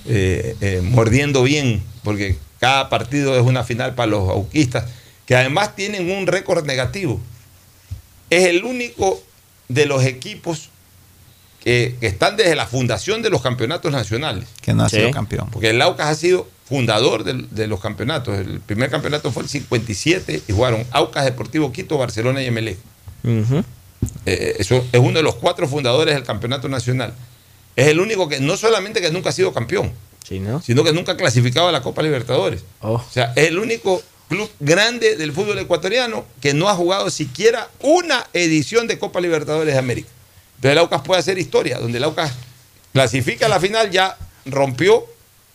eh, eh, mordiendo bien, porque cada partido es una final para los auquistas, que además tienen un récord negativo. Es el único de los equipos que, que están desde la fundación de los campeonatos nacionales. Que no ha Sí. sido campeón. Porque el Aucas ha sido fundador de, los campeonatos. El primer campeonato fue el 57 y jugaron Aucas Deportivo Quito, Barcelona y Emelec. Eh, eso es uno de los cuatro fundadores del campeonato nacional. Es el único que no solamente que nunca ha sido campeón, Sí, ¿no? sino que nunca ha clasificado a la Copa Libertadores. Oh. O sea, es el único club grande del fútbol ecuatoriano que no ha jugado siquiera una edición de Copa Libertadores de América. Entonces el Aucas puede hacer historia, donde el Aucas clasifica a la final, ya rompió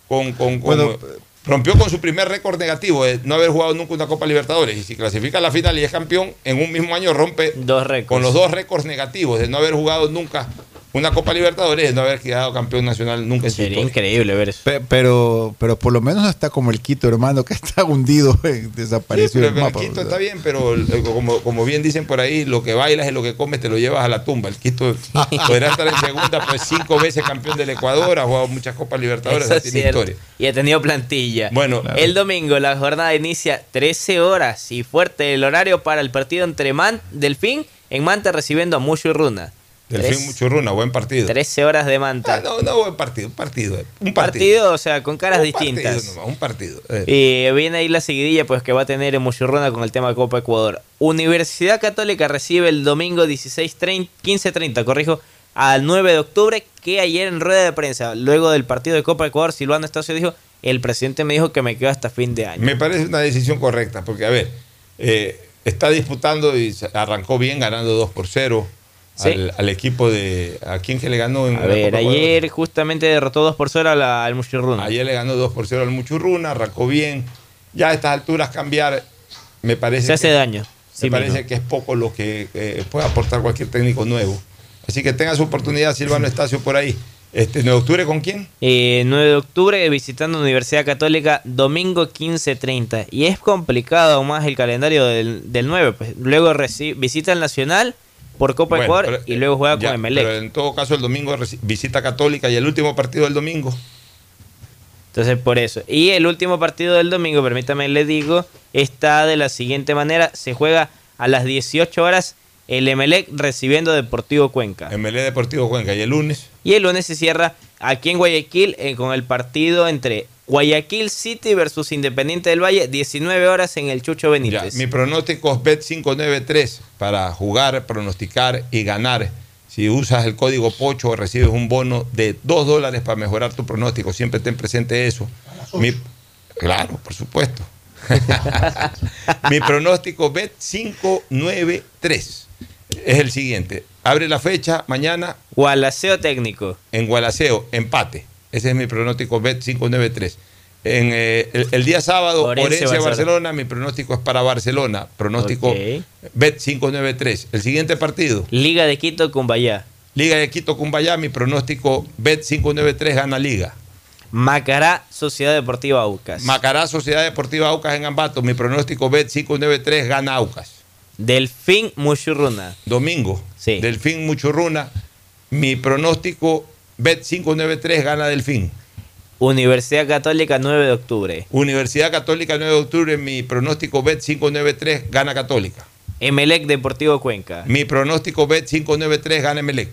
con, con- con- Bueno, rompió con su primer récord negativo de no haber jugado nunca una Copa Libertadores. Y si clasifica a la final y es campeón, en un mismo año rompe Dos con los dos récords negativos de no haber jugado nunca una Copa Libertadores y de no haber quedado campeón nacional nunca en su Sería increíble ver eso. Pe- Pero, pero por lo menos no está como el Quito, hermano, que está hundido, eh, Sí, desaparecido pero del el. Quito está bien, pero como, como bien dicen por ahí, lo que bailas y lo que comes te lo llevas a la tumba. El Quito podrá estar en segunda, pues cinco veces campeón del Ecuador, ha jugado muchas Copas Libertadores, es tiene historia. Y ha tenido plantilla. Bueno, El domingo la jornada inicia 13 horas y fuerte el horario para el partido entre Man Delfín en Manta recibiendo a Mushu y Runa. Delfín Muchurruna, buen partido. 13 horas de Manta. Ah, no, no, buen partido, un partido. eh, Un partido, partido. o sea, con caras Un distintas. partido nomás, un partido. eh. Y viene ahí la seguidilla pues que va a tener en Muchurruna con el tema de Copa Ecuador. Universidad Católica recibe el domingo 16:30 15.30, corrijo, al 9 de octubre, que ayer en rueda de prensa, luego del partido de Copa Ecuador, Silvano Estacio dijo, el presidente me dijo que me quedo hasta fin de año. Me parece una decisión correcta, porque a ver, eh, está disputando y arrancó bien ganando 2 por 0 Sí. al, al equipo de. ¿A quién que le ganó en A ver, ayer justamente derrotó 2 por 0 a la- al Muchurruna. Ayer le ganó 2 por 0 al Muchurruna, arrancó bien. Ya a estas alturas cambiar, me parece. Se hace que daño. Me parece que es poco lo que eh, puede aportar cualquier técnico nuevo. Así que tenga su oportunidad, Silvano Estacio, por ahí. Este, ¿9 de octubre con quién? Eh, 9 de octubre visitando Universidad Católica, domingo 15.30. Y es complicado más el calendario del, del 9. Pues. Luego reci- visita el Nacional por Copa Bueno, Ecuador pero, y luego juega Ya, con Emelec. Pero en todo caso, el domingo visita Católica y el último partido del domingo. Entonces, por eso. Y el último partido del domingo, permítame le digo, está de la siguiente manera. Se juega a las 18 horas el Emelec recibiendo Deportivo Cuenca. MLE Deportivo Cuenca. Y el lunes. Y el lunes se cierra aquí en Guayaquil eh, con el partido entre Guayaquil City versus Independiente del Valle, 19 horas en el Chucho Benítez. Mi pronóstico es Bet 593 para jugar, pronosticar y ganar. Si usas el código POCHO recibes un bono de 2 dólares para mejorar tu pronóstico. Siempre ten presente eso. Mi- claro, por supuesto. Mi pronóstico Bet 593 es el siguiente. Abre la fecha mañana. Gualaceo técnico. En Gualaceo, empate. Ese es mi pronóstico Bet 593. En, eh, el, el día sábado, Orense, Barcelona. Barcelona. mi pronóstico es para Barcelona. Pronóstico Ok. Bet 593. El siguiente partido. Liga de Quito Cumbayá. Liga de Quito Cumbayá, mi pronóstico Bet 593 gana Liga. Macará Sociedad Deportiva Aucas. Macará Sociedad Deportiva Aucas en Ambato, mi pronóstico Bet 593 gana Aucas. Delfín Muchurruna. Domingo. Sí. Delfín Muchurruna, mi pronóstico Bet 593 gana Delfín. Universidad Católica 9 de octubre. Universidad Católica 9 de octubre, mi pronóstico Bet 593 gana Católica. Emelec Deportivo Cuenca. Mi pronóstico Bet 593 gana Emelec.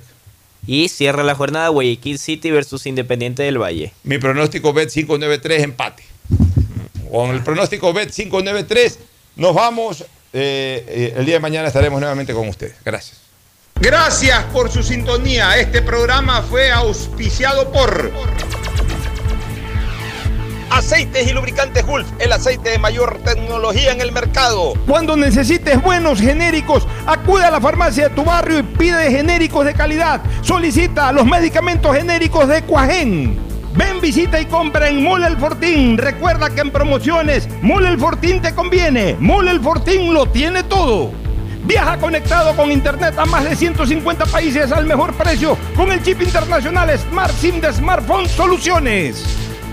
Y cierra la jornada Guayaquil City versus Independiente del Valle. Mi pronóstico Bet 593 empate. Con el pronóstico Bet 593 nos vamos. Eh, eh, el día de mañana estaremos nuevamente con ustedes. Gracias. Gracias por su sintonía. Este programa fue auspiciado por Aceites y lubricantes Gulf, el aceite de mayor tecnología en el mercado. Cuando necesites buenos genéricos, acude a la farmacia de tu barrio y pide genéricos de calidad. Solicita los medicamentos genéricos de Cuajén. Ven, visita y compra en Mole El Fortín. Recuerda que en promociones, Mole El Fortín te conviene. Mole El Fortín lo tiene todo. Viaja conectado con Internet a más de 150 países al mejor precio con el chip internacional Smart SIM de Smartphone Soluciones.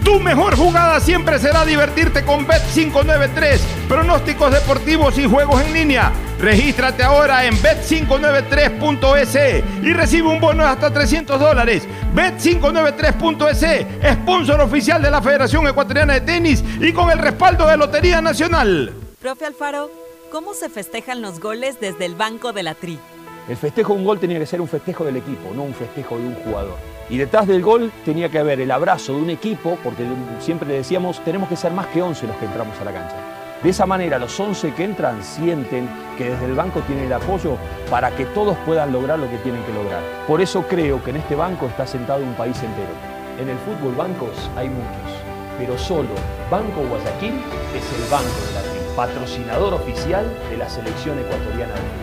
Tu mejor jugada siempre será divertirte con Bet593, pronósticos deportivos y juegos en línea. Regístrate ahora en bet593.es y recibe un bono de hasta 300 dólares. Bet593.es, sponsor oficial de la Federación Ecuatoriana de Tenis y con el respaldo de Lotería Nacional. Profe Alfaro, ¿cómo se festejan los goles desde el banco de la Tri? El festejo de un gol tenía que ser un festejo del equipo, no un festejo de un jugador. Y detrás del gol tenía que haber el abrazo de un equipo, porque siempre le decíamos, tenemos que ser más que 11 los que entramos a la cancha. De esa manera, los 11 que entran sienten que desde el banco tienen el apoyo para que todos puedan lograr lo que tienen que lograr. Por eso creo que en este banco está sentado un país entero. En el fútbol bancos hay muchos, pero solo Banco Guayaquil es el banco de la patrocinador oficial de la selección ecuatoriana de fútbol.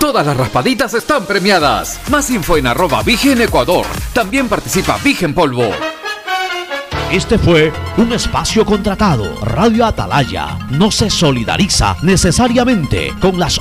Todas las raspaditas están premiadas. Más info en arroba Vigen Ecuador. También participa Vigen Polvo. Este fue un espacio contratado. Radio Atalaya no se solidariza necesariamente con las